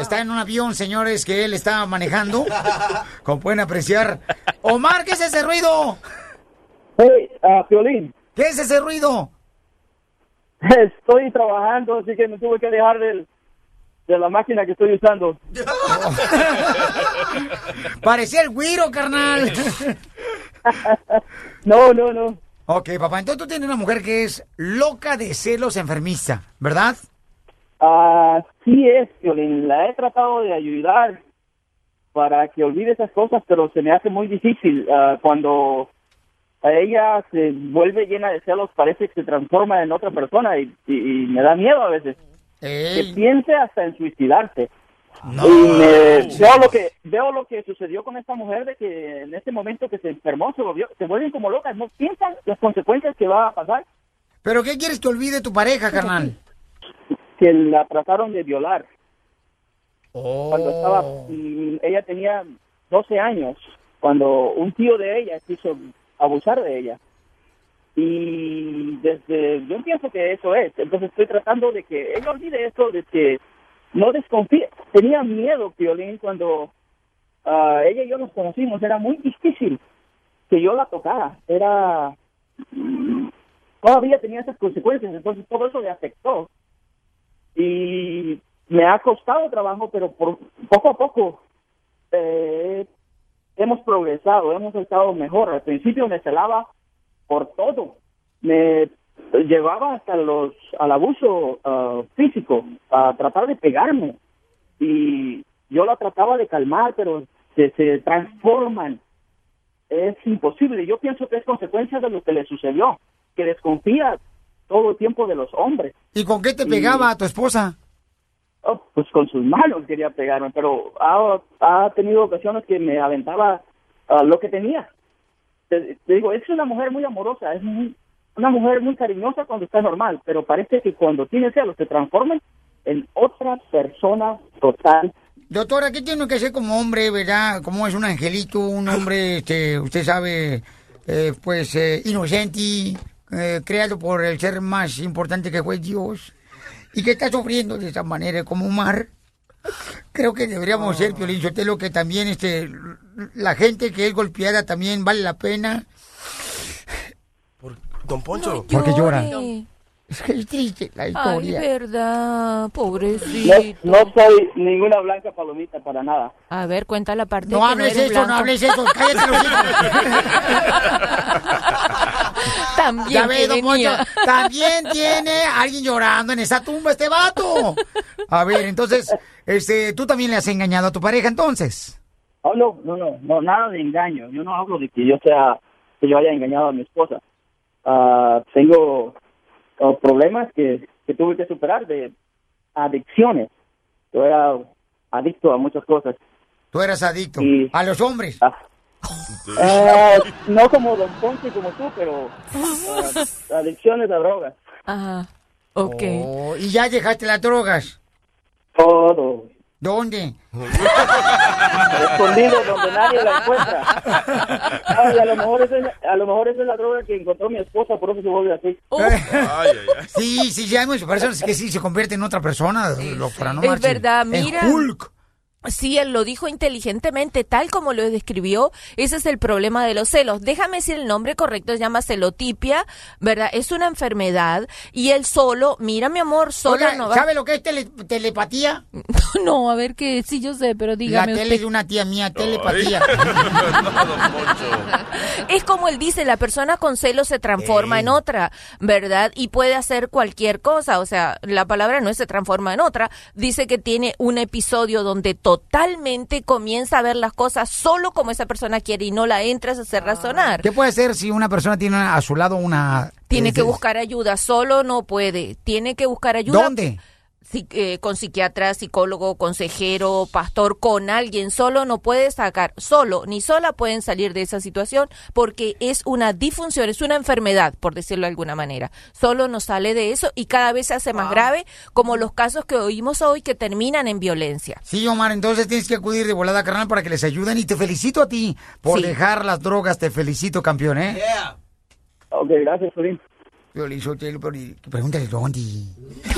[SPEAKER 5] Está en un avión, señores, que él está manejando. Como pueden apreciar. Omar, ¿qué es ese ruido?
[SPEAKER 28] Hey, uh, Piolín.
[SPEAKER 5] ¿Qué es ese ruido?
[SPEAKER 28] Estoy trabajando, así que me tuve que dejar del, de la máquina que estoy usando.
[SPEAKER 5] Parecía el güiro, carnal.
[SPEAKER 28] No, no, no.
[SPEAKER 5] Ok, papá, entonces tú tienes una mujer que es loca de celos enfermiza, ¿verdad?
[SPEAKER 28] Ah, sí es, Piolín. La he tratado de ayudar para que olvide esas cosas, pero se me hace muy difícil. Ah, cuando a ella se vuelve llena de celos, parece que se transforma en otra persona y, y- y me da miedo a veces. Que piense hasta en suicidarse. Y me- veo lo que veo lo que sucedió con esta mujer de que en este momento que se enfermó se volvió se vuelven como locas no piensan las consecuencias que va a pasar
[SPEAKER 5] ¿Pero qué quieres que olvide tu pareja, carnal?
[SPEAKER 28] Que la trataron de violar.
[SPEAKER 5] Oh.
[SPEAKER 28] cuando estaba mm, ella tenía 12 años cuando un tío de ella quiso abusar de ella. Y desde yo pienso que eso es. Entonces estoy tratando de que ella olvide eso de que no desconfíe. Tenía miedo Piolín cuando ah, ella y yo nos conocimos. Era muy difícil que yo la tocara. Era todavía tenía esas consecuencias. Entonces todo eso le afectó me ha costado trabajo, pero por poco a poco eh, hemos progresado, hemos estado mejor. Al principio me celaba por todo, me llevaba hasta los al abuso ah, físico, a tratar de pegarme y yo la trataba de calmar, pero se, se transforman. Es imposible. Yo pienso que es consecuencia de lo que le sucedió, que desconfía todo el tiempo de los hombres.
[SPEAKER 5] ¿Y con qué te pegaba a tu esposa?
[SPEAKER 28] Oh, pues con sus manos quería pegarme, pero ha, ha tenido ocasiones que me aventaba ah, lo que tenía. Te, te digo, es una mujer muy amorosa, es muy- una mujer muy cariñosa cuando está normal, pero parece que cuando tiene celos se transforma en otra persona total.
[SPEAKER 5] Doctora, ¿qué tiene que hacer como hombre, verdad? Como es un angelito, un hombre, este, usted sabe, eh, pues, eh, inocente, eh, creado por el ser más importante que fue Dios, y que está sufriendo de esa manera como un mar. Creo que deberíamos ser, Piolín Sotelo, que también, este, la gente que es golpeada también vale la pena.
[SPEAKER 4] Don Poncho.
[SPEAKER 5] Porque llora. Es que es triste la
[SPEAKER 27] Ay,
[SPEAKER 5] historia.
[SPEAKER 27] verdad,
[SPEAKER 28] No,
[SPEAKER 27] pobrecito.
[SPEAKER 28] no soy ninguna blanca palomita para nada.
[SPEAKER 27] A ver, cuenta la parte
[SPEAKER 5] No
[SPEAKER 27] que
[SPEAKER 5] hables
[SPEAKER 27] eres
[SPEAKER 5] eso, no
[SPEAKER 27] blanco.
[SPEAKER 5] hables eso, cállate los
[SPEAKER 27] También
[SPEAKER 5] Ya ve,
[SPEAKER 27] que
[SPEAKER 5] don
[SPEAKER 27] venía.
[SPEAKER 5] Poncho, también tiene alguien llorando en esa tumba este vato. A ver, entonces, este, tú también le has engañado a tu pareja entonces.
[SPEAKER 28] Oh, no, no, no, no, nada de engaño. Yo no hablo de que yo sea, que yo haya engañado a mi esposa. Ah, tengo problemas que, que tuve que superar de adicciones. Yo era adicto a muchas cosas.
[SPEAKER 5] Tú eras adicto
[SPEAKER 28] Y-
[SPEAKER 5] a los hombres.
[SPEAKER 28] Ah, no como Don Ponce y como tú, pero ah, adicciones a drogas.
[SPEAKER 27] Ajá, ok.
[SPEAKER 5] Oh, y ya dejaste las drogas.
[SPEAKER 28] Todo.
[SPEAKER 5] ¿Dónde?
[SPEAKER 28] Escondido donde nadie la encuentra. Ay, a lo mejor esa es, a lo mejor esa es la droga que encontró mi esposa, por eso se vuelve así.
[SPEAKER 5] Sí, sí, sí, hay muchas personas que sí se convierten en otra persona, no
[SPEAKER 27] Es
[SPEAKER 5] marchen.
[SPEAKER 27] verdad,
[SPEAKER 5] En
[SPEAKER 27] mira.
[SPEAKER 5] Hulk.
[SPEAKER 27] Sí, él lo dijo inteligentemente, tal como lo describió. Ese es el problema de los celos. Déjame decir el nombre correcto, se llama celotipia, ¿verdad? Es una enfermedad y él solo, mira mi amor, solo
[SPEAKER 5] Oiga,
[SPEAKER 27] no va.
[SPEAKER 5] ¿sabe lo que es tele- telepatía?
[SPEAKER 27] No, a ver que sí yo sé, pero
[SPEAKER 5] La
[SPEAKER 27] dígame
[SPEAKER 5] tele
[SPEAKER 27] usted.
[SPEAKER 5] de una tía mía, telepatía.
[SPEAKER 27] Es como él dice, la persona con celos se transforma en otra, ¿verdad? Y puede hacer cualquier cosa, o sea, la palabra no es se transforma en otra, dice que tiene un episodio donde totalmente comienza a ver las cosas solo como esa persona quiere y no la entras a hacer razonar.
[SPEAKER 5] ¿Qué puede hacer si una persona tiene a su lado una...
[SPEAKER 27] Tiene
[SPEAKER 5] es
[SPEAKER 27] que buscar ayuda, solo no puede. Tiene que buscar ayuda.
[SPEAKER 5] ¿Dónde?
[SPEAKER 27] Eh, con psiquiatra, psicólogo, consejero, pastor, con alguien. Solo no puede sacar, solo ni sola pueden salir de esa situación porque es una disfunción, es una enfermedad, por decirlo de alguna manera. Solo no sale de eso y cada vez se hace más grave, como los casos que oímos hoy que terminan en violencia.
[SPEAKER 5] Sí, Omar, entonces tienes que acudir de volada, carnal, para que les ayuden. Y te felicito a ti por
[SPEAKER 27] Sí.
[SPEAKER 5] dejar las drogas. Te felicito, campeón, ¿eh?
[SPEAKER 28] Ok, gracias, Solín.
[SPEAKER 5] Piolín Sotelo, pero pregúntale dónde.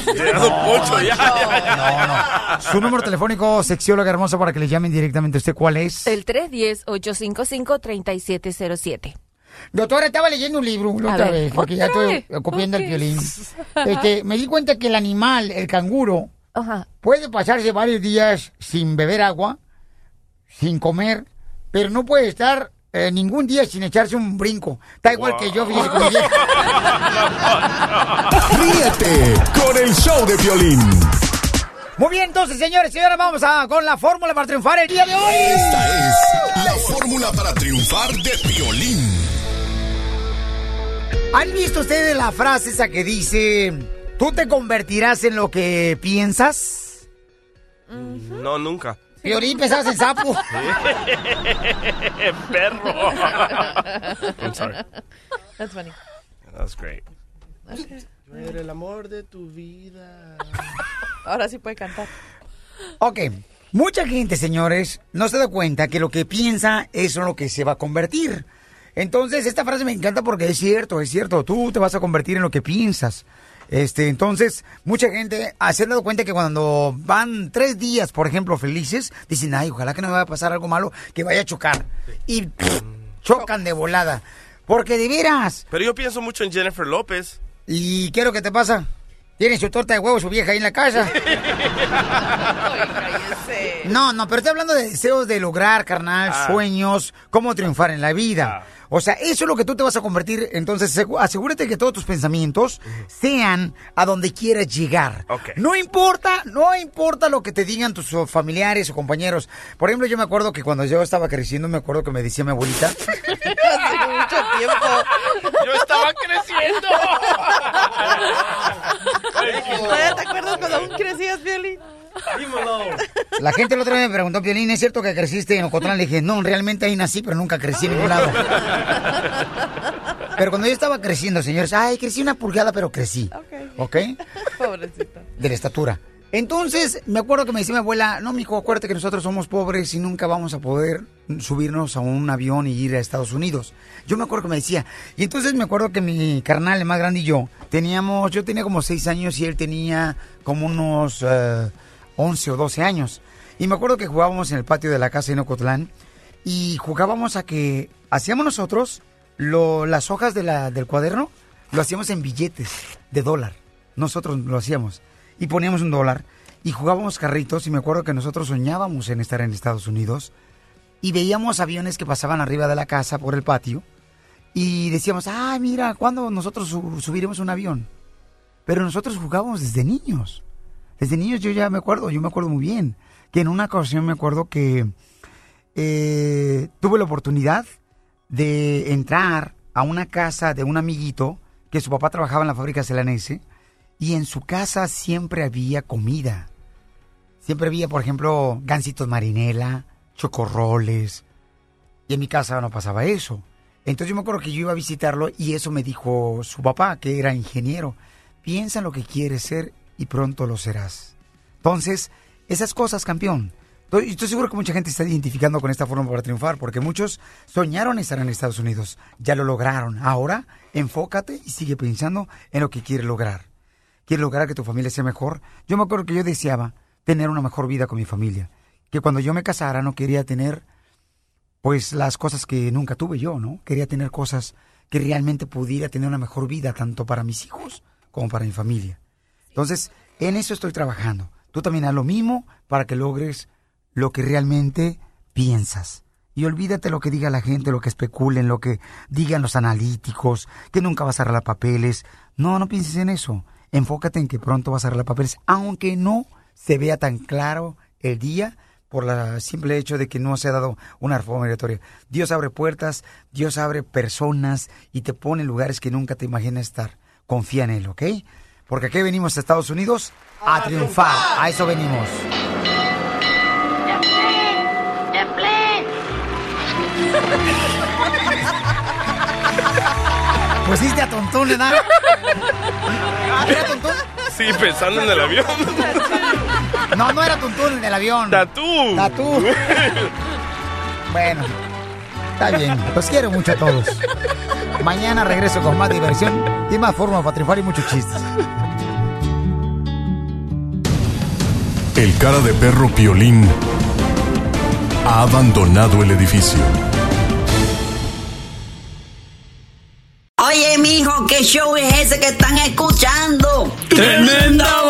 [SPEAKER 4] Poncho, ya, ya, ya.
[SPEAKER 5] Su número telefónico, sexióloga hermosa, para que le llamen directamente a usted. ¿Cuál es?
[SPEAKER 27] El 310-855-3707.
[SPEAKER 5] Doctora, estaba leyendo un libro la otra
[SPEAKER 27] ver,
[SPEAKER 5] vez, porque ya
[SPEAKER 27] ¿otra
[SPEAKER 5] estoy copiando el violín. Este, me di cuenta que el animal, el canguro,
[SPEAKER 27] Ajá.
[SPEAKER 5] puede pasarse varios días sin beber agua, sin comer, pero no puede estar eh, ningún día sin echarse un brinco. Está igual que yo.
[SPEAKER 2] Ríete con el show de violín.
[SPEAKER 5] Muy bien, entonces, señores y señoras, vamos a con la fórmula para triunfar el día de hoy.
[SPEAKER 2] Esta es la fórmula para triunfar de violín.
[SPEAKER 5] ¿Han visto ustedes la frase esa que dice, tú te convertirás en lo que piensas?
[SPEAKER 4] No, nunca.
[SPEAKER 5] Piolín, pensabas en sapo.
[SPEAKER 4] Perro. I'm sorry.
[SPEAKER 6] That's funny.
[SPEAKER 4] That was great. Yo era el amor de tu vida.
[SPEAKER 6] Ahora sí puede cantar.
[SPEAKER 5] Ok, mucha gente, señores, no se da cuenta que lo que piensa es lo que se va a convertir. Entonces, esta frase me encanta porque es cierto, es cierto, tú te vas a convertir en lo que piensas. Este, entonces, mucha gente ah, se han dado cuenta que cuando van tres días, por ejemplo, felices, dicen, ay, ojalá que no me vaya a pasar algo malo, que vaya a chocar. Y pff, chocan de volada. Porque de veras.
[SPEAKER 4] Pero yo pienso mucho en Jennifer López.
[SPEAKER 5] ¿Y qué es lo que te pasa? Tiene su torta de huevo su vieja ahí en la casa. No, no, pero estoy hablando de deseos de lograr, carnal,
[SPEAKER 29] Ah.
[SPEAKER 5] sueños, cómo triunfar en la vida. O sea, eso es lo que tú te vas a convertir. Entonces, asegúrate que todos tus pensamientos sean a donde quieras llegar. No importa, no importa lo que te digan tus familiares o compañeros. Por ejemplo, yo me acuerdo que cuando yo estaba creciendo, me acuerdo que me decía mi abuelita.
[SPEAKER 6] Hace mucho tiempo.
[SPEAKER 4] Yo estaba creciendo.
[SPEAKER 6] ¿Todavía te acuerdas cuando aún crecías, Violín?
[SPEAKER 5] La gente el otro día me preguntó, Piolín, ¿es cierto que creciste en Ocotlán? Le dije, no, realmente ahí nací, pero nunca crecí en ningún lado. Pero cuando yo estaba creciendo, señores, ay, crecí una pulgada, pero crecí. ¿Ok?
[SPEAKER 6] Pobrecito.
[SPEAKER 5] De la estatura. Entonces, me acuerdo que me decía mi abuela, no, mijo, acuérdate que nosotros somos pobres y nunca vamos a poder subirnos a un avión y ir a Estados Unidos. Yo me acuerdo que me decía. Y entonces me acuerdo que mi carnal, el más grande y yo, teníamos, yo tenía como seis años y él tenía como unos eh, 11 o 12 años. Y me acuerdo que jugábamos en el patio de la casa en Ocotlán y jugábamos a que hacíamos nosotros lo- las hojas del cuaderno, lo hacíamos en billetes de dólar. Nosotros lo hacíamos. Y poníamos un dólar y jugábamos carritos y me acuerdo que nosotros soñábamos en estar en Estados Unidos y veíamos aviones que pasaban arriba de la casa por el patio y decíamos, ah, mira, ¿cuándo nosotros su- subiremos un avión? Pero nosotros jugábamos desde niños. Desde niños yo ya me acuerdo, yo me acuerdo muy bien, que en una ocasión me acuerdo que eh, tuve la oportunidad de entrar a una casa de un amiguito que su papá trabajaba en la fábrica celanese y en su casa siempre había comida. Siempre había, por ejemplo, gansitos marinela, chocorroles. Y en mi casa no pasaba eso. Entonces yo me acuerdo que yo iba a visitarlo y eso me dijo su papá, que era ingeniero. Piensa en lo que quieres ser y pronto lo serás. Entonces, esas cosas, campeón. Estoy, seguro que mucha gente está identificando con esta forma para triunfar, porque muchos soñaron estar en Estados Unidos, ya lo lograron. Ahora, enfócate y sigue pensando en lo que quieres lograr. ¿Quieres lograr que tu familia sea mejor? Yo me acuerdo que yo deseaba tener una mejor vida con mi familia. Que cuando yo me casara no quería tener, pues, las cosas que nunca tuve yo, ¿no? Quería tener cosas que realmente pudiera tener una mejor vida, tanto para mis hijos como para mi familia. Entonces, en eso estoy trabajando. Tú también haz lo mismo para que logres lo que realmente piensas. Y olvídate lo que diga la gente, lo que especulen, lo que digan los analíticos, que nunca vas a arreglar papeles. No, no pienses en eso. Enfócate en que pronto vas a arreglar papeles, aunque no se vea tan claro el día por el simple hecho de que no se ha dado una reforma migratoria. Dios abre puertas, Dios abre personas y te pone en lugares que nunca te imaginas estar. Confía en Él, ¿ok? Porque aquí venimos a Estados Unidos a triunfar. A eso venimos. Pusiste a Tontón, ¿verdad? ¿Era Tontón?
[SPEAKER 4] Sí, pensando en el avión.
[SPEAKER 5] No, no era Tontón en el avión.
[SPEAKER 4] Tatú.
[SPEAKER 5] Tatú. Bueno, está bien. Los quiero mucho a todos. Mañana regreso con más diversión y más forma para triunfar y muchos chistes.
[SPEAKER 2] El cara de perro Piolín ha abandonado el edificio.
[SPEAKER 29] Oye, mijo, ¿qué show es ese que están escuchando?
[SPEAKER 3] ¡Tremenda